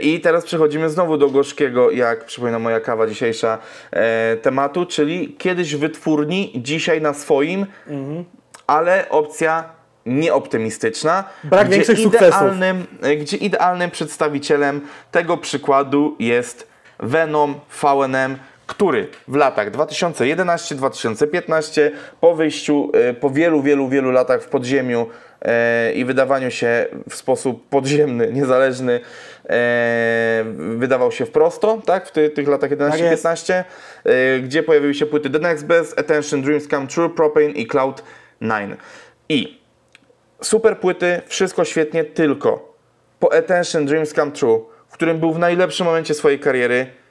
I teraz przechodzimy znowu do gorzkiego, jak przypomina moja kawa dzisiejsza, e, tematu, czyli kiedyś wytwórni, dzisiaj na swoim, Mhm. ale opcja nieoptymistyczna. Brak gdzie większych sukcesów. idealnym, e, Gdzie idealnym przedstawicielem tego przykładu jest Venom VNM, który w latach 2011-2015 po wyjściu, e, po wielu, wielu, wielu latach w podziemiu e, i wydawaniu się w sposób podziemny, niezależny, e, wydawał się wprosto, tak? W ty, tych latach Tak jest. 11-15, e, gdzie pojawiły się płyty The Next Best, Attention, Dreams Come True, Propane i Cloud 9. I super płyty, wszystko świetnie, tylko po Attention Dreams Come True, w którym był w najlepszym momencie swojej kariery,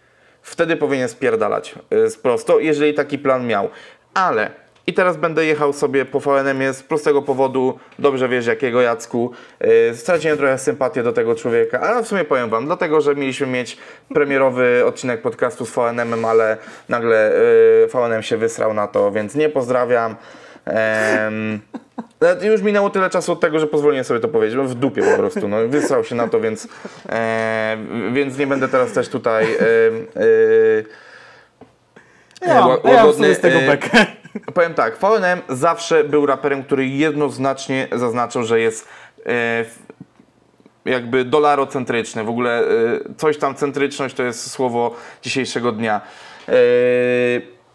wtedy powinien spierdalać y, z prosto, jeżeli taki plan miał. Ale i teraz będę jechał sobie po VNM z prostego powodu, dobrze wiesz jakiego Jacku, yy, straciłem trochę sympatię do tego człowieka, ale w sumie powiem wam, dlatego, że mieliśmy mieć premierowy odcinek podcastu z VNM-em, ale nagle yy, VNM się wysrał na to, więc nie pozdrawiam. Em, nawet już minęło tyle czasu od tego, że pozwoliłem sobie to powiedzieć, bo w dupie po prostu, no, wysrał się na to, więc, e, więc nie będę teraz też tutaj e, e, Ja ja łagodny, z tego e, bekę. Powiem tak, VNM zawsze był raperem, który jednoznacznie zaznaczał, że jest e, jakby dolarocentryczny. W ogóle e, coś tam centryczność to jest słowo dzisiejszego dnia. E,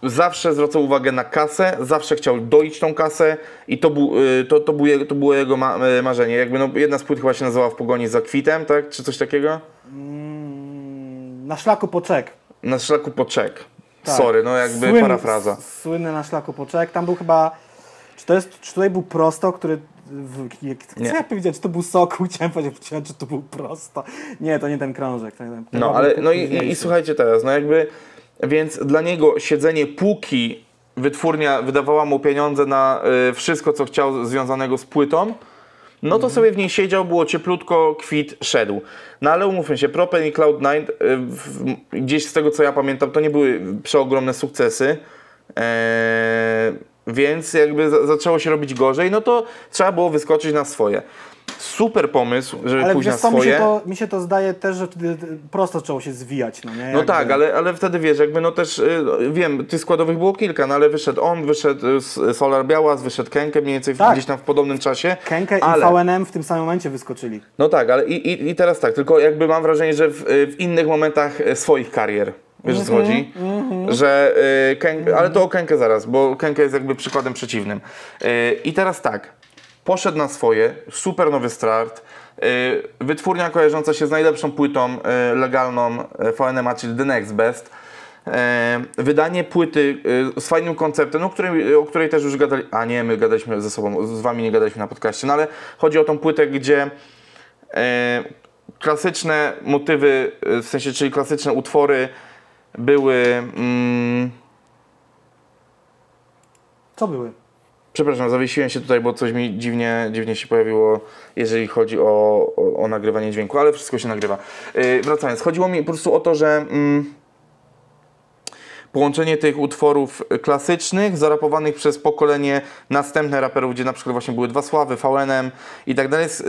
zawsze zwracał uwagę na kasę, zawsze chciał doić tą kasę i to, był, e, to, to, był, to było jego ma, e, marzenie. Jakby no, jedna z płyt chyba się nazywała W pogoni za kwitem, tak? Czy coś takiego? Na szlaku po czek. Na szlaku po czek. Tak. Sorry, no jakby Słynny- parafraza. Słynny na szlaku po czek. Tam był chyba. Czy, to jest, czy tutaj był prosto, który. W, jak, Nie. ja powiedzieć, czy to był sok? Chciałem powiedzieć, czy to był prosto. Nie, to nie ten krążek. Ten, ten No ale no i, i, i słuchajcie teraz, no jakby, więc dla niego siedzenie póki wytwórnia wydawała mu pieniądze na y, wszystko, co chciał związanego z płytą, no Mhm. to sobie w niej siedział, było cieplutko, kwit, szedł. No ale umówmy się, Propen i Cloud9, y, gdzieś z tego co ja pamiętam, to nie były przeogromne sukcesy. Eee, więc jakby za, zaczęło się robić gorzej, no to trzeba było wyskoczyć na swoje. Super pomysł, żeby Ale pójść wiesz na co, mi swoje. się, to, mi się to zdaje też, że wtedy prosto zaczęło się zwijać, no nie? No tak, ale, ale wtedy wiesz, jakby no też y, wiem, tych składowych było kilka, no ale wyszedł on, wyszedł y, S- Solar Białas, wyszedł Kenke mniej więcej Tak. gdzieś tam w podobnym czasie. Kenke ale, i VNM w tym samym momencie wyskoczyli. No tak, ale i, i, i teraz tak, tylko jakby mam wrażenie, że w, y, w innych momentach y, swoich karier. Wiesz o co Mhm, chodzi? Że y, Kenke, ale to o Kenke zaraz, bo Kenke jest jakby przykładem przeciwnym. Y, I teraz tak, poszedł na swoje, super nowy start. y, Wytwórnia kojarząca się z najlepszą płytą y, legalną y, VNM, czyli The Next Best. E, wydanie płyty z fajnym konceptem, no, której, o której też już gadali, a nie, my gadaliśmy ze sobą, z wami nie gadaliśmy na podcaście, no ale chodzi o tą płytę, gdzie klasyczne motywy, w sensie, czyli klasyczne utwory były, mm, Co były? przepraszam, zawiesiłem się tutaj, bo coś mi dziwnie, dziwnie się pojawiło, jeżeli chodzi o, o, o nagrywanie dźwięku, ale wszystko się nagrywa. E, wracając, chodziło mi po prostu o to, że mm, połączenie tych utworów klasycznych, zarapowanych przez pokolenie następne raperów, gdzie na przykład właśnie były Dwa Sławy, VNM i tak dalej, z, y,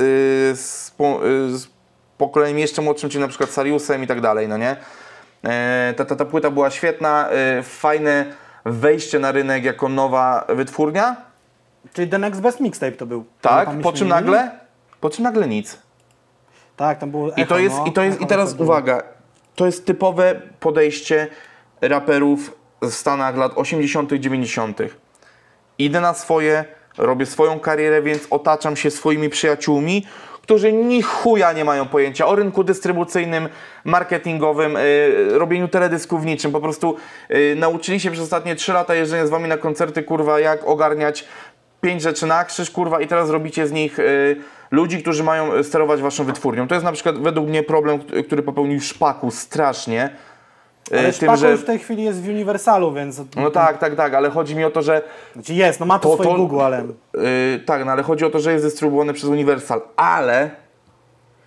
z, po- y, z pokoleniem jeszcze młodszym, czyli na przykład Sariusem i tak dalej, no nie? E, Ta, ta, ta płyta była świetna, y, fajne wejście na rynek jako nowa wytwórnia, Czyli The Next Best Mixtape to był. tak, po czym nagle, po czym nagle nic. Tak, tam było I to echo, jest, no, i to jest, i echo teraz uwaga, to jest typowe podejście raperów w Stanach lat 80., 90. Idę na swoje, robię swoją karierę, więc otaczam się swoimi przyjaciółmi, którzy ni chuja nie mają pojęcia o rynku dystrybucyjnym, marketingowym, y, robieniu teledysków niczym. Po prostu y, nauczyli się przez ostatnie 3 lata jeżdżenia z wami na koncerty, kurwa, jak ogarniać pięć rzeczy na krzyż, kurwa, i teraz robicie z nich y, ludzi, którzy mają sterować waszą wytwórnią. To jest na przykład według mnie problem, który popełnił Szpaku strasznie. Ale Szpaku już w tej chwili jest w Uniwersalu, więc... No tak, tak, tak, ale chodzi mi o to, że Znaczy jest, no ma to, To- swoje to- Google, ale... Yy, tak, no ale chodzi o to, że jest dystrybuowany przez Universal, ale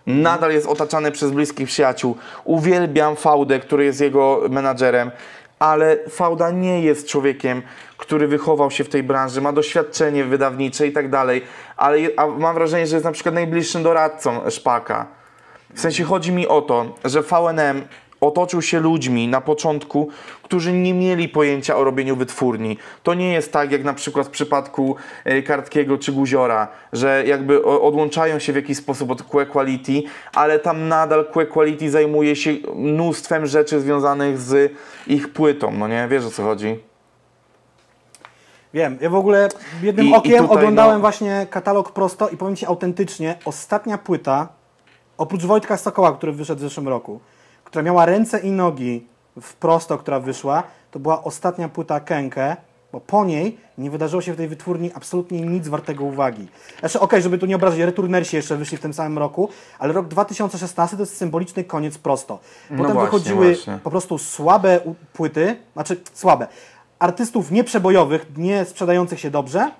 nadal jest otaczany przez bliskich przyjaciół. Uwielbiam Faudę, który jest jego menadżerem, ale Fauda nie jest człowiekiem, który wychował się w tej branży, ma doświadczenie wydawnicze i tak dalej, ale mam wrażenie, że jest na przykład najbliższym doradcą Szpaka. W sensie chodzi mi o to, że VNM otoczył się ludźmi na początku, którzy nie mieli pojęcia o robieniu wytwórni. To nie jest tak jak na przykład w przypadku e, Kartkiego czy Guziora, że jakby odłączają się w jakiś sposób od Que Quality, ale tam nadal Que Quality zajmuje się mnóstwem rzeczy związanych z ich płytą, no nie? Wiesz o co chodzi? Wiem, ja w ogóle jednym I- i okiem tutaj, oglądałem no- właśnie katalog prosto i powiem Ci autentycznie, ostatnia płyta, oprócz Wojtka Sokoła, który wyszedł w zeszłym roku, która miała ręce i nogi w prosto, która wyszła, to była ostatnia płyta Kenke, bo po niej nie wydarzyło się w tej wytwórni absolutnie nic wartego uwagi. Znaczy, okej, żeby tu nie obrazić, Returnersi jeszcze wyszli w tym samym roku, ale rok 2016 to jest symboliczny koniec prosto. Potem No właśnie, wychodziły właśnie. po prostu słabe płyty, znaczy słabe, artystów nieprzebojowych, nie sprzedających się dobrze,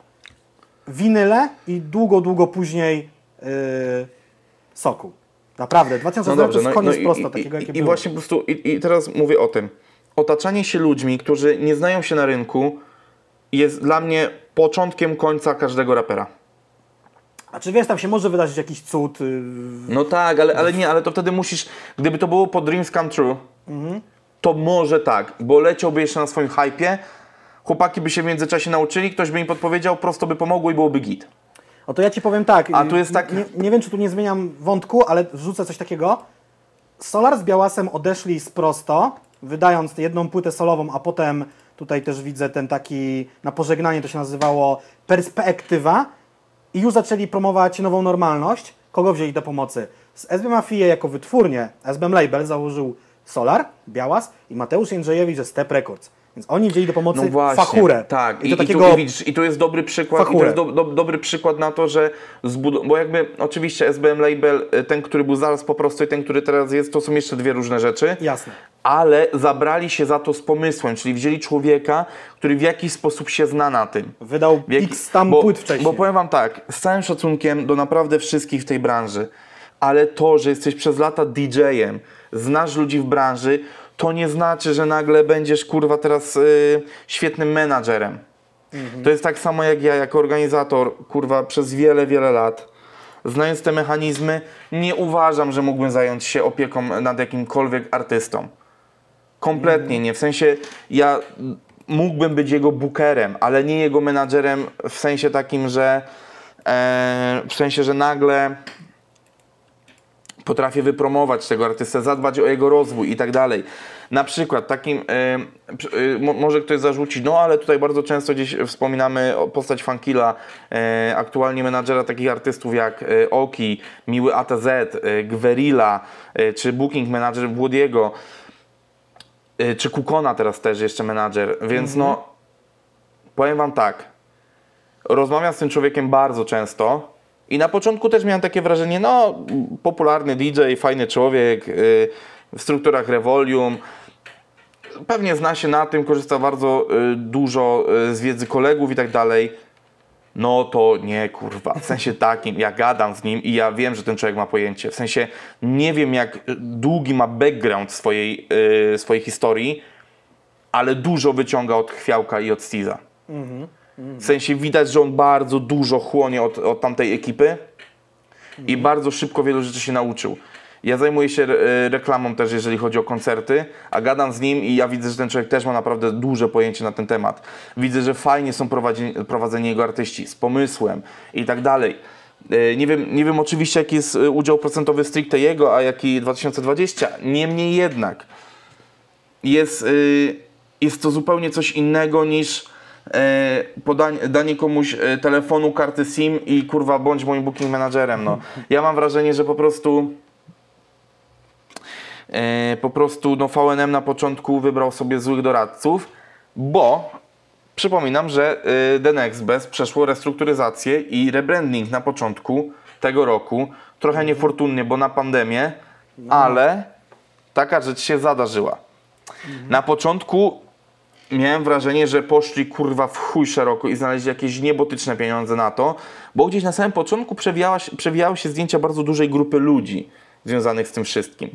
winyle i długo, długo później yy, soku. Naprawdę, 2016 to jest koniec i- prosto i, takiego, jakie i było. właśnie po prostu, i, i teraz mówię o tym. Otaczanie się ludźmi, którzy nie znają się na rynku, jest dla mnie początkiem końca każdego rapera. A czy wiesz, tam się może wydarzyć jakiś cud, yy, No tak, ale, ale nie, ale to wtedy musisz, gdyby to było po Dreams Come True, Mhm. to może tak, bo leciałby jeszcze na swoim hypie, chłopaki by się w międzyczasie nauczyli, ktoś by im podpowiedział, prosto by pomogło i byłoby git. O to ja ci powiem tak. A tu jest tak- Nie, nie wiem, czy tu nie zmieniam wątku, ale wrzucę coś takiego. Solar z Białasem odeszli z prosto, wydając jedną płytę solową, a potem tutaj też widzę ten taki, na pożegnanie to się nazywało Perspektywa i już zaczęli promować nową normalność. Kogo wzięli do pomocy? Z SB Mafie jako wytwórnię SBM Label założył Solar, Białas i Mateusz Jędrzejewicz ze Step Records. Więc oni wzięli do pomocy No właśnie, Fachurę. Tak, I, i, to i, tu, i, widzisz, i tu jest dobry przykład, i to jest do, do, dobry przykład na to, że zbud- bo jakby oczywiście SBM Label, y, ten, który był zaraz po prostu i ten, który teraz jest, to są jeszcze dwie różne rzeczy. Jasne. Ale zabrali się za to z pomysłem, czyli wzięli człowieka, który w jakiś sposób się zna na tym. Wydał W jaki- x tam bo, płyt wcześniej. Bo powiem wam tak, z całym szacunkiem do naprawdę wszystkich w tej branży, ale to, że jesteś przez lata DJ-em, znasz ludzi w branży, to nie znaczy, że nagle będziesz kurwa teraz y, świetnym menadżerem. Mhm. To jest tak samo jak ja, jako organizator, kurwa, przez wiele, wiele lat. Znając te mechanizmy, nie uważam, że mógłbym zająć się opieką nad jakimkolwiek artystą. Kompletnie nie. W sensie ja mógłbym być jego bookerem, ale nie jego menadżerem w sensie takim, że e, w sensie, że nagle potrafię wypromować tego artystę, zadbać o jego rozwój i tak dalej. Na przykład takim, e, mo- może ktoś zarzucić, no ale tutaj bardzo często gdzieś wspominamy o postać Funkilla, e, aktualnie menadżera takich artystów jak e, Oki, Miły ATZ, e, Gwerilla, czy booking manager Włodiego, e, czy Kukona teraz też jeszcze menadżer, więc no powiem wam tak, rozmawiam z tym człowiekiem bardzo często i na początku też miałem takie wrażenie, no popularny DJ, fajny człowiek, y, w strukturach Revolium, pewnie zna się na tym, korzysta bardzo y, dużo y, z wiedzy kolegów i tak dalej. No to nie, kurwa. W sensie takim, ja gadam z nim i ja wiem, że ten człowiek ma pojęcie. W sensie nie wiem, jak długi ma background swojej, swojej historii, ale dużo wyciąga od Chwiałka i od Stiza. W sensie widać, że on bardzo dużo chłonie od, od tamtej ekipy i bardzo szybko wielu rzeczy się nauczył. Ja zajmuję się e, reklamą też, jeżeli chodzi o koncerty, a gadam z nim i ja widzę, że ten człowiek też ma naprawdę duże pojęcie na ten temat. Widzę, że fajnie są prowadzeni, jego artyści z pomysłem i tak dalej. E, Nie wiem, nie wiem oczywiście, jaki jest e, udział procentowy stricte jego, a jaki 2020. Niemniej jednak jest, y, jest to zupełnie coś innego niż e, podanie, danie komuś e, telefonu, karty SIM i kurwa bądź moim booking managerem. No. Ja mam wrażenie, że po prostu e, po prostu no, VNM na początku wybrał sobie złych doradców, bo przypominam, że The Next Best przeszło restrukturyzację i rebranding na początku tego roku. Trochę niefortunnie, bo na pandemię, ale taka rzecz się zadarzyła. Na początku miałem wrażenie, że poszli kurwa w chuj szeroko i znaleźli jakieś niebotyczne pieniądze na to, bo gdzieś na samym początku przewijała przewijały się zdjęcia bardzo dużej grupy ludzi związanych z tym wszystkim.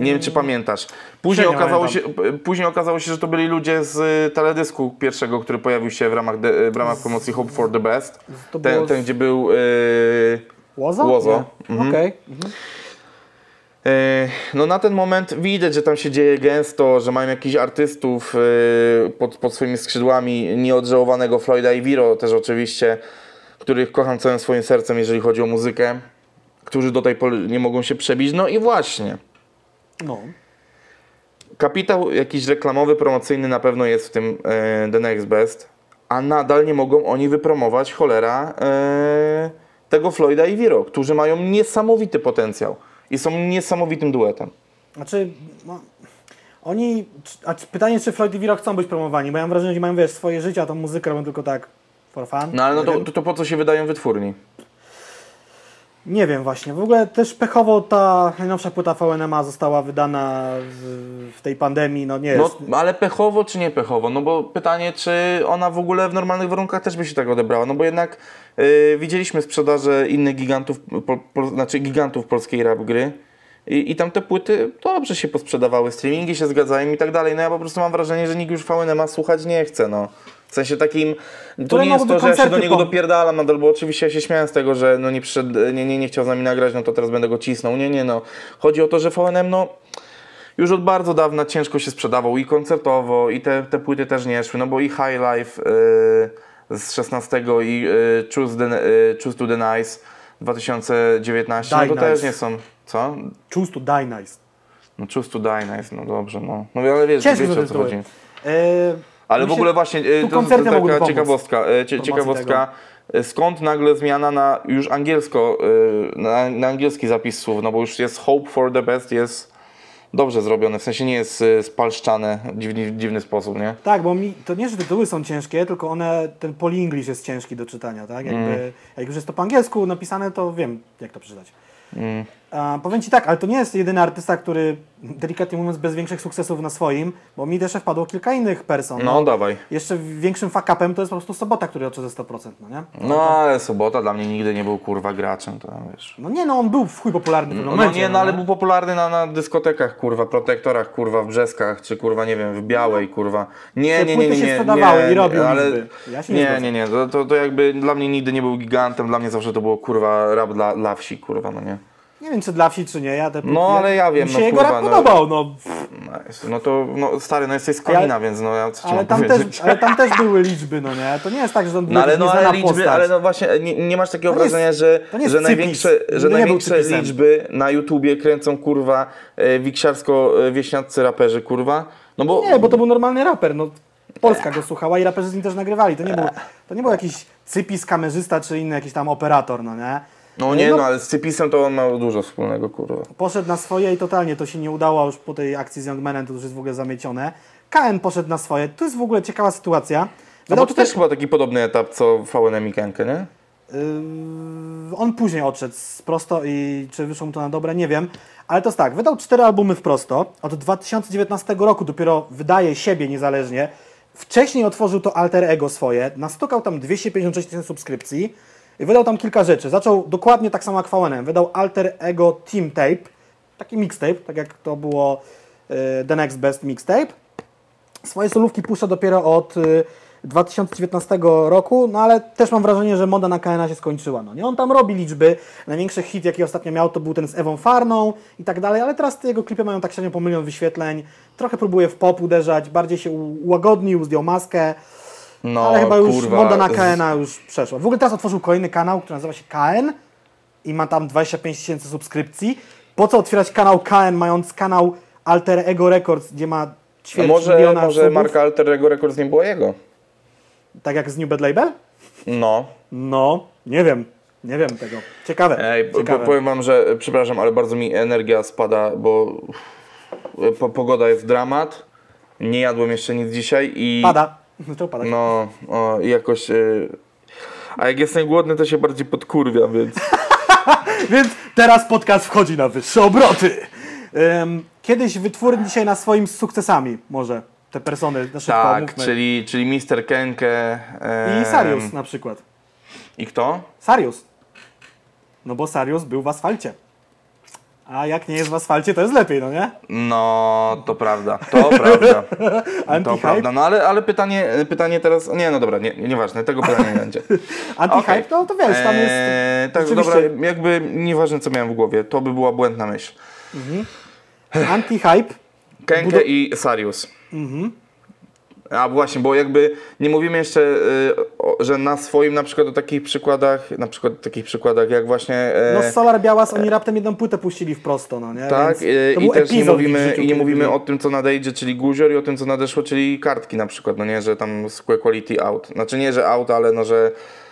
Nie wiem, czy pamiętasz. Później okazało, się, później okazało się, że to byli ludzie z y, teledysku pierwszego, który pojawił się w ramach, de, w ramach promocji Hope for the Best. To Ten, ten gdzie był... y, Łozo? Łozo. Nie. Okej. E, No na ten moment widać, że tam się dzieje gęsto, że mają jakichś artystów e, pod, pod swoimi skrzydłami, nieodżałowanego Floyda i Viro też oczywiście, których kocham całym swoim sercem, jeżeli chodzi o muzykę, którzy do tej pory nie mogą się przebić. No i właśnie, No. kapitał jakiś reklamowy, promocyjny na pewno jest w tym e, The Next Best, a nadal nie mogą oni wypromować cholera e, tego Floyda i Viro, którzy mają niesamowity potencjał i są niesamowitym duetem. Znaczy, no, oni, a pytanie, czy Floyd i Viro chcą być promowani, bo ja mam wrażenie, że mają, wiesz, swoje życie, a tą muzykę robią tylko tak for fun. No ale no to, to, to po co się wydają wytwórni? Nie wiem właśnie. W ogóle też pechowo ta najnowsza płyta VNMA została wydana w, tej pandemii. No nie No, jest. ale pechowo czy nie pechowo? No bo pytanie, czy ona w ogóle w normalnych warunkach też by się tak odebrała? No bo jednak y, widzieliśmy sprzedaże innych gigantów, po, po, znaczy gigantów polskiej rap gry i, i tam te płyty dobrze się posprzedawały, streamingi się zgadzają i tak dalej. No ja po prostu mam wrażenie, że nikt już VNMA słuchać nie chce, no. W sensie takim, to nie jest to, że ja się do niego pom- dopierdalam nadal, bo oczywiście ja się śmiałem z tego, że no nie przyszedł, nie, nie, nie chciał z nami nagrać, no to teraz będę go cisnął. Nie, nie, no. Chodzi o to, że VNM, no już od bardzo dawna ciężko się sprzedawał i koncertowo, i te, te płyty też nie szły, no bo i High Life y, z 16 i y, Choose, the, y, Choose to the Nice 2019, no to Die też Nice. nie są, co? Choose to die nice. No Choose to Die Nice, no dobrze, no. No ale wiesz, wiecie o co chodzi. E, Ale w myślę- ogóle właśnie, tu to, to, taka pomóc ciekawostka, cie, promocji ciekawostka, y, skąd nagle zmiana na już angielsko, na, na angielski zapis słów, no bo już jest Hope for the Best, jest dobrze zrobione, w sensie nie jest spalszczane w dziwny, dziwny sposób, nie? Tak, bo mi, to nie, że tytuły są ciężkie, tylko one, ten polinglish jest ciężki do czytania, tak? Jakby, Mm. Jak już jest to po angielsku napisane, to wiem, jak to przeczytać. Mm. A, powiem Ci tak, ale to nie jest jedyny artysta, który, delikatnie mówiąc, bez większych sukcesów na swoim, bo mi też wpadło kilka innych person. No dawaj. Jeszcze większym fuck-upem to jest po prostu Sobota, który odszedł ze 100%, no nie? No ale Sobota dla mnie nigdy nie był kurwa graczem, to wiesz. No nie, no on był w chuj popularny w No, momencie. nie, no ale był popularny na, na dyskotekach, kurwa, protektorach, kurwa, w Brzeskach, czy kurwa, nie wiem, w Białej, kurwa. Nie, Te nie, nie, płyty nie, się nie, sprzedawały nie, i robił ale. Ja się nie nie, nie, nie, to, to, to jakby dla mnie nigdy nie był gigantem, dla mnie zawsze to było, kurwa, rap dla, dla wsi, kurwa, no nie. Nie wiem, czy dla wsi, czy nie. Ja te No, ale ja wiem, Mi się no, jego kurwa, rap no. podobał, no. Nice. No to, no stary, no jesteś z Kalina, więc no ja co ci Ale tam, powiedzieć. też, ale tam też były liczby, no nie? To nie jest tak, że on No ale, no, ale liczby, postać. ale no właśnie nie, nie masz takiego jest- wrażenia, że, że największe, że nie największe liczby na YouTubie kręcą kurwa e, wiksiarsko-wieśniaccy raperzy, kurwa. No bo Nie, bo to był normalny raper, no. Polska go słuchała i raperzy z nim też nagrywali. To nie był, to nie był jakiś cypis, kamerzysta czy inny jakiś tam operator, no nie? No nie, no ale z Cypisem to on ma dużo wspólnego, kurwa. Poszedł na swoje i totalnie to się nie udało, już po tej akcji z Youngmanem to już jest w ogóle zamiecione. KN poszedł na swoje. To jest w ogóle ciekawa sytuacja. No bo to też chyba taki podobny etap, co VNM i Kenkę, nie? Yy, on później odszedł z prosto i czy wyszło mu to na dobre, nie wiem. Ale to jest tak, wydał cztery albumy w prosto. Od 2019 roku dopiero wydaje siebie niezależnie. Wcześniej otworzył to alter ego swoje, nastukał tam 256 tysięcy subskrypcji wydał tam kilka rzeczy. Zaczął dokładnie tak samo jak VNM. Wydał alter ego Team Tape, taki mixtape, tak jak to było yy, The Next Best Mixtape. Swoje solówki puszcza dopiero od y, 2019 roku, no ale też mam wrażenie, że moda na KNA się skończyła. No nie, on tam robi liczby. Największy hit, jaki ostatnio miał, to był ten z Ewą Farną i tak dalej, ale teraz te jego klipy mają tak średnio po milion wyświetleń. Trochę próbuje w pop uderzać, bardziej się ułagodnił, zdjął maskę. No, ale chyba już kurwa, moda na KNA już przeszła. W ogóle teraz otworzył kolejny kanał, który nazywa się KN i ma tam 25 tysięcy subskrypcji. Po co otwierać kanał KN, mając kanał Alter Ego Records, gdzie ma ćwierć może, miliona może subów, marka Alterego Records nie była jego? tak jak z New Bad Label? No. No, nie wiem. Nie wiem tego. Ciekawe. Ej, ciekawe. powiem wam, że e, przepraszam, ale bardzo mi energia spada, bo e, po, pogoda jest dramat. Nie jadłem jeszcze nic dzisiaj i. Pada. Padać. No, o, i jakoś. e, A jak jestem głodny, to się bardziej podkurwiam, więc. Więc teraz podcast wchodzi na wyższe obroty. Ym, kiedyś wytwórni dzisiaj na swoim z sukcesami może te persony na szybko tak, omówmy. czyli, czyli Mister Kenke. em, I Sarius na przykład. I kto? Sarius. No bo Sarius był w asfalcie. A jak nie jest w asfalcie, to jest lepiej, no nie? No, to prawda, to prawda. To prawda. No ale, ale pytanie, pytanie teraz. Nie, no dobra, nie, nieważne, tego pytania nie będzie. Anti-hype, Okej. to, to wiesz, tam jest... Eee, tak, dobra, jakby nieważne co miałem w głowie, to by była błędna myśl. Anti-hype. Kenke Budo- i Sarius. Mhm. A właśnie, bo jakby nie mówimy jeszcze, y, że na swoim na przykład o takich przykładach, na przykład o takich przykładach jak właśnie e, No Solar Białas, oni raptem jedną płytę puścili w prosto, no nie? tak i też nie mówimy, i nie mówimy o tym co nadejdzie, czyli guzior i o tym co nadeszło, czyli kartki na przykład, no nie, że tam square quality out. Znaczy nie, że out, ale no, że e,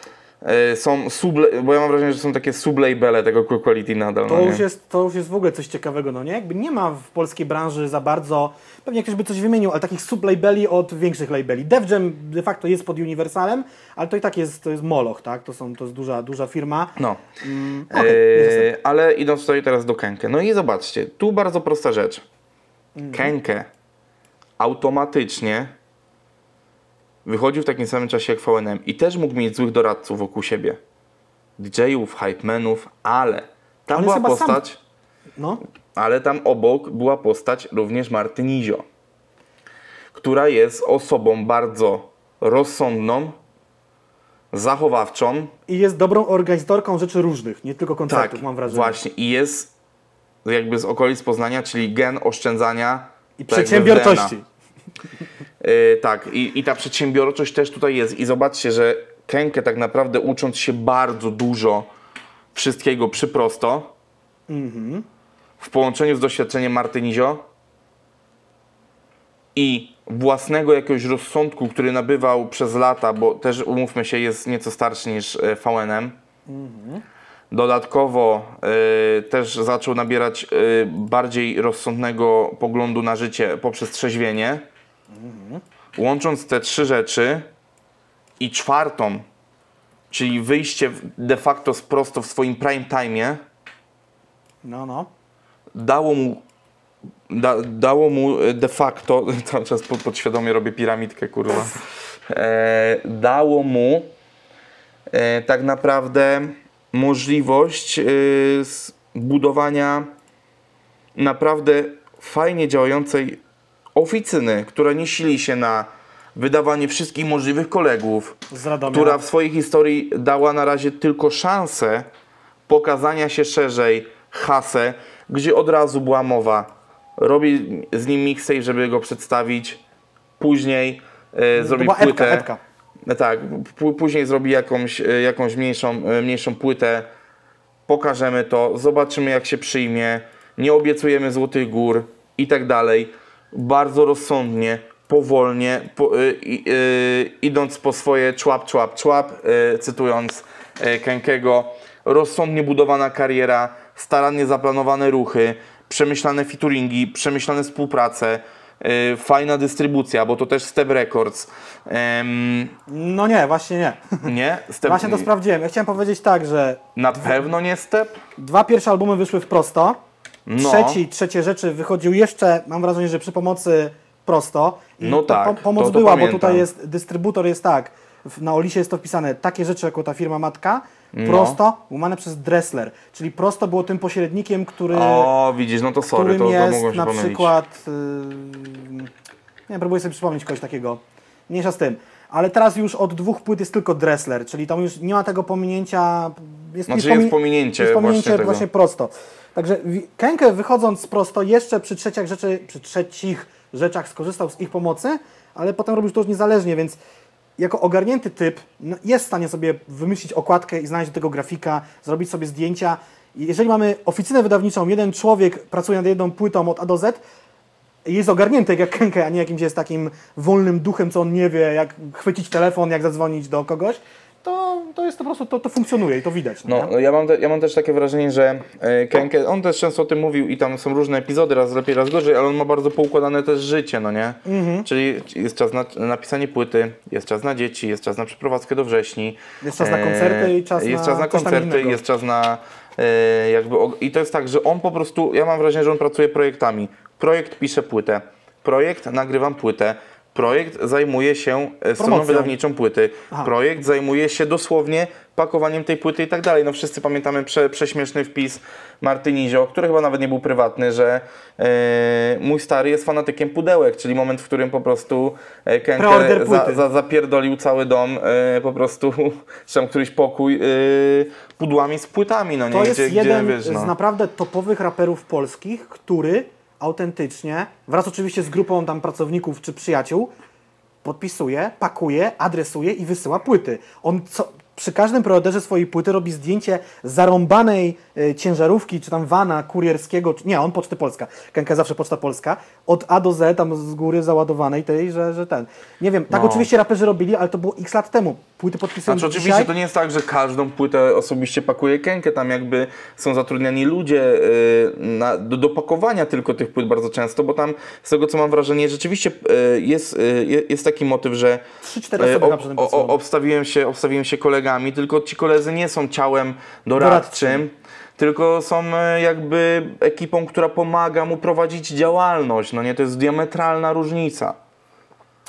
są sub, bo ja mam wrażenie, że są takie sublabele tego Quick Quality nadal. To no już, jest, to już jest w ogóle coś ciekawego, no nie? Jakby nie ma w polskiej branży za bardzo, pewnie ktoś by coś wymienił, ale takich sublabeli od większych labeli. Def Jam de facto jest pod Universalem, ale to i tak jest, to jest Moloch, tak? To, są, to jest duża, duża firma. No. Mm, jest Eee, ale idąc tutaj teraz do Kenke. No i zobaczcie, tu bardzo prosta rzecz. Mhm. Kenke automatycznie wychodził w takim samym czasie jak VNM i też mógł mieć złych doradców wokół siebie. DJ-ów, hypemenów, ale tam On była chyba sam- postać, No, ale tam obok była postać również Marty Nizio, która jest osobą bardzo rozsądną, zachowawczą, i jest dobrą organizatorką rzeczy różnych, nie tylko koncertów, mam wrażenie. Tak, Właśnie i jest jakby z okolic Poznania, czyli gen oszczędzania I tak przedsiębiorczości. Yy, tak, i, i ta przedsiębiorczość też tutaj jest. I zobaczcie, że Kenke tak naprawdę ucząc się bardzo dużo wszystkiego przyprosto, Mhm. w połączeniu z doświadczeniem Marty Nizio i własnego jakiegoś rozsądku, który nabywał przez lata, bo też umówmy się, jest nieco starszy niż e, VNM. Dodatkowo e, też zaczął nabierać e, bardziej rozsądnego poglądu na życie poprzez trzeźwienie. Łącząc te trzy rzeczy i czwartą, czyli wyjście de facto z prosto w swoim prime time'ie, No, no. dało mu, da, dało mu e, de facto, cały czas pod, podświadomie robię piramidkę, kurwa, e, dało mu e, tak naprawdę możliwość e, budowania naprawdę fajnie działającej oficyny, która nie sili się na wydawanie wszystkich możliwych kolegów, która w swojej historii dała na razie tylko szansę pokazania się szerzej, hasę, gdzie od razu była mowa. Robi z nim mixtape, żeby go przedstawić. Później e, zrobi epka, płytę. epka. E, Tak, później zrobi jakąś, e, jakąś mniejszą, e, mniejszą płytę. Pokażemy to, zobaczymy jak się przyjmie. Nie obiecujemy złotych gór i tak dalej. Bardzo rozsądnie, powolnie, po, y, y, idąc po swoje człap, człap, człap, y, cytując y. Rozsądnie budowana kariera, starannie zaplanowane ruchy, przemyślane featuringi, przemyślane współprace, y, fajna dystrybucja, bo to też Step Records. Em, No nie, właśnie nie. nie? Step, Właśnie to sprawdziłem. Ja chciałem powiedzieć tak, że Na pewno nie Step? dwa pierwsze albumy wyszły w prosto. No. Trzeci trzecie rzeczy wychodził jeszcze, mam wrażenie, że przy pomocy prosto. I No ta tak, pomoc to- to była, pamiętam. bo tutaj jest, dystrybutor jest tak, na Olisie jest to wpisane takie rzeczy jako ta firma matka, No. prosto, łamane przez Dressler. Czyli prosto było tym pośrednikiem, który, O, widzisz, no to sorry, którym to, to jest mogłem się na pomylić. przykład... Yy, Nie, próbuję sobie przypomnieć kogoś takiego. Mniejsza z tym. Ale teraz już od dwóch płyt jest tylko Dressler, czyli tam już nie ma tego pominięcia. Jest, Znaczy jest pominięcie jest pominięcie właśnie właśnie prosto. Także Kenke wychodząc prosto jeszcze przy trzecich, rzeczy, przy trzecich rzeczach skorzystał z ich pomocy, ale potem robił to już niezależnie, więc jako ogarnięty typ no, jest w stanie sobie wymyślić okładkę i znaleźć do tego grafika, zrobić sobie zdjęcia. Jeżeli mamy oficynę wydawniczą, jeden człowiek pracuje nad jedną płytą od A do Z, jest ogarnięty jak Kenke, a nie jakimś jest takim wolnym duchem, co on nie wie, jak chwycić telefon, jak zadzwonić do kogoś, to, to jest to po prostu, to, to funkcjonuje i to widać. No, no ja, mam te, ja mam też takie wrażenie, że e, Kenke, on też często o tym mówił i tam są różne epizody, raz lepiej, raz gorzej, ale on ma bardzo poukładane też życie, no nie? Mhm. Czyli jest czas na napisanie płyty, jest czas na dzieci, jest czas na przeprowadzkę do wrześni. Jest czas na koncerty i czas jest na czas na koncerty, jest czas na e, jakby, i to jest tak, że on po prostu, ja mam wrażenie, że on pracuje projektami. Projekt pisze płytę, projekt nagrywam płytę, projekt zajmuje się e, stroną wydawniczą płyty, Aha. projekt zajmuje się dosłownie pakowaniem tej płyty i tak dalej. No wszyscy pamiętamy prze, prześmieszny wpis Martynizio, który chyba nawet nie był prywatny, że e, mój stary jest fanatykiem pudełek, czyli moment, w którym po prostu e, Preorder Kenke za, za, zapierdolił cały dom, po prostu, czy tam któryś pokój e, pudłami z płytami, no nie? To jest gdzie, jeden gdzie, wiesz, no. z naprawdę topowych raperów polskich, który autentycznie, wraz oczywiście z grupą tam pracowników czy przyjaciół, podpisuje, pakuje, adresuje i wysyła płyty. On co, przy każdym preorderze swojej płyty robi zdjęcie zarąbanej e, ciężarówki, czy tam vana kurierskiego, czy, nie, on Poczty Polska, Kenka zawsze Poczta Polska, od A do Z, tam z góry załadowanej tej, że, że ten. Nie wiem, tak No. oczywiście raperzy robili, ale to było x lat temu. Płyty podpisują Znaczy oczywiście dzisiaj. to nie jest tak, że każdą płytę osobiście pakuje Kenkę, tam jakby są zatrudniani ludzie y, na, do, do pakowania tylko tych płyt bardzo często, bo tam z tego co mam wrażenie rzeczywiście y, jest, je- jest taki motyw, że Trzy, cztery osoby y, na pracują. obstawiłem, się, obstawiłem się kolegami, tylko ci koledzy nie są ciałem doradczym, Doradczym. tylko są y, jakby ekipą, która pomaga mu prowadzić działalność, no nie, to jest diametralna różnica.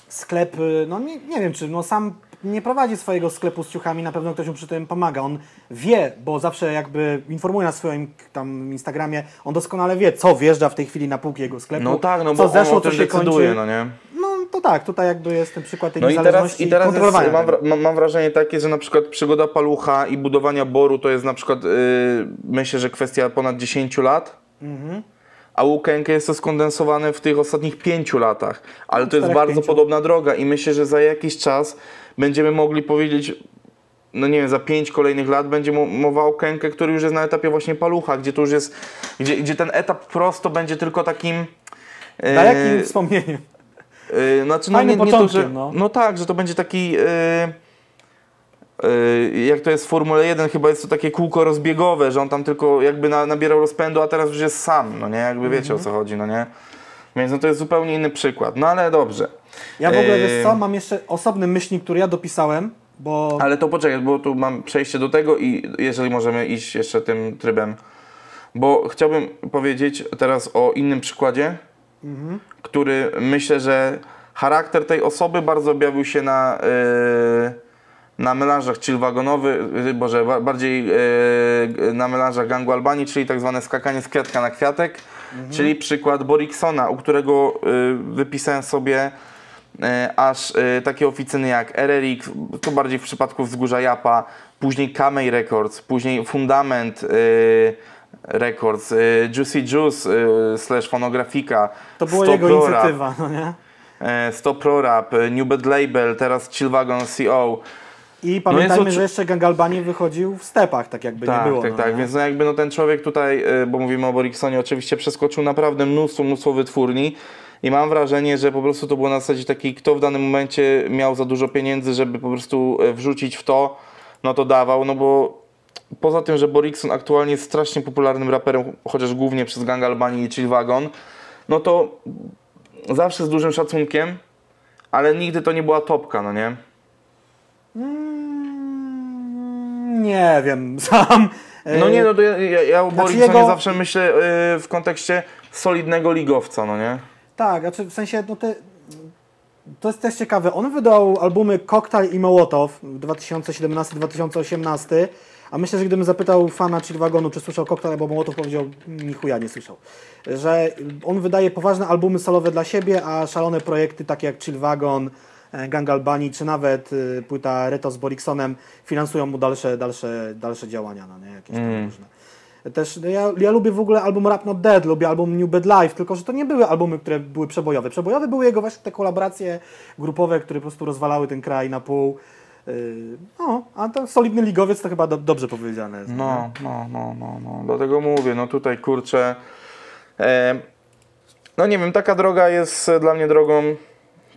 sklep, y, no nie, nie wiem czy, no sam nie prowadzi swojego sklepu z ciuchami, na pewno ktoś mu przy tym pomaga. On wie, bo zawsze jakby informuje na swoim tam Instagramie, on doskonale wie, co wjeżdża w tej chwili na półki jego sklepu, No tak, no co bo zeszło, on o co tym się decyduje, kończy. no nie? To tak, tutaj jakby jest ten przykład tej No i teraz, niezależności i teraz jest, mam, mam, wrażenie takie, że na przykład przygoda palucha i budowania boru to jest na przykład, yy, myślę, że kwestia ponad 10 lat. Mhm. A u Kenke jest to skondensowane w tych ostatnich 5 latach. Ale to jest bardzo pięciu. podobna droga i myślę, że za jakiś czas będziemy mogli powiedzieć, no nie wiem, za 5 kolejnych lat będzie mo- mowa o Kenke, który już jest na etapie właśnie palucha, gdzie to już jest, gdzie, gdzie ten etap prosto będzie tylko takim... yy, Dalekim wspomnieniem. Yy, znaczy, no, nie, nie to, że, no. no. tak, że to będzie taki. Yy, jak to jest w Formule 1, chyba jest to takie kółko rozbiegowe, że on tam tylko jakby na, nabierał rozpędu, a teraz już jest sam, no nie? Jakby wiecie Mhm. o co chodzi, no nie? Więc no to jest zupełnie inny przykład. No ale dobrze. Ja w ogóle, Yy, wiesz co, mam jeszcze osobny myślnik, który ja dopisałem, bo Ale to poczekaj, bo tu mam przejście do tego i jeżeli możemy iść jeszcze tym trybem. Bo chciałbym powiedzieć teraz o innym przykładzie, który myślę, że charakter tej osoby bardzo objawił się na, yy, na melanżach chill wagonowy, yy, boże, ba- bardziej yy, na melanżach gangu Albanii, czyli tak zwane skakanie z kwiatka na kwiatek, czyli przykład Boriksona, u którego wypisałem sobie e, aż e, takie oficyny jak RRX, to bardziej w przypadku Wzgórza Japa, później Kamej Records, później Fundament e, Records, e, Juicy Juice e, slash Fonografika, to była jego Pro inicjatywa, no nie? e, Stop Pro Rap, e, New Bad Label, teraz Chillwagon CO. I pamiętajmy, oczy- że jeszcze Gang Albanii wychodził w stepach, tak jakby Tak, nie było. tak, no, tak, nie? więc no jakby no ten człowiek tutaj, e, bo mówimy o Boriksonie, oczywiście przeskoczył naprawdę mnóstwo, mnóstwo wytwórni i mam wrażenie, że po prostu to było na zasadzie takiej, kto w danym momencie miał za dużo pieniędzy, żeby po prostu e, wrzucić w to, no to dawał, no bo poza tym, że Borikson aktualnie jest strasznie popularnym raperem, chociaż głównie przez Gang Albanii i Chill Wagon, no to zawsze z dużym szacunkiem, ale nigdy to nie była topka, no nie? Mm, Nie wiem, sam. e, No nie, no to ja, ja, ja o Znaczy jego- zawsze myślę yy, w kontekście solidnego ligowca, no nie? Tak, znaczy w sensie, no te, to jest też ciekawe. On wydał albumy Cocktail i Mołotow w 2017-2018, A myślę, że gdybym zapytał fana Chill Wagonu, czy słyszał Koktajl albo Mołotow, powiedział, ni chuja nie słyszał. Że on wydaje poważne albumy solowe dla siebie, a szalone projekty takie jak Chill Wagon, e, Gang Albanii, czy nawet y, płyta Reto z Boriksonem finansują mu dalsze, dalsze, dalsze działania, no nie? Jakieś tam różne. Też no ja, ja lubię w ogóle album Rap Not Dead, lubię album New Bad Life, tylko że to nie były albumy, które były przebojowe. Przebojowe były jego właśnie te kolaboracje grupowe, które po prostu rozwalały ten kraj na pół. Yy, No, a to solidny ligowiec to chyba do, dobrze powiedziane jest. No, no, no, no, no. Dlatego mówię, no tutaj kurczę. E, no nie wiem, taka droga jest dla mnie drogą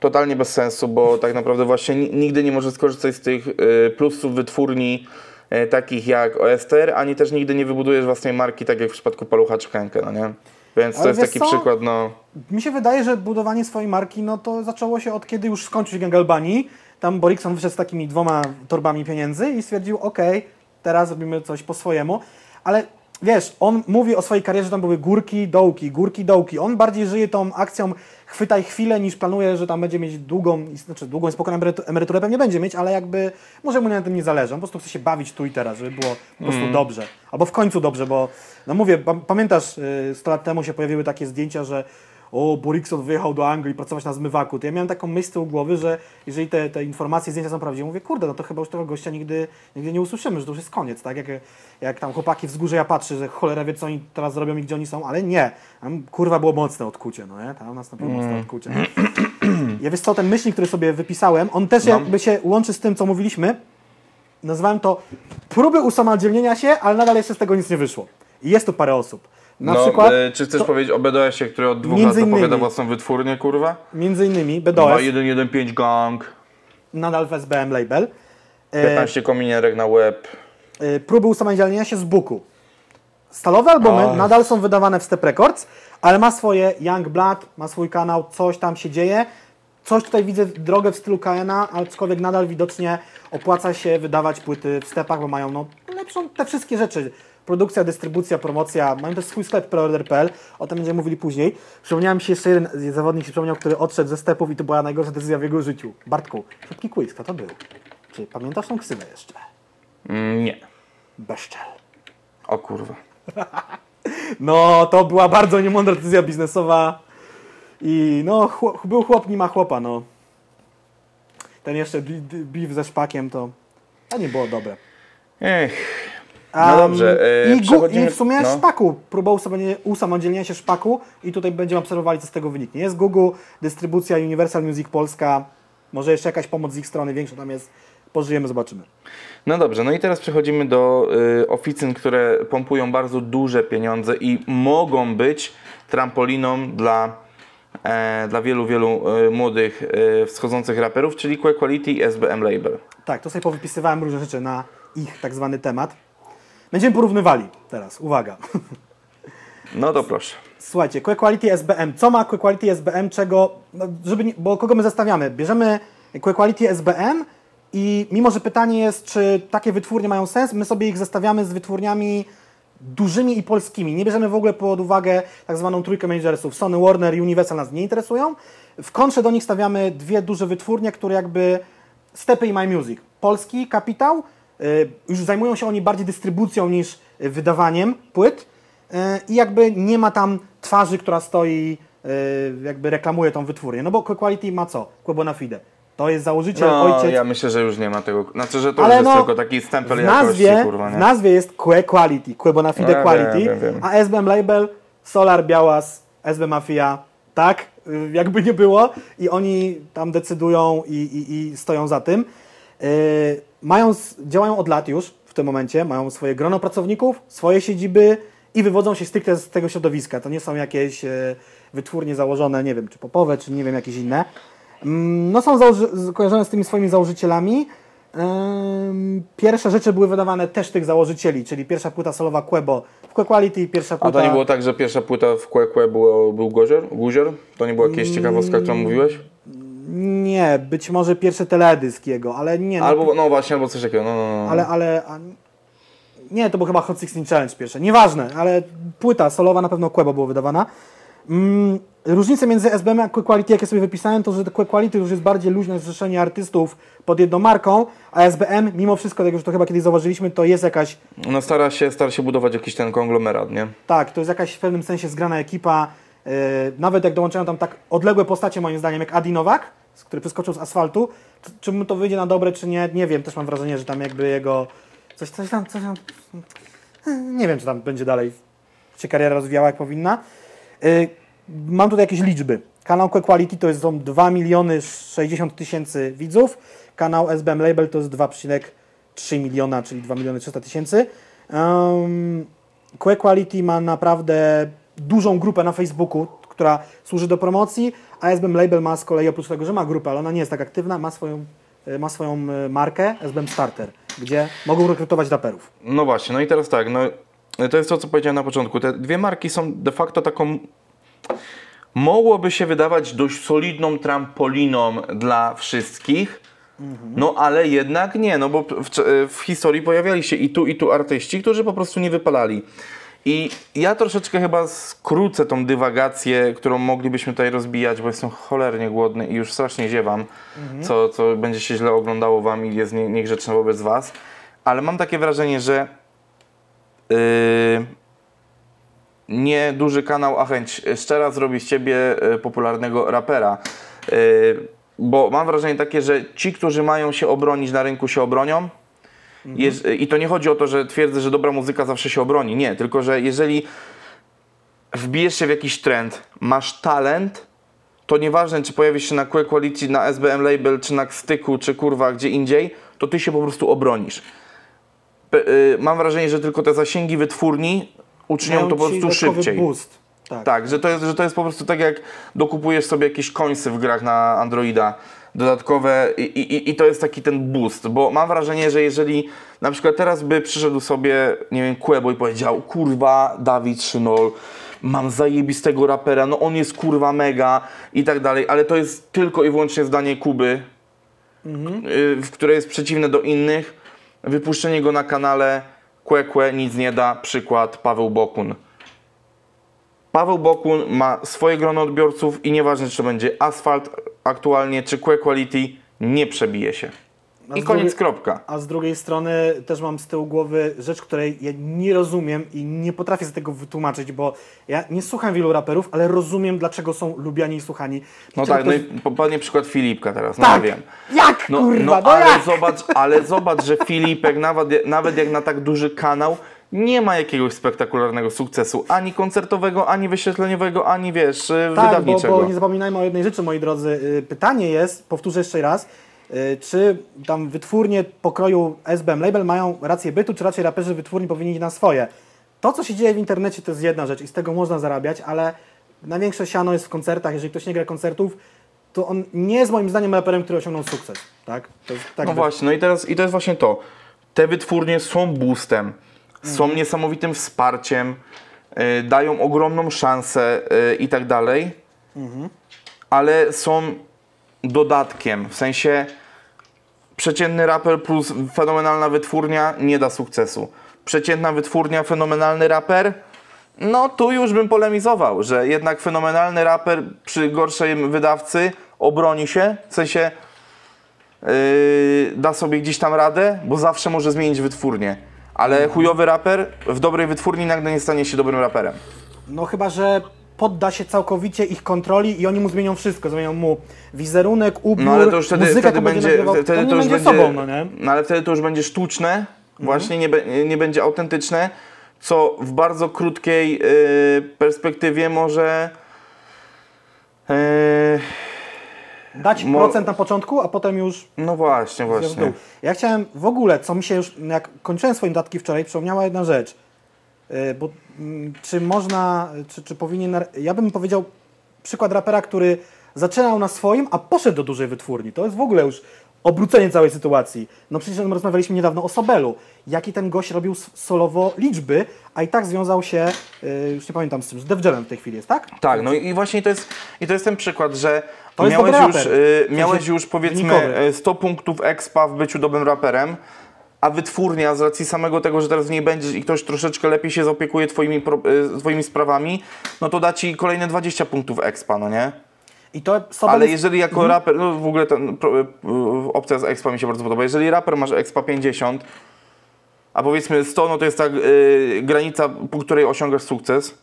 totalnie bez sensu, bo tak naprawdę właśnie ni- nigdy nie możesz skorzystać z tych e, plusów wytwórni e, takich jak OSTR, ani też nigdy nie wybudujesz własnej marki, tak jak w przypadku Palucha czy Henke, no nie? Więc Ale to jest taki co? przykład, no. Mi się wydaje, że budowanie swojej marki, no to zaczęło się od kiedy już skończył się Gang Albanii. Tam Borikson wyszedł z takimi dwoma torbami pieniędzy i stwierdził, okej, teraz robimy coś po swojemu. Ale wiesz, on mówi o swojej karierze, że tam były górki, dołki, górki, dołki. On bardziej żyje tą akcją chwytaj chwilę, niż planuje, że tam będzie mieć długą, znaczy długą i spokojną emerytu- emeryturę pewnie będzie mieć, ale jakby może mu na tym nie zależy. On po prostu chce się bawić tu i teraz, żeby było po prostu dobrze. Albo w końcu dobrze, bo no mówię, pa- pamiętasz, y, 100 lat temu się pojawiły takie zdjęcia, że o, Borikson wyjechał do Anglii pracować na zmywaku. To ja miałem taką myśl tyłu głowy, że jeżeli te, te informacje, zdjęcia są prawdziwe, mówię, kurde, no to chyba już tego gościa nigdy, nigdy nie usłyszymy, że to już jest koniec, tak? Jak, jak tam chłopaki wzgórze ja patrzę, że cholera wie, co oni teraz zrobią i gdzie oni są, ale nie. Tam kurwa było mocne odkucie, no nie? Tam nastąpiło mocne odkucie. Ja wiesz co, ten myślnik, który sobie wypisałem, on też jakby się łączy z tym, co mówiliśmy. Nazwałem to próby usamodzielnienia się, ale nadal jeszcze z tego nic nie wyszło. I jest tu parę osób. Na no przykład, e, czy chcesz to, powiedzieć o BDS-ie, który od dwóch lat zapowiada innymi. własną wytwórnię, kurwa? między innymi BDOS, 2115 gang, nadal w SBM label. E, 15 kominierek na web. e, próby usamodzielnienia się z Buku. Stalowe albumy Ach. nadal są wydawane w Step Records, ale ma swoje Young Blood, ma swój kanał, coś tam się dzieje. Coś tutaj widzę drogę w stylu KNA, aczkolwiek nadal widocznie opłaca się wydawać płyty w stepach, bo mają no, lepszą te wszystkie rzeczy. Produkcja, dystrybucja, promocja. Mają też swój sklep preorder.pl, o tym będziemy mówili później. Przypomniałem się jeszcze jeden zawodnik, się przypomniał, który odszedł ze stepów i to była najgorsza decyzja w jego życiu. Bartku, szybki quiz, kto to był? Czy pamiętasz tą ksywę jeszcze? Mm, nie. Beszczel. O kurwa. No, to była bardzo niemądra decyzja biznesowa i no, chłop, był chłop, nie ma chłopa, no. Ten jeszcze bi- bi- biw ze szpakiem, to, to nie było dobre. Ech. Um, No dobrze, e, I, przechodzimy- I w sumie no. szpaku, próba usamodzielnienia- się szpaku i tutaj będziemy obserwowali, co z tego wyniknie. Jest Google, dystrybucja Universal Music Polska, może jeszcze jakaś pomoc z ich strony większa tam jest, pożyjemy, zobaczymy. No dobrze, no i teraz przechodzimy do y, oficyn, które pompują bardzo duże pieniądze i mogą być trampoliną dla, e, dla wielu, wielu y, młodych y, wschodzących raperów, czyli Quality i SBM Label. Tak, to sobie powypisywałem różne rzeczy na ich tak zwany temat. Będziemy porównywali teraz, uwaga. No to proszę. Słuchajcie, Quality SBM. Co ma Quality SBM, czego, no, żeby nie, bo kogo my zestawiamy? Bierzemy Quality SBM i mimo, że pytanie jest, czy takie wytwórnie mają sens, my sobie ich zestawiamy z wytwórniami dużymi i polskimi. Nie bierzemy w ogóle pod uwagę tak zwaną trójkę managersów. Sony, Warner i Universal nas nie interesują. W kontrze do nich stawiamy dwie duże wytwórnie, które jakby Stepy i My Music. Polski kapitał, już zajmują się oni bardziej dystrybucją niż wydawaniem płyt. E, i jakby nie ma tam twarzy, która stoi, e, jakby reklamuje tą wytwórnię. No bo Quality ma co? Quebona Fide. To jest założyciel, No, ojciec. ja myślę, że już nie ma tego. Znaczy, że to ale już jest no, tylko taki stempel w jakości, nazwie, kurwa, nie? w nazwie jest Que Quality, Quebona Fide No, ja Quality, wiem, wiem, wiem. a SBM Label, Solar, Białas, SB Mafia, tak, y, jakby nie było i oni tam decydują i, i, i stoją za tym. Yy, mają, działają od lat już w tym momencie, mają swoje grono pracowników, swoje siedziby i wywodzą się stricte z tego środowiska. To nie są jakieś e, wytwórnie założone, nie wiem, czy popowe, czy nie wiem, jakieś inne. Mm, No są kojarzone z tymi swoimi założycielami. Pierwsze rzeczy były wydawane też tych założycieli, czyli pierwsza płyta solowa Quebo w Que Quality i pierwsza A płyta... to nie było tak, że pierwsza płyta w Que Que było, był Guzior? Guzior? To nie była jakaś ciekawostka, którą mówiłeś? Nie, być może pierwszy teledysk jego, ale nie. No, Albo, no właśnie, albo coś takiego, no, no, no. Ale, ale... A, nie, to był chyba Hot 16 Challenge pierwsze. Nieważne, ale płyta solowa na pewno Quebo była wydawana. Mm, różnice między SBM a Quick Quality, jakie sobie wypisałem, to że Quick Quality już jest bardziej luźne zrzeszenie artystów pod jedną marką, a SBM, mimo wszystko, jak już to chyba kiedyś zauważyliśmy, to jest jakaś, No stara się, stara się budować jakiś ten konglomerat, nie? tak, to jest jakaś w pewnym sensie zgrana ekipa, nawet jak dołączają tam tak odległe postacie, moim zdaniem, jak Adi Nowak, który przeskoczył z asfaltu, czy, czy mu to wyjdzie na dobre, czy nie, nie wiem, też mam wrażenie, że tam jakby jego, coś, coś tam, coś tam, nie wiem, czy tam będzie dalej się kariera rozwijała jak powinna. Y, Mam tutaj jakieś liczby. Kanał Quality to są 2 miliony 60 tysięcy widzów. Kanał SBM Label to jest 2,3 miliona, czyli 2 miliony 300 tysięcy. Um, Quality ma naprawdę dużą grupę na Facebooku, która służy do promocji, a SBM Label ma z kolei oprócz tego, że ma grupę, ale ona nie jest tak aktywna, ma swoją, y, ma swoją y, markę SBM Starter, gdzie mogą rekrutować raperów. No właśnie, no i teraz tak, no to jest to, co powiedziałem na początku. Te dwie marki są de facto taką. Mogłoby się wydawać dość solidną trampoliną dla wszystkich, no ale jednak nie, no bo w, w historii pojawiali się i tu, i tu artyści, którzy po prostu nie wypalali. I ja troszeczkę chyba skrócę tą dywagację, którą moglibyśmy tutaj rozbijać, bo jestem cholernie głodny i już strasznie ziewam, co, co będzie się źle oglądało wam i jest nie, niegrzeczne wobec was. Ale mam takie wrażenie, że yy, nie duży kanał, a chęć szczera zrobi z ciebie y, popularnego rapera. Y, bo mam wrażenie takie, że ci, którzy mają się obronić na rynku, się obronią. Jeż- I to nie chodzi o to, że twierdzę, że dobra muzyka zawsze się obroni. Nie, tylko że jeżeli wbijesz się w jakiś trend, masz talent, to nieważne, czy pojawisz się na Quick Quality, na SBM Label, czy na Styku, czy kurwa gdzie indziej, to ty się po prostu obronisz. Pe- y, mam wrażenie, że tylko te zasięgi wytwórni uczynią Mają to po prostu szybciej. Boost. Tak. Tak, że to, jest, że to jest po prostu tak jak dokupujesz sobie jakieś końce w grach na Androida dodatkowe i, i, i to jest taki ten boost, bo mam wrażenie, że jeżeli na przykład teraz by przyszedł sobie, nie wiem, Quebo i powiedział, kurwa, Dawid Szynol, mam zajebistego rapera, no on jest kurwa mega i tak dalej, ale to jest tylko i wyłącznie zdanie Kuby, w które jest przeciwne do innych. Wypuszczenie go na kanale Kłekłe nic nie da, przykład Paweł Bokun. Paweł Bokun ma swoje grono odbiorców i nieważne czy to będzie asfalt aktualnie czy Quick Quality, nie przebije się. A I koniec drugiej- kropka. A z drugiej strony też mam z tyłu głowy rzecz, której ja nie rozumiem i nie potrafię z tego wytłumaczyć, bo ja nie słucham wielu raperów, ale rozumiem, dlaczego są lubiani i słuchani. No tak, no i ktoś- po- padnie przykład Filipka teraz, no tak! wiem. Jak No, kurwa, no no, ale jak? zobacz, ale zobacz, że Filipek nawet, nawet jak na tak duży kanał nie ma jakiegoś spektakularnego sukcesu, ani koncertowego, ani wyświetleniowego, ani wiesz, y, Tak, bo, wydawniczego. bo nie zapominajmy o jednej rzeczy, moi drodzy. Y, Pytanie jest, powtórzę jeszcze raz, y, czy tam wytwórnie pokroju SBM Label mają rację bytu, czy raczej raperzy wytwórni powinni iść na swoje? To, co się dzieje w internecie, to jest jedna rzecz i z tego można zarabiać, ale największe siano jest w koncertach. Jeżeli ktoś nie gra koncertów, to on nie jest moim zdaniem raperem, który osiągnął sukces. Tak? Jest, tak No by- właśnie, no i teraz i to jest właśnie to. Te wytwórnie są boostem, są Mhm. niesamowitym wsparciem, y, dają ogromną szansę y, i tak dalej, Mhm. ale są dodatkiem. W sensie przeciętny raper plus fenomenalna wytwórnia nie da sukcesu. Przeciętna wytwórnia, fenomenalny raper, no tu już bym polemizował, że jednak fenomenalny raper przy gorszej wydawcy obroni się, w sensie yy, da sobie gdzieś tam radę, bo zawsze może zmienić wytwórnię. Ale chujowy raper w dobrej wytwórni nagle nie stanie się dobrym raperem. No chyba, że podda się całkowicie ich kontroli i oni mu zmienią wszystko. Zmienią mu wizerunek, ubiór, No ale to już wtedy, muzykę, wtedy jaką będzie, nagrywał. wtedy to nie to już będzie sobą, no nie? no ale wtedy to już będzie sztuczne, właśnie nie, be, nie będzie autentyczne, co w bardzo krótkiej yy, perspektywie może yy, Dać Mo- procent na początku, a potem już no właśnie, właśnie. Ja chciałem w ogóle, co mi się już, jak kończyłem swoje notatki wczoraj, przypomniała jedna rzecz. Yy, Bo mm, czy można, czy, czy powinien, ja bym powiedział przykład rapera, który zaczynał na swoim, a poszedł do dużej wytwórni. To jest w ogóle już obrócenie całej sytuacji. No przecież rozmawialiśmy niedawno o Sobelu. Jaki ten gość robił solowo liczby, a i tak związał się, yy, już nie pamiętam z czym, z Def Jamem w tej chwili jest, tak? Tak, no i właśnie to jest, i to jest ten przykład, że To miałeś, już, y, miałeś już powiedzmy wynikowy. y, 100 punktów expa w byciu dobrym raperem, a wytwórnia z racji samego tego, że teraz w niej będziesz i ktoś troszeczkę lepiej się zaopiekuje twoimi, pro, y, twoimi sprawami, no to da ci kolejne 20 punktów expa, no nie? I to Ale jeżeli jako raper, no w ogóle ten, y, opcja z expa mi się bardzo podoba, jeżeli raper masz expa 50, a powiedzmy 100, no to jest tak y, granica, po której osiągasz sukces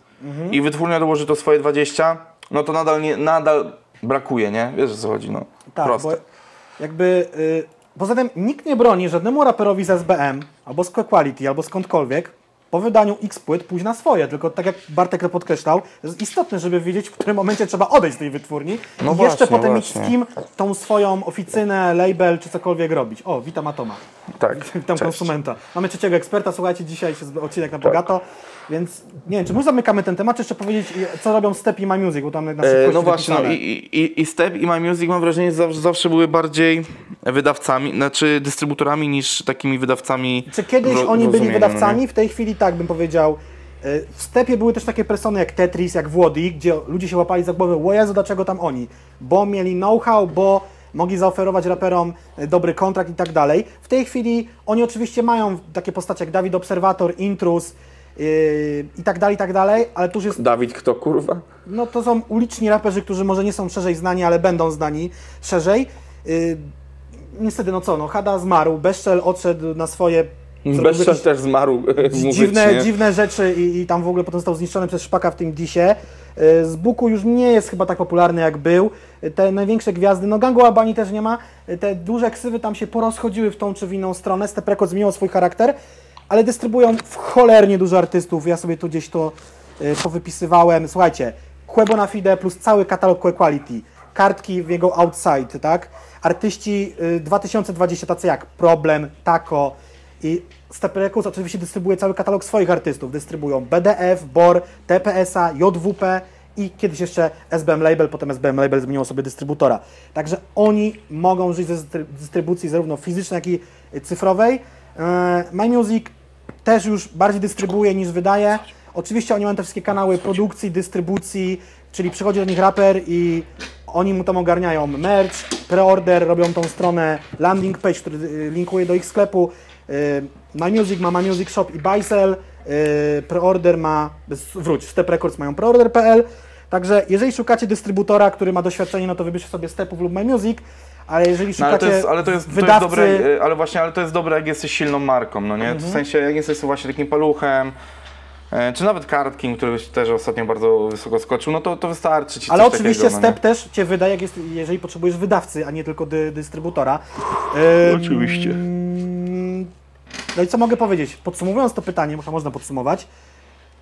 i wytwórnia dołoży to swoje 20, no to nadal, nie, nadal brakuje, nie? Wiesz o co chodzi, no. Tak, Proste. bo jakby. Y, poza tym nikt nie broni żadnemu raperowi z SBM, albo z Quality, albo skądkolwiek po wydaniu X płyt pójść na swoje. Tylko tak jak Bartek to podkreślał, jest istotne, żeby wiedzieć, w którym momencie trzeba odejść z tej wytwórni No i jeszcze właśnie, potem właśnie. mieć z kim tą swoją oficynę, label czy cokolwiek robić. O, witam Atoma. Tak, Witam cześć. Tak. konsumenta. Mamy trzeciego eksperta, słuchajcie, dzisiaj z- odcinek na bogato, więc nie wiem, czy my zamykamy ten temat, czy jeszcze powiedzieć, co robią Step i My Music, bo tam na E, no właśnie, no i, i, i Step i My Music mam wrażenie, że zawsze, zawsze były bardziej wydawcami, znaczy dystrybutorami niż takimi wydawcami. Czy kiedyś oni byli wydawcami? no nie? w tej chwili tak bym powiedział. Y, W stepie były też takie persony jak Tetris, jak Włodi, gdzie ludzie się łapali za głowę, o Jezu, dlaczego tam oni? Bo mieli know-how, bo mogli zaoferować raperom y, dobry kontrakt i tak dalej. W tej chwili oni oczywiście mają takie postacie jak Dawid Obserwator, Intrus yy, i tak dalej, i tak dalej, ale tu już jest Dawid, kto kurwa? no to są uliczni raperzy, którzy może nie są szerzej znani, ale będą znani szerzej. Yy, niestety, no co, no Hada zmarł, Beszczel odszedł na swoje... jakieś też zmarł, dziwne, nie? dziwne rzeczy i, i tam w ogóle potem został zniszczony przez Szpaka w tym disie. Yy, Z Buku już nie jest chyba tak popularny jak był. Te największe gwiazdy, no Gangu Albani też nie ma. Te duże ksywy tam się porozchodziły w tą czy w inną stronę. Step Records zmieniło swój charakter, ale dystrybuują w cholernie dużo artystów. Ja sobie tu gdzieś to yy, powypisywałem. Słuchajcie, Quebo na Fide plus cały katalog Que Quality, kartki w jego Outside, tak? Artyści y, 2020 tacy jak Problem, Taco i Step Records oczywiście dystrybuuje cały katalog swoich artystów. Dystrybuują BDF, BOR, TPSA, JWP i kiedyś jeszcze SBM Label, potem SBM Label zmieniło sobie dystrybutora. Także oni mogą żyć ze dystry- dystrybucji zarówno fizycznej, jak i y, cyfrowej. E, My Music też już bardziej dystrybuuje niż wydaje. Oczywiście oni mają te wszystkie kanały produkcji, dystrybucji, czyli przychodzi do nich raper i oni mu tam ogarniają merch, preorder, robią tą stronę landing page, który y, linkuje do ich sklepu. My Music ma My Music Shop i Buysell, y, preorder ma, wróć, Step Records mają preorder.pl. Także jeżeli szukacie dystrybutora, który ma doświadczenie, no to wybierzcie sobie Stepów lub My Music, ale jeżeli No, ale szukacie to jest, ale to jest, to jest wydawcy, dobre, e, ale właśnie, ale to jest dobre, jak jesteś silną marką, no nie? Mhm. W sensie, jak jesteś właśnie takim paluchem, e, czy nawet Kartking, który też ostatnio bardzo wysoko skoczył, no to, to wystarczy ci Ale coś oczywiście takiego, no nie? Step też Cię wyda, jak jest, jeżeli potrzebujesz wydawcy, a nie tylko dy, dystrybutora. Ym, Oczywiście. No i co mogę powiedzieć? Podsumowując to pytanie, bo to można podsumować.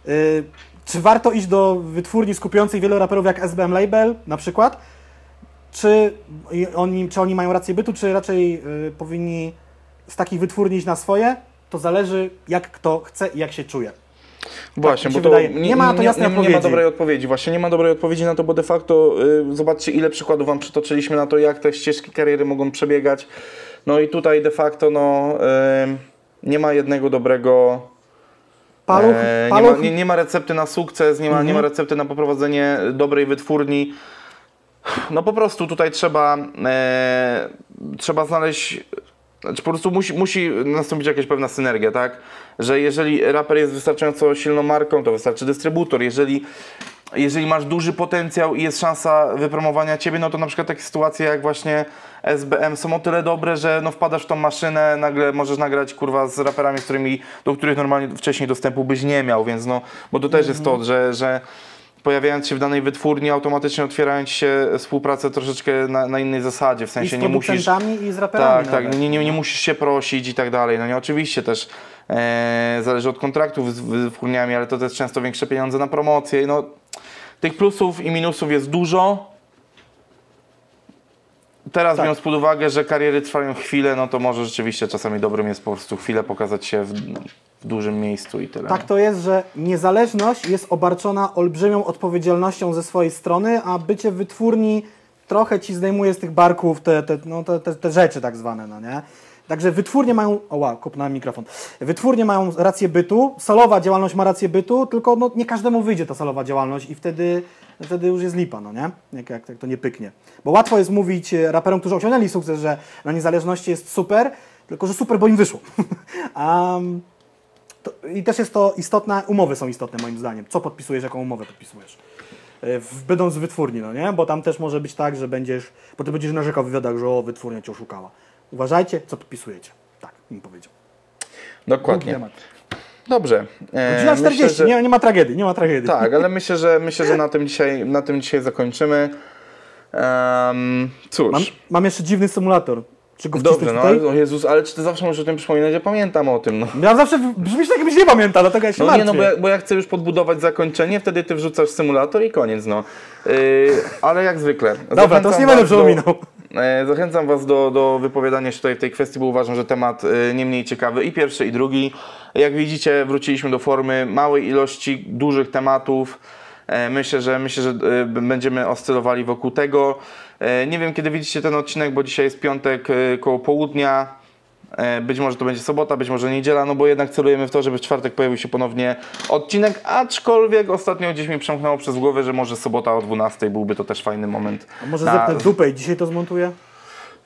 y, czy warto iść do wytwórni skupiającej wielu raperów jak SBM Label na przykład? Czy oni, czy oni mają rację bytu, czy raczej y, powinni z takich wytwórni iść na swoje? To zależy jak kto chce i jak się czuje. Właśnie, mi bo to nie, Nie ma to jasnej nie, nie ma dobrej odpowiedzi. Właśnie nie ma dobrej odpowiedzi na to, bo de facto y, zobaczcie ile przykładów wam przytoczyliśmy na to, jak te ścieżki kariery mogą przebiegać. No i tutaj de facto no, y, nie ma jednego dobrego Paluch, E, nie, ma, nie, nie ma recepty na sukces, nie ma, nie ma recepty na poprowadzenie dobrej wytwórni. No po prostu tutaj trzeba, e, trzeba znaleźć, znaczy po prostu musi, musi nastąpić jakaś pewna synergia, tak? Że jeżeli raper jest wystarczająco silną marką, to wystarczy dystrybutor. Jeżeli, jeżeli masz duży potencjał i jest szansa wypromowania ciebie, no to na przykład takie sytuacje jak właśnie SBM są o tyle dobre, że no wpadasz w tą maszynę, nagle możesz nagrać kurwa z raperami, z którymi, do których normalnie wcześniej dostępu byś nie miał, więc no, bo to też jest to, że, że pojawiając się w danej wytwórni, automatycznie otwierają ci się współpracę troszeczkę na, na innej zasadzie, w i sensie z nie musisz... i z raperami. Tak, tak, nie, nie, nie musisz się prosić i tak dalej. No nie, oczywiście też e, zależy od kontraktów z wytwórniami, ale to też często większe pieniądze na promocję. No, tych plusów i minusów jest dużo. Teraz Tak. biorąc pod uwagę, że kariery trwają chwilę, no to może rzeczywiście czasami dobrym jest po prostu chwilę pokazać się w, w dużym miejscu i tyle. Tak to jest, że niezależność jest obarczona olbrzymią odpowiedzialnością ze swojej strony, a bycie wytwórni trochę ci zdejmuje z tych barków te, te, no, te, te, te rzeczy tak zwane, no nie? Także wytwórnie mają, o wow, kopnąłem mikrofon, wytwórnie mają rację bytu, solowa działalność ma rację bytu, tylko no, nie każdemu wyjdzie ta solowa działalność i wtedy, wtedy już jest lipa, no nie? Jak, jak, jak to nie pyknie. Bo łatwo jest mówić e, raperom, którzy osiągnęli sukces, że na niezależności jest super, Tylko, że super, bo im wyszło. um, to, I też jest to istotne, umowy są istotne moim zdaniem. Co podpisujesz, jaką umowę podpisujesz. Y, W, będąc w wytwórni, no nie? Bo tam też może być tak, że będziesz, bo ty będziesz narzekał w wywiadach, że o, wytwórnia cię oszukała. Uważajcie, co podpisujecie. Tak, im powiedział. Dokładnie. Dobrze. E, Godzina 40, myślę, że- nie, nie ma tragedii, nie ma tragedii. Tak, ale myślę, że myślę, że na tym dzisiaj, na tym dzisiaj zakończymy. Em, cóż. Mam, mam jeszcze dziwny symulator. Czy go Dobrze, no ale, o Jezus, ale czy ty zawsze możesz o tym przypominać? Ja pamiętam o tym, no. Ja zawsze brzmisz tak, jakbyś nie pamięta, dlatego ja się No martwię. nie, no bo ja, bo ja chcę już podbudować zakończenie, wtedy ty wrzucasz symulator i koniec, no. Yy, ale jak zwykle. Dobra, to już nie będę przypominał. E, Zachęcam Was do, do wypowiadania się tutaj w tej kwestii, bo uważam, że temat e, nie mniej ciekawy i pierwszy, i drugi. Jak widzicie, wróciliśmy do formy małej ilości dużych tematów. E, Myślę, że myślę, że b- będziemy oscylowali wokół tego. E, Nie wiem, kiedy widzicie ten odcinek, bo dzisiaj jest piątek e, koło południa. E, Być może to będzie sobota, być może niedziela, no bo jednak celujemy w to, żeby w czwartek pojawił się ponownie odcinek, aczkolwiek ostatnio gdzieś mi przemknęło przez głowę, że może sobota o 12 byłby to też fajny moment. A może na- zepnę dupę i dzisiaj to zmontuję?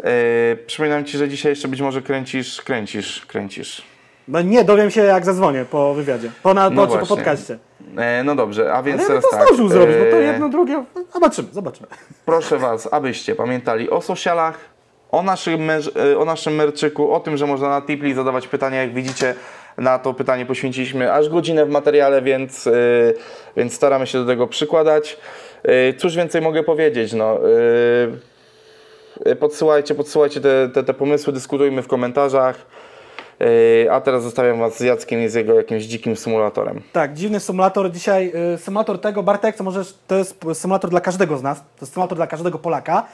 E, przypominam Ci, że dzisiaj jeszcze być może kręcisz, kręcisz, kręcisz. No nie, dowiem się jak zadzwonię po wywiadzie. Po, na, No po, czy po podcaście. E, no dobrze, a więc Ale teraz to tak. zdążył zrobić, bo to e, jedno, drugie... Zobaczymy, zobaczymy. Proszę Was, abyście pamiętali o socialach, o naszym, e, o naszym merczyku, o tym, że można na Tipli zadawać pytania. Jak widzicie, na to pytanie poświęciliśmy aż godzinę w materiale, więc, e, więc staramy się do tego przykładać. E, Cóż więcej mogę powiedzieć? No, e, podsyłajcie, podsyłajcie te, te, te pomysły, dyskutujmy w komentarzach. E, A teraz zostawiam Was z Jackiem i z jego jakimś dzikim symulatorem. Tak, dziwny symulator dzisiaj. Y, symulator tego, Bartek, co możesz, to jest symulator dla każdego z nas. To jest symulator dla każdego Polaka,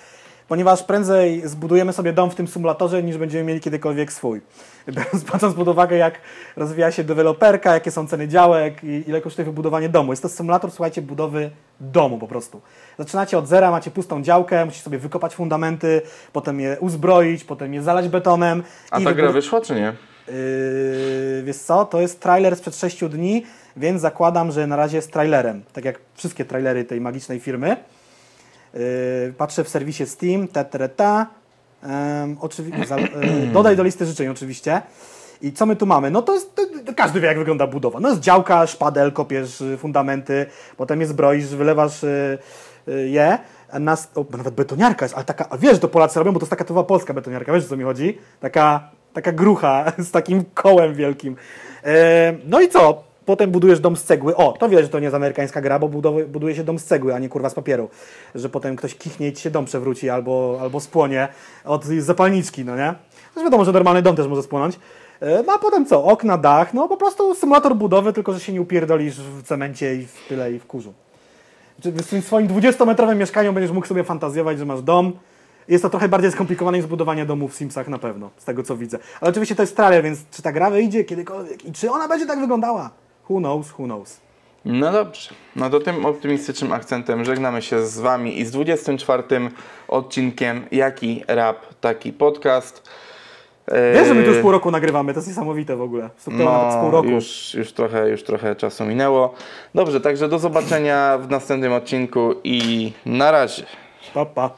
ponieważ prędzej zbudujemy sobie dom w tym symulatorze, niż będziemy mieli kiedykolwiek swój. Biorąc pod uwagę, jak rozwija się deweloperka, jakie są ceny działek i ile kosztuje wybudowanie domu. Jest to symulator, słuchajcie, budowy domu po prostu. Zaczynacie od zera, macie pustą działkę, musicie sobie wykopać fundamenty, potem je uzbroić, potem je zalać betonem. A ta gra wyszła, czy nie? Yy, wiesz co, to jest trailer sprzed 6 dni, więc zakładam, że na razie jest trailerem. Tak jak wszystkie trailery tej magicznej firmy. Yy, patrzę w serwisie Steam, ta, ta, ta. Um, oczywi- za, yy, dodaj do listy życzeń oczywiście. I co my tu mamy? No to jest, to, to każdy wie jak wygląda budowa. No jest działka, szpadel, kopiesz y, fundamenty, potem je zbroisz, wylewasz y, y, je. A nas, o, nawet betoniarka jest, ale taka, a wiesz, że to Polacy robią, bo to jest taka typowa polska betoniarka, wiesz o co mi chodzi? Taka, taka grucha z takim kołem wielkim. E, no i co? Potem budujesz dom z cegły. O, to wiesz, że to nie jest amerykańska gra, bo buduje się dom z cegły, a nie kurwa z papieru. Że potem ktoś kichnie i ci się dom przewróci albo, albo spłonie od zapalniczki, no nie? Też wiadomo, że normalny dom też może spłonąć. E, No a potem co? Okna, dach, no po prostu symulator budowy, tylko że się nie upierdolisz w cemencie i w tyle i w kurzu. W swoim 20-metrowym mieszkaniu będziesz mógł sobie fantazjować, że masz dom. Jest to trochę bardziej skomplikowane niż budowanie domu w Simsach na pewno, z tego co widzę. Ale oczywiście to jest trailer, więc czy ta gra wyjdzie kiedykolwiek i czy ona będzie tak wyglądała? Who knows, who knows. No dobrze. No to tym optymistycznym akcentem żegnamy się z Wami i z 24 odcinkiem Jaki Rap, taki podcast. Wiesz, że my tu już Eee, pół roku nagrywamy, to jest niesamowite w ogóle. Z pół No, roku. już, już, trochę, już trochę czasu minęło. Dobrze, także do zobaczenia w następnym odcinku i na razie. Pa, pa.